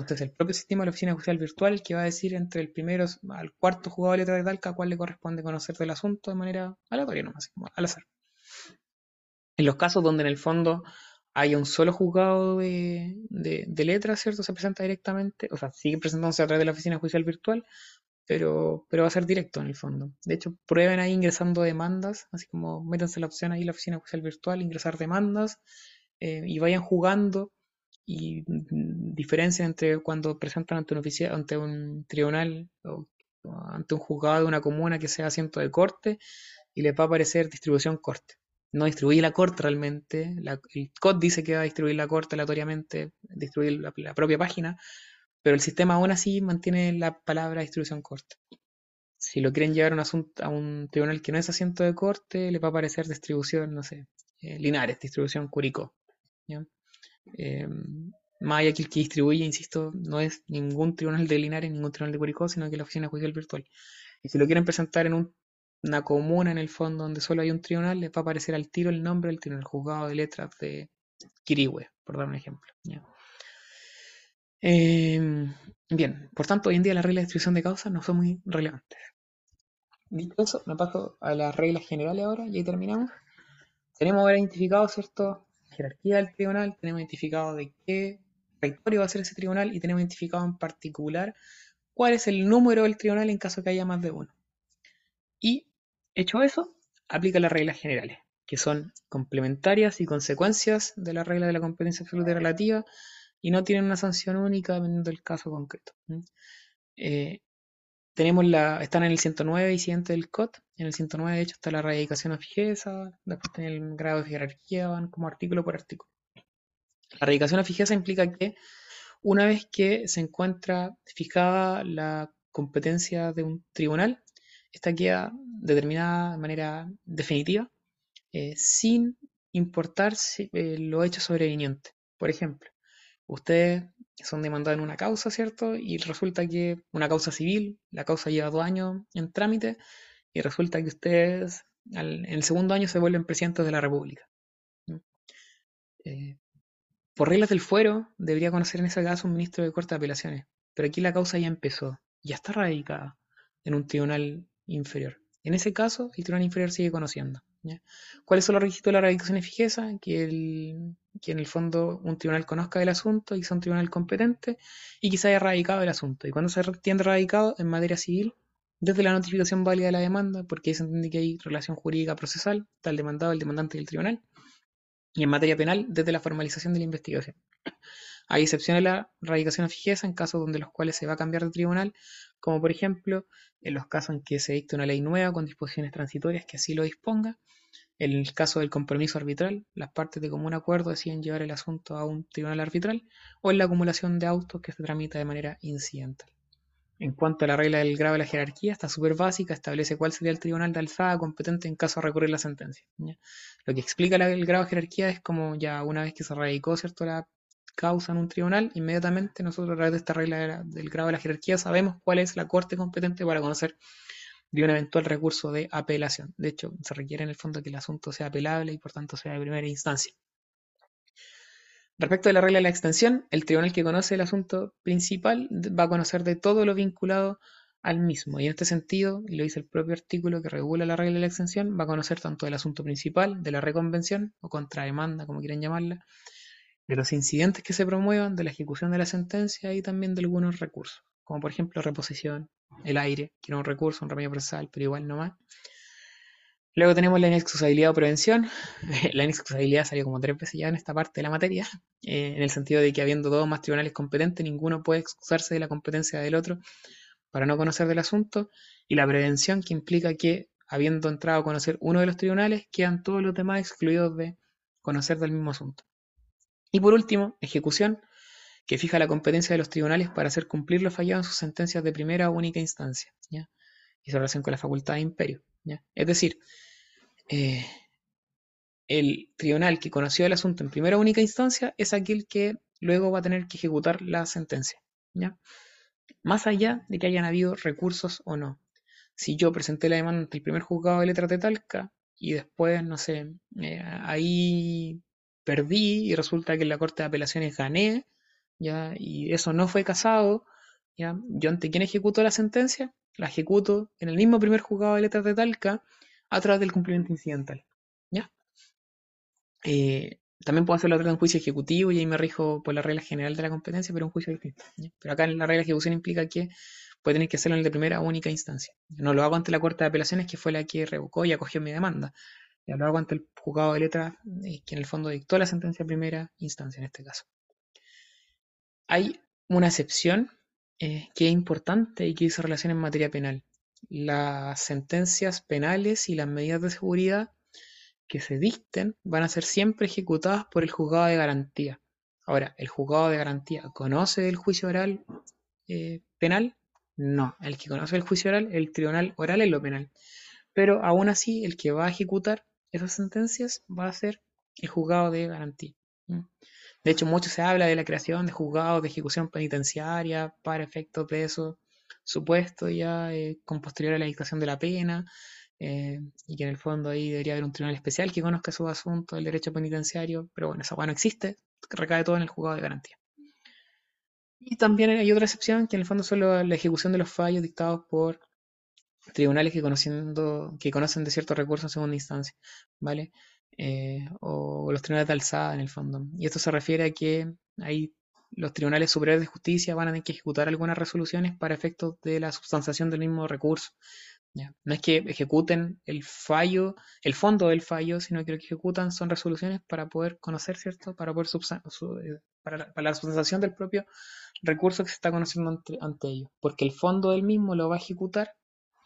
Entonces el propio sistema de la oficina judicial virtual que va a decir entre el primero al cuarto jugador de letra de Talca cuál le corresponde conocer del asunto de manera aleatoria nomás, al azar. En los casos donde en el fondo hay un solo juzgado de, de, letras, ¿cierto? Se presenta directamente, o sea, sigue presentándose a través de la oficina judicial virtual, pero, pero va a ser directo en el fondo. De hecho, prueben ahí ingresando demandas, así como métanse la opción ahí, la oficina judicial virtual, ingresar demandas eh, y vayan jugando y mm, diferencia entre cuando presentan ante un, ante un tribunal o, ante un juzgado de una comuna que sea asiento de corte y les va a aparecer distribución corte. No distribuye la corte realmente, el COD dice que va a distribuir la corte aleatoriamente, distribuir la propia página, pero el sistema aún así mantiene la palabra distribución corta. si lo quieren llevar a un, asunto, a un tribunal que no es asiento de corte, le va a aparecer distribución, no sé, eh, Linares, distribución Curicó. Eh, más allá que el que distribuye, insisto, no es ningún tribunal de Linares, ningún tribunal de Curicó, sino que la oficina judicial virtual. Y si lo quieren presentar en una comuna en el fondo donde solo hay un tribunal, les va a aparecer al tiro el nombre del tribunal, juzgado de letras de Quirihue, por dar un ejemplo. Em, bien, por tanto, hoy en día las reglas de distribución de causas no son muy relevantes. Dicho eso, me paso a las reglas generales ahora y ahí terminamos. Tenemos ahora identificado, ¿cierto? Jerarquía del tribunal, tenemos identificado de qué rectorio va a ser ese tribunal y tenemos identificado en particular cuál es el número del tribunal en caso que haya más de uno. Y, hecho eso, aplica las reglas generales, que son complementarias y consecuencias de la regla de la competencia absoluta y relativa y no tienen una sanción única dependiendo del caso concreto. Tenemos la, están en el 109 y siguiente del COT. En el 109, de hecho, está la erradicación a fijeza, después tiene el grado de jerarquía, van como artículo por artículo. La erradicación a fijeza implica que una vez que se encuentra fijada la competencia de un tribunal, esta queda determinada de manera definitiva, eh, sin importar si, eh, lo hecho sobreviniente. Por ejemplo, ustedes son demandados en una causa, ¿cierto? Y resulta que una causa civil, la causa lleva dos años en trámite, y resulta que ustedes en el segundo año se vuelven presidentes de la República. Eh, por reglas del fuero, debería conocer en ese caso un ministro de Corte de Apelaciones, pero aquí la causa ya empezó, ya está radicada en un tribunal inferior. En ese caso, el tribunal inferior sigue conociendo. ¿Cuáles son los requisitos de la radicación de fijeza? Que, el, que en el fondo un tribunal conozca del asunto y sea un tribunal competente y que se haya radicado el asunto. Y cuando se tiende radicado en materia civil, desde la notificación válida de la demanda, porque ahí se entiende que hay relación jurídica procesal, el demandado, el demandante y el tribunal, y en materia penal, desde la formalización de la investigación. Hay excepciones a la radicación a fijeza en casos donde los cuales se va a cambiar de tribunal, como por ejemplo en los casos en que se dicta una ley nueva con disposiciones transitorias que así lo disponga. En el caso del compromiso arbitral, las partes de común acuerdo deciden llevar el asunto a un tribunal arbitral o en la acumulación de autos que se tramita de manera incidental. En cuanto a la regla del grado de la jerarquía, está súper básica, establece cuál sería el tribunal de alzada competente en caso de recurrir la sentencia. Lo que explica el grado de jerarquía es como ya una vez que se radicó ¿cierto? la causa en un tribunal, inmediatamente nosotros a través de esta regla del grado de la jerarquía sabemos cuál es la corte competente para conocer de un eventual recurso de apelación. De hecho, se requiere en el fondo que el asunto sea apelable y por tanto sea de primera instancia. Respecto a la regla de la extensión, el tribunal que conoce el asunto principal va a conocer de todo lo vinculado al mismo. Y en este sentido, y lo dice el propio artículo que regula la regla de la extensión, va a conocer tanto del asunto principal, de la reconvención o contrademanda, como quieran llamarla, de los incidentes que se promuevan, de la ejecución de la sentencia y también de algunos recursos, como por ejemplo reposición, el aire, que era un recurso, un remedio procesal, pero igual no más, Luego tenemos la inexcusabilidad o prevención. la inexcusabilidad salió como tres veces ya en esta parte de la materia, eh, en el sentido de que habiendo dos más tribunales competentes, ninguno puede excusarse de la competencia del otro para no conocer del asunto. Y la prevención, que implica que, habiendo entrado a conocer uno de los tribunales, quedan todos los demás excluidos de conocer del mismo asunto. Y por último, ejecución, que fija la competencia de los tribunales para hacer cumplir lo fallado en sus sentencias de primera o única instancia. Y su relación con la facultad de imperio. Es decir, eh, el tribunal que conoció el asunto en primera única instancia es aquel que luego va a tener que ejecutar la sentencia. Más allá de que hayan habido recursos o no. Si yo presenté la demanda ante el primer juzgado de letras de Talca y después, no sé, eh, ahí perdí y resulta que en la Corte de Apelaciones gané, ¿ya? y eso no fue casado, ¿ya? yo ante quién ejecuto la sentencia, la ejecuto en el mismo primer juzgado de letras de Talca a través del cumplimiento incidental. ¿ya? Eh, también puedo hacerlo a través de un juicio ejecutivo y ahí me rijo por la regla general de la competencia, pero un juicio distinto. Pero acá la regla de ejecución implica que puede tener que hacerlo en de primera única instancia. no lo hago ante la Corte de Apelaciones, que fue la que revocó y acogió mi demanda. Lo hago ante el juzgado de letras, eh, que en el fondo dictó la sentencia primera instancia en este caso. Hay una excepción eh, que es importante y que dice relación en materia penal. Las sentencias penales y las medidas de seguridad que se dicten van a ser siempre ejecutadas por el juzgado de garantía. Ahora, ¿el juzgado de garantía conoce el juicio oral eh, penal? No, el que conoce el juicio oral, el tribunal oral es lo penal. Pero aún así, el que va a ejecutar esas sentencias va a ser el juzgado de garantía. De hecho, mucho se habla de la creación de juzgados de ejecución penitenciaria para efectos de eso supuesto ya eh, con posterior a la dictación de la pena eh, y que en el fondo ahí debería haber un tribunal especial que conozca su asunto del derecho penitenciario, pero bueno, esa no existe, recae todo en el juzgado de garantía. Y también hay otra excepción que en el fondo son la ejecución de los fallos dictados por tribunales que, conociendo, que conocen de ciertos recursos en segunda instancia, ¿vale? Eh, o los tribunales de alzada en el fondo. Y esto se refiere a que hay los tribunales superiores de justicia van a tener que ejecutar algunas resoluciones para efectos de la substanciación del mismo recurso. No es que ejecuten el fallo, el fondo del fallo, sino que lo que ejecutan son resoluciones para poder conocer, ¿cierto? Para poder eh, para, la, substanciación del propio recurso que se está conociendo ante, ante ellos. Porque el fondo del mismo lo va a ejecutar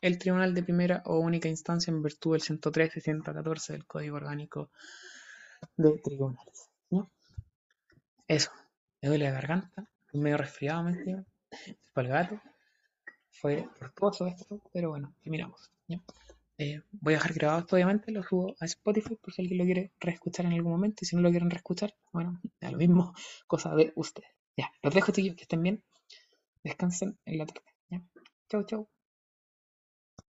el tribunal de primera o única instancia en virtud del 113 y 114 del Código Orgánico de Tribunales. Eso, me duele la garganta, medio resfriado, me gato fue tortuoso esto, pero bueno, terminamos. Eh, voy a dejar grabado esto, obviamente, lo subo a Spotify por si alguien lo quiere reescuchar en algún momento. Y si no lo quieren reescuchar, bueno, da lo mismo, cosa de ustedes. Ya, los dejo, chicos, que estén bien. Descansen en la tarde. ¿ya? Chau, chau.